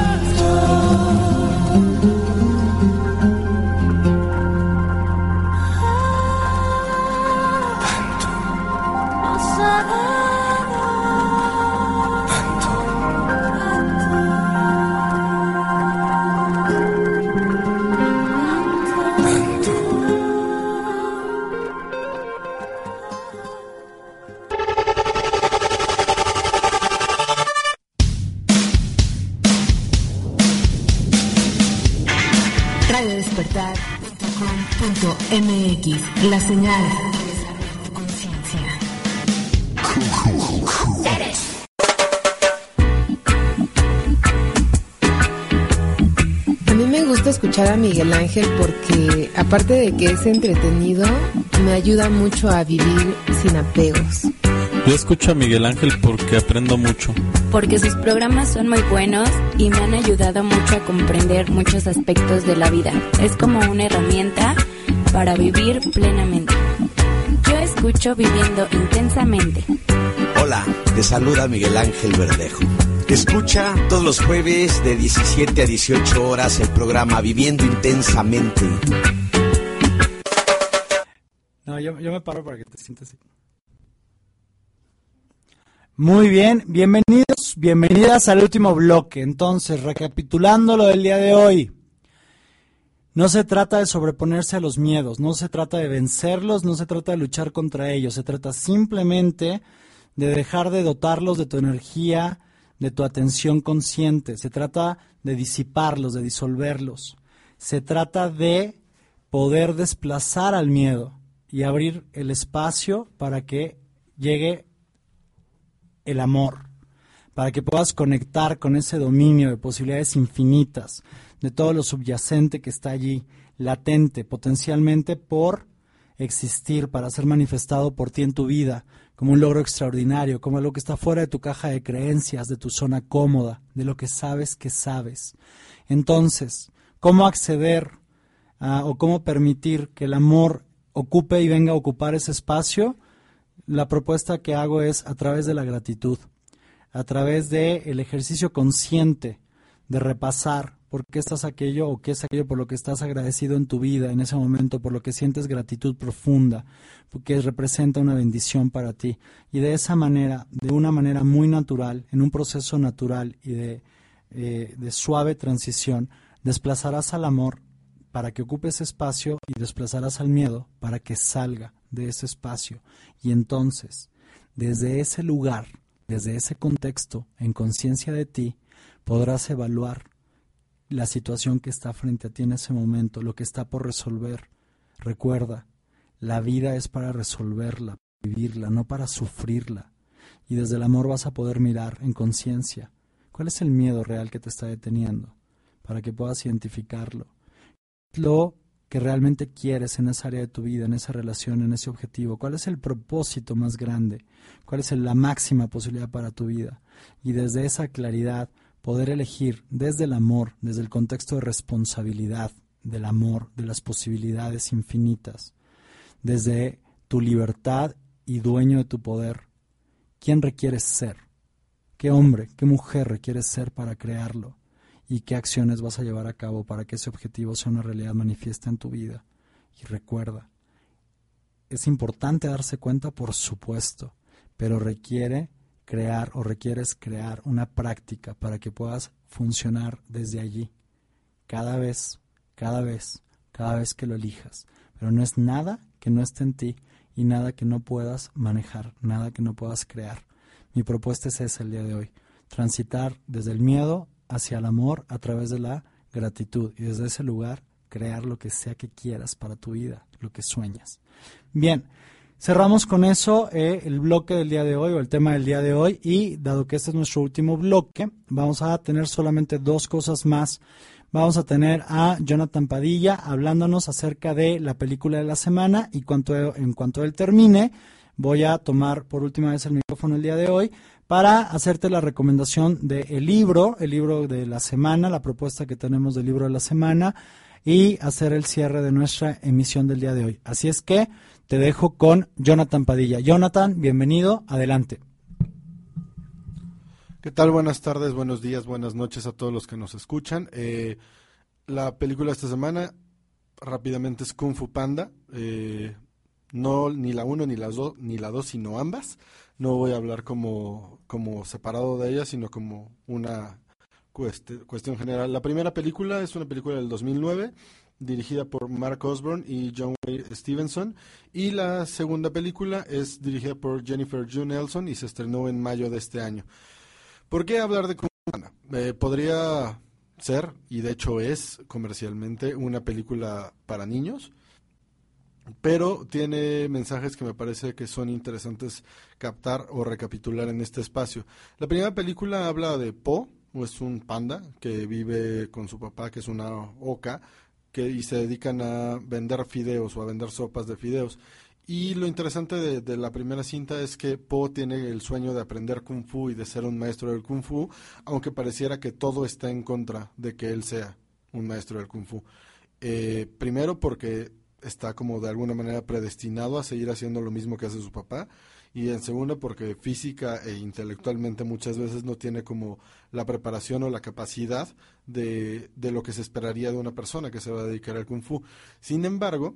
Aparte de que es entretenido, me ayuda mucho a vivir sin apegos. Yo escucho a Miguel Ángel porque aprendo mucho. Porque sus programas son muy buenos y me han ayudado mucho a comprender muchos aspectos de la vida. Es como una herramienta para vivir plenamente. Yo escucho viviendo intensamente. Hola, te saluda Miguel Ángel Verdejo. Escucha todos los jueves de 17 a 18 horas el programa Viviendo Intensamente. Yo, me paro para que te sientas así. Muy bien, bienvenidos, bienvenidas al último bloque. Entonces, recapitulando lo del día de hoy. No se trata de sobreponerse a los miedos, no se trata de vencerlos, no se trata de luchar contra ellos, se trata simplemente de dejar de dotarlos de tu energía, de tu atención consciente, se trata de disiparlos, de disolverlos, se trata de poder desplazar al miedo y abrir el espacio para que llegue el amor, para que puedas conectar con ese dominio de posibilidades infinitas, de todo lo subyacente que está allí, latente, potencialmente por existir, para ser manifestado por ti en tu vida, como un logro extraordinario, como algo que está fuera de tu caja de creencias, de tu zona cómoda, de lo que sabes que sabes. Entonces, ¿cómo acceder o cómo permitir que el amor ocupe y venga a ocupar ese espacio? La propuesta que hago es a través de la gratitud, a través del el ejercicio consciente de repasar por qué estás aquello o qué es aquello por lo que estás agradecido en tu vida en ese momento, por lo que sientes gratitud profunda, porque representa una bendición para ti. Y de esa manera, de una manera muy natural, en un proceso natural y de, eh, de suave transición, desplazarás al amor para que ocupe ese espacio y desplazarás al miedo para que salga de ese espacio. Y entonces, desde ese lugar, desde ese contexto, en conciencia de ti, podrás evaluar la situación que está frente a ti en ese momento, lo que está por resolver. Recuerda, la vida es para resolverla, vivirla, no para sufrirla. Y desde el amor vas a poder mirar en conciencia cuál es el miedo real que te está deteniendo, para que puedas identificarlo. Lo que realmente quieres en esa área de tu vida, en esa relación, en ese objetivo, cuál es el propósito más grande, cuál es la máxima posibilidad para tu vida. Y desde esa claridad poder elegir desde el amor, desde el contexto de responsabilidad del amor, de las posibilidades infinitas, desde tu libertad y dueño de tu poder, quién requieres ser, qué hombre, qué mujer requieres ser para crearlo y qué acciones vas a llevar a cabo para que ese objetivo sea una realidad manifiesta en tu vida. Y recuerda, es importante darse cuenta, por supuesto, pero requiere crear o requieres crear una práctica para que puedas funcionar desde allí, cada vez, cada vez, cada vez que lo elijas. Pero no es nada que no esté en ti y nada que no puedas manejar, nada que no puedas crear. Mi propuesta es esa el día de hoy, transitar desde el miedo hacia el amor a través de la gratitud y desde ese lugar crear lo que sea que quieras para tu vida, lo que sueñas. Bien, Cerramos con eso eh, el bloque del día de hoy o el tema del día de hoy y dado que este es nuestro último bloque, vamos a tener solamente dos cosas más. Vamos a tener a Jonathan Padilla hablándonos acerca de la película de la semana y cuanto, en cuanto él termine, voy a tomar por última vez el micrófono el día de hoy para hacerte la recomendación del libro, el libro de la semana, la propuesta que tenemos del libro de la semana y hacer el cierre de nuestra emisión del día de hoy. Así es que te dejo con Jonathan Padilla. Jonathan, bienvenido, adelante. ¿Qué tal? Buenas tardes, buenos días, buenas noches a todos los que nos escuchan. Eh, la película de esta semana rápidamente es Kung Fu Panda. Eh, no ni la uno ni las dos ni la dos sino ambas. No voy a hablar como, como separado de ellas, sino como una cuestión general. La primera película es una película del 2009 dirigida por Mark Osborne y John Wayne Stevenson. Y la segunda película es dirigida por Jennifer June Nelson y se estrenó en mayo de este año. ¿Por qué hablar de Kung eh, podría ser, y de hecho es comercialmente, una película para niños. Pero tiene mensajes que me parece que son interesantes captar o recapitular en este espacio. La primera película habla de Po, es un panda que vive con su papá, que es una oca, que, y se dedican a vender fideos o a vender sopas de fideos. Y lo interesante de, de, la primera cinta es que Po tiene el sueño de aprender kung fu y de ser un maestro del kung fu, aunque pareciera que todo está en contra de que él sea un maestro del kung fu. Eh, primero porque está como de alguna manera predestinado a seguir haciendo lo mismo que hace su papá y en segundo porque física e intelectualmente muchas veces no tiene como la preparación o la capacidad de, de lo que se esperaría de una persona que se va a dedicar al kung fu. Sin embargo,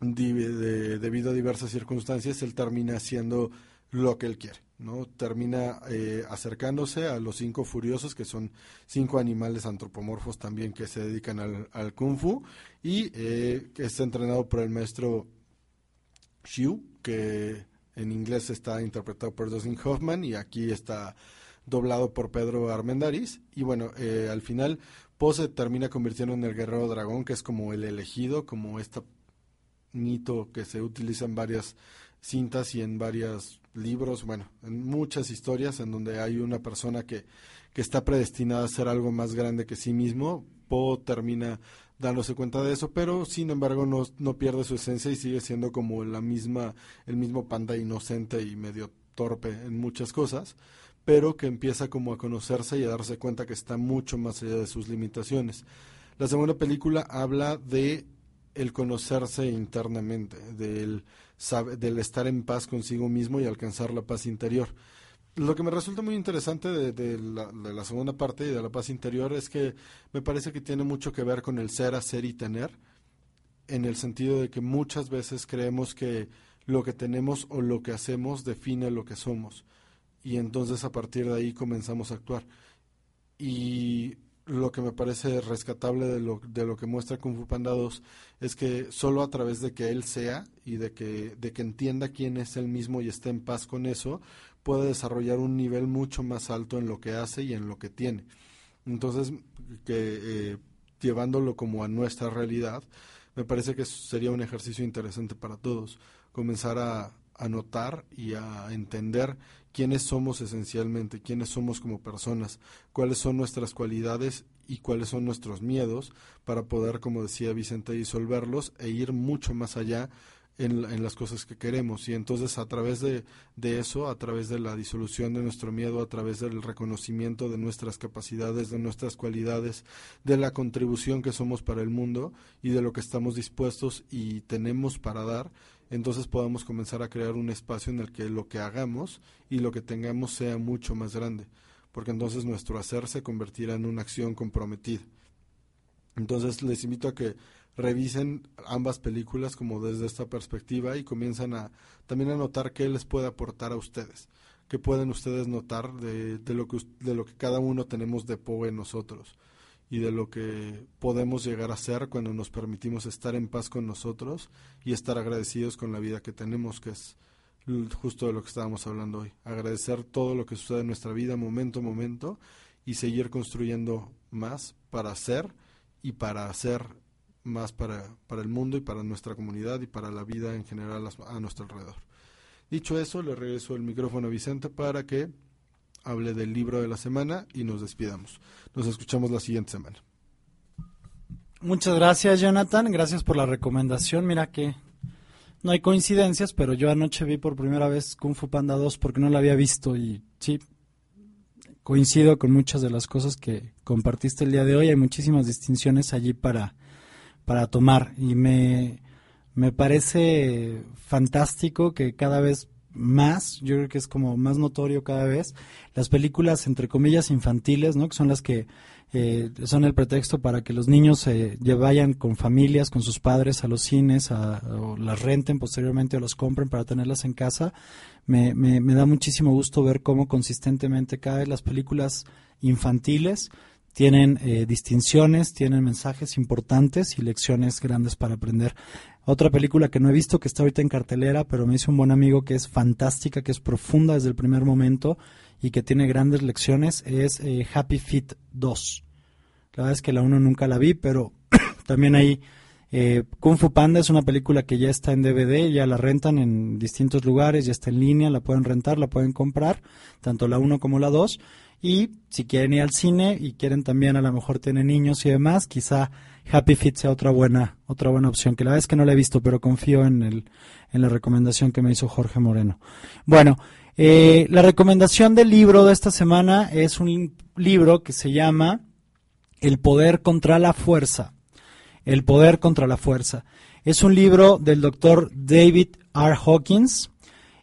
de, debido a diversas circunstancias, él termina haciendo lo que él quiere, ¿no? Termina eh, acercándose a los cinco furiosos, que son cinco animales antropomorfos también que se dedican al, kung fu, y eh, que entrenado por el maestro Xiu, que en inglés está interpretado por Dustin Hoffman, y aquí está doblado por Pedro Armendáriz, y bueno, eh, al final Po se termina convirtiendo en el guerrero dragón, que es como el elegido, como esta mito que se utiliza en varias cintas y en varios libros, bueno, en muchas historias en donde hay una persona que, que está predestinada a ser algo más grande que sí mismo. Po termina dándose cuenta de eso, pero sin embargo no, no pierde su esencia y sigue siendo como la misma, el mismo panda inocente y medio torpe en muchas cosas, pero que empieza como a conocerse y a darse cuenta que está mucho más allá de sus limitaciones. La segunda película habla de el conocerse internamente, del, del estar en paz consigo mismo y alcanzar la paz interior. Lo que me resulta muy interesante de, la, de, la, segunda parte y de la paz interior es que me parece que tiene mucho que ver con el ser, hacer y tener, en el sentido de que muchas veces creemos que lo que tenemos o lo que hacemos define lo que somos. Y entonces a partir de ahí comenzamos a actuar. Y lo que me parece rescatable de lo, de lo que muestra Kung Fu Panda 2 es que solo a través de que él sea y de que, de que entienda quién es él mismo y esté en paz con eso, puede desarrollar un nivel mucho más alto en lo que hace y en lo que tiene. Entonces, que eh, llevándolo como a nuestra realidad, me parece que sería un ejercicio interesante para todos, comenzar a, a notar y a entender quiénes somos esencialmente, quiénes somos como personas, cuáles son nuestras cualidades y cuáles son nuestros miedos para poder, como decía Vicente, disolverlos e ir mucho más allá en, en, las cosas que queremos. Y entonces a través de, de, eso, a través de la disolución de nuestro miedo, a través del reconocimiento de nuestras capacidades, de nuestras cualidades, de la contribución que somos para el mundo y de lo que estamos dispuestos y tenemos para dar, entonces podamos comenzar a crear un espacio en el que lo que hagamos y lo que tengamos sea mucho más grande, porque entonces nuestro hacer se convertirá en una acción comprometida. Entonces les invito a que revisen ambas películas como desde esta perspectiva y comienzan a también a notar qué les puede aportar a ustedes, qué pueden ustedes notar de, lo, que, de lo que cada uno tenemos de Po en nosotros y de lo que podemos llegar a ser cuando nos permitimos estar en paz con nosotros y estar agradecidos con la vida que tenemos, que es justo de lo que estábamos hablando hoy. Agradecer todo lo que sucede en nuestra vida momento a momento y seguir construyendo más para ser y para hacer más para, para el mundo y para nuestra comunidad y para la vida en general a nuestro alrededor. Dicho eso, le regreso el micrófono a Vicente para que hable del libro de la semana y nos despidamos. Nos escuchamos la siguiente semana. Muchas gracias, Jonathan. Gracias por la recomendación. Mira que no hay coincidencias, pero yo anoche vi por primera vez Kung Fu Panda 2 porque no la había visto y sí, coincido con muchas de las cosas que compartiste el día de hoy. Hay muchísimas distinciones allí para, para tomar y me, me parece fantástico que cada vez más, yo creo que es como más notorio cada vez, las películas entre comillas infantiles, ¿no? Que son las que eh, son el pretexto para que los niños eh, vayan con familias, con sus padres a los cines, a, o las renten posteriormente o los compren para tenerlas en casa. Me, me, me da muchísimo gusto ver cómo consistentemente cada vez las películas infantiles tienen eh, distinciones, tienen mensajes importantes y lecciones grandes para aprender. Otra película que no he visto, que está ahorita en cartelera, pero me dice un buen amigo que es fantástica, que es profunda desde el primer momento y que tiene grandes lecciones, es eh, Happy Feet 2. La verdad es que la 1 nunca la vi, pero [clears throat] también ahí Eh, Kung Fu Panda es una película que ya está en DVD, ya la rentan en distintos lugares, ya está en línea, la pueden rentar, la pueden comprar, tanto la 1 como la 2. Y si quieren ir al cine y quieren también a lo mejor tener niños y demás, quizá Happy Feet sea otra buena, otra buena opción, que la verdad es que no la he visto, pero confío en, el, en la recomendación que me hizo Jorge Moreno. Bueno, eh, la recomendación del libro de esta semana es un libro que se llama El poder contra la fuerza. El poder contra la fuerza. Es un libro del doctor David R. Hawkins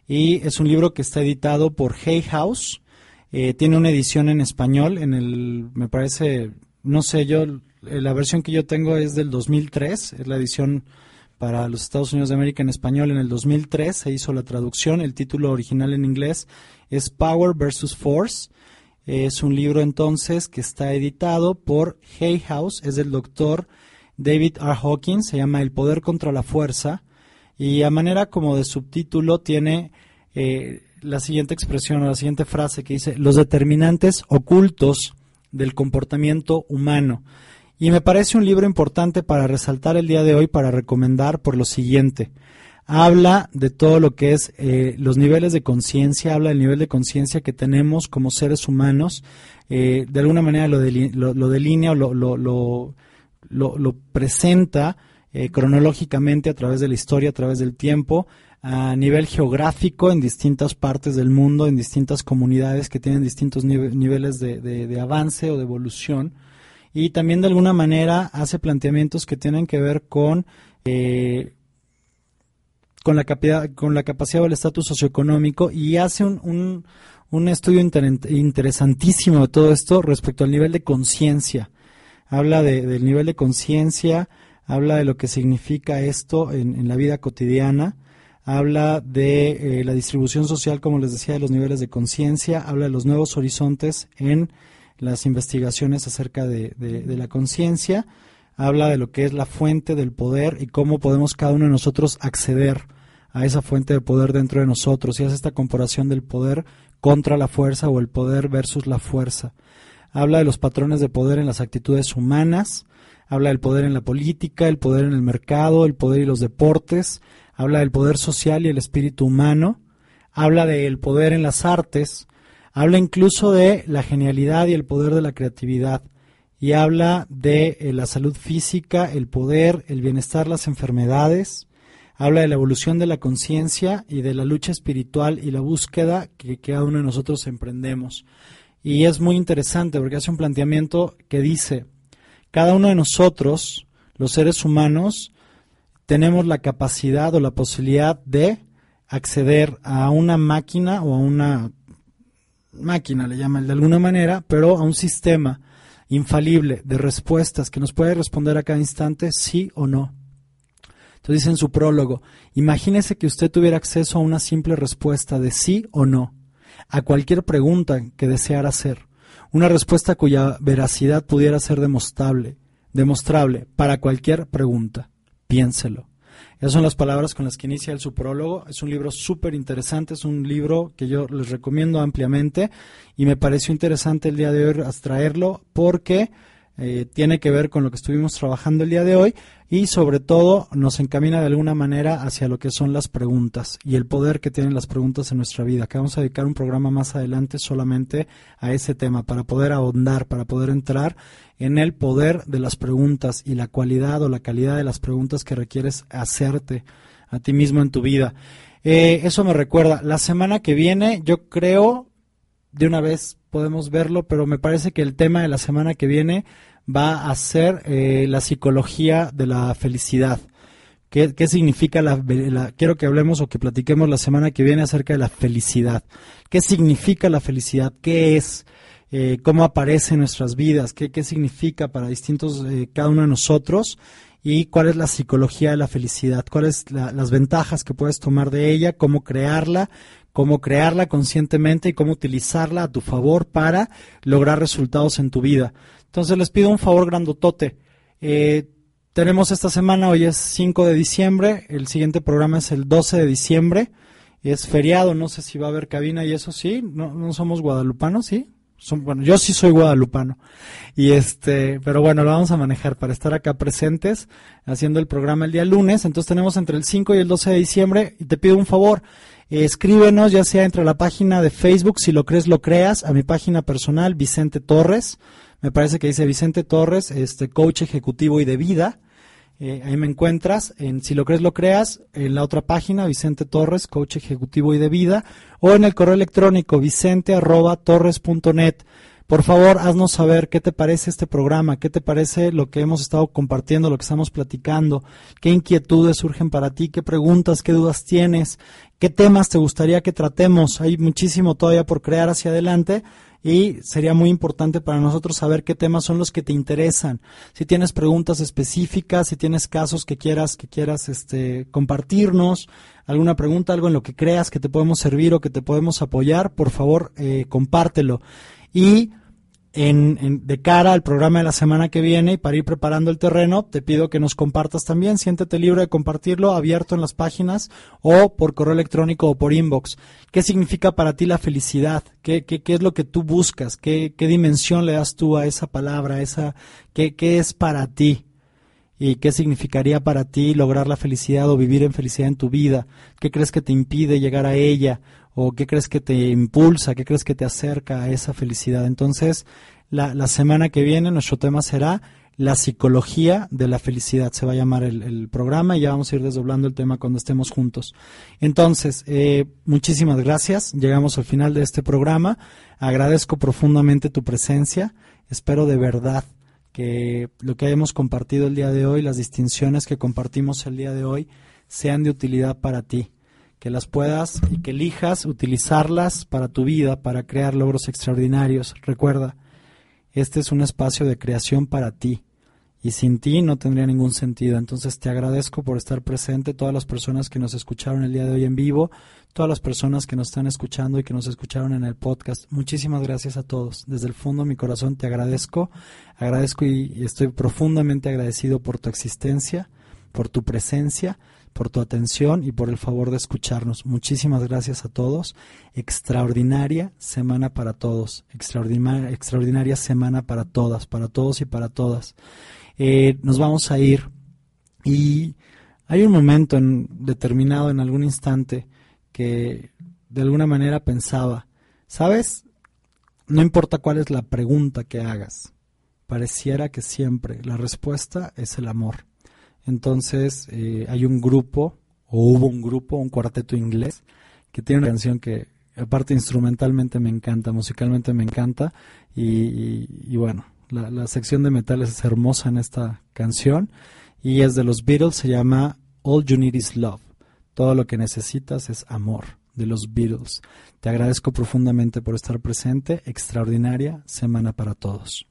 y es un libro que está editado por Hay House. Eh, tiene una edición en español, en el, me parece, no sé, yo, la versión que yo tengo es del 2003, es la edición para los Estados Unidos de América en español en el 2003, se hizo la traducción, el título original en inglés es Power versus Force. Es un libro entonces que está editado por Hay House, es del doctor David R. Hawkins, se llama El poder contra la fuerza y a manera como de subtítulo tiene eh, la siguiente expresión o la siguiente frase que dice los determinantes ocultos del comportamiento humano. Y me parece un libro importante para resaltar el día de hoy, para recomendar por lo siguiente. Habla de todo lo que es eh, los niveles de conciencia, habla del nivel de conciencia que tenemos como seres humanos. Eh, de alguna manera lo, lo- delinea o lo, lo, lo, presenta eh, cronológicamente a través de la historia, a través del tiempo, a nivel geográfico en distintas partes del mundo, en distintas comunidades que tienen distintos nive- niveles de- de avance o de evolución. Y también de alguna manera hace planteamientos que tienen que ver con, eh, con, la, capacidad, con la capacidad del estatus socioeconómico y hace un, un, un estudio inter- interesantísimo de todo esto respecto al nivel de conciencia. Habla de- del nivel de conciencia, habla de lo que significa esto en, en la vida cotidiana, habla de eh, la distribución social, como les decía, de los niveles de conciencia, habla de los nuevos horizontes en las investigaciones acerca de, la conciencia, habla de lo que es la fuente del poder y cómo podemos cada uno de nosotros acceder a esa fuente de poder dentro de nosotros. Y hace esta comparación del poder contra la fuerza o el poder versus la fuerza. Habla de los patrones de poder en las actitudes humanas, habla del poder en la política, el poder en el mercado, el poder y los deportes, habla del poder social y el espíritu humano, habla del poder en las artes, habla incluso de la genialidad y el poder de la creatividad, y habla de eh, la salud física, el poder, el bienestar, las enfermedades, habla de la evolución de la conciencia y de la lucha espiritual y la búsqueda que cada uno de nosotros emprendemos. Y es muy interesante porque hace un planteamiento que dice, cada uno de nosotros, los seres humanos, tenemos la capacidad o la posibilidad de acceder a una máquina o a una máquina, le llaman de alguna manera, pero a un sistema infalible de respuestas que nos puede responder a cada instante sí o no. Entonces dice en su prólogo, imagínese que usted tuviera acceso a una simple respuesta de sí o no a cualquier pregunta que deseara hacer, una respuesta cuya veracidad pudiera ser demostrable, demostrable para cualquier pregunta. Piénselo. Esas son las palabras con las que inicia el su prólogo. Es un libro súper interesante, es un libro que yo les recomiendo ampliamente y me pareció interesante el día de hoy traerlo porque eh, tiene que ver con lo que estuvimos trabajando el día de hoy y sobre todo nos encamina de alguna manera hacia lo que son las preguntas y el poder que tienen las preguntas en nuestra vida. Que vamos a dedicar un programa más adelante solamente a ese tema para poder ahondar, para poder entrar en el poder de las preguntas y la cualidad o la calidad de las preguntas que requieres hacerte a ti mismo en tu vida. Eh, eso me recuerda, la semana que viene yo creo de una vez podemos verlo, pero me parece que el tema de la semana que viene va a ser eh, la psicología de la felicidad. ¿Qué, qué significa la, la, Quiero que hablemos o que platiquemos la semana que viene acerca de la felicidad. ¿Qué significa la felicidad? ¿Qué es? Eh, ¿Cómo aparece en nuestras vidas? ¿Qué, qué significa para distintos, eh, cada uno de nosotros? ¿Y cuál es la psicología de la felicidad? ¿Cuáles la, las ventajas que puedes tomar de ella? ¿Cómo crearla? Cómo crearla conscientemente y cómo utilizarla a tu favor para lograr resultados en tu vida. Entonces les pido un favor grandotote. Eh, tenemos esta semana, hoy es 5 de diciembre, el siguiente programa es el 12 de diciembre, es feriado, no sé si va a haber cabina y eso sí, no, no somos guadalupanos, ¿sí? bueno, yo sí soy guadalupano. Y este, pero bueno, lo vamos a manejar para estar acá presentes haciendo el programa el día lunes. Entonces tenemos entre el 5 y el 12 de diciembre y te pido un favor. Eh, escríbenos ya sea entre la página de Facebook, si lo crees, lo creas, a mi página personal, Vicente Torres. Me parece que dice Vicente Torres, este coach ejecutivo y de vida. Eh, ahí me encuentras en Si lo crees, lo creas, en la otra página, Vicente Torres, coach ejecutivo y de vida, o en el correo electrónico vicente arroba torres net. Por favor, haznos saber qué te parece este programa, qué te parece lo que hemos estado compartiendo, lo que estamos platicando, qué inquietudes surgen para ti, qué preguntas, qué dudas tienes, qué temas te gustaría que tratemos. Hay muchísimo todavía por crear hacia adelante y sería muy importante para nosotros saber qué temas son los que te interesan. Si tienes preguntas específicas, si tienes casos que quieras que quieras este compartirnos, alguna pregunta, algo en lo que creas que te podemos servir o que te podemos apoyar, por favor, eh, compártelo. Y en, en- de cara al programa de la semana que viene y para ir preparando el terreno, te pido que nos compartas también. Siéntete libre de compartirlo abierto en las páginas o por correo electrónico o por inbox. ¿Qué significa para ti la felicidad? ¿Qué, qué, qué es lo que tú buscas? ¿Qué, qué dimensión le das tú a esa palabra? A esa, ¿qué, ¿Qué es para ti? ¿Y qué significaría para ti lograr la felicidad o vivir en felicidad en tu vida? ¿Qué crees que te impide llegar a ella? ¿O qué crees que te impulsa? ¿Qué crees que te acerca a esa felicidad? Entonces, la, la semana que viene nuestro tema será la psicología de la felicidad. Se va a llamar el, el programa y ya vamos a ir desdoblando el tema cuando estemos juntos. Entonces, eh, muchísimas gracias. Llegamos al final de este programa. Agradezco profundamente tu presencia. Espero de verdad que lo que hayamos compartido el día de hoy, las distinciones que compartimos el día de hoy, sean de utilidad para ti, que las puedas y que elijas utilizarlas para tu vida, para crear logros extraordinarios. Recuerda, este es un espacio de creación para ti y sin ti no tendría ningún sentido. Entonces te agradezco por estar presente, todas las personas que nos escucharon el día de hoy en vivo, todas las personas que nos están escuchando y que nos escucharon en el podcast. Muchísimas gracias a todos. Desde el fondo de mi corazón te agradezco, agradezco y, estoy profundamente agradecido por tu existencia, por tu presencia, por tu atención y por el favor de escucharnos. Muchísimas gracias a todos. Extraordinaria semana para todos. Extraordinaria, extraordinaria semana para todas, para todos y para todas. Eh, nos vamos a ir y hay un momento en, determinado en algún instante que de alguna manera pensaba, ¿sabes? No importa cuál es la pregunta que hagas, pareciera que siempre la respuesta es el amor. Entonces eh, hay un grupo, o hubo un grupo, un cuarteto inglés, que tiene una canción que aparte instrumentalmente me encanta, musicalmente me encanta, y, y- bueno, la, la sección de metales es hermosa en esta canción, y es de los Beatles, se llama All You Need Is Love. Todo lo que necesitas es amor, de los Beatles. Te agradezco profundamente por estar presente, extraordinaria semana para todos.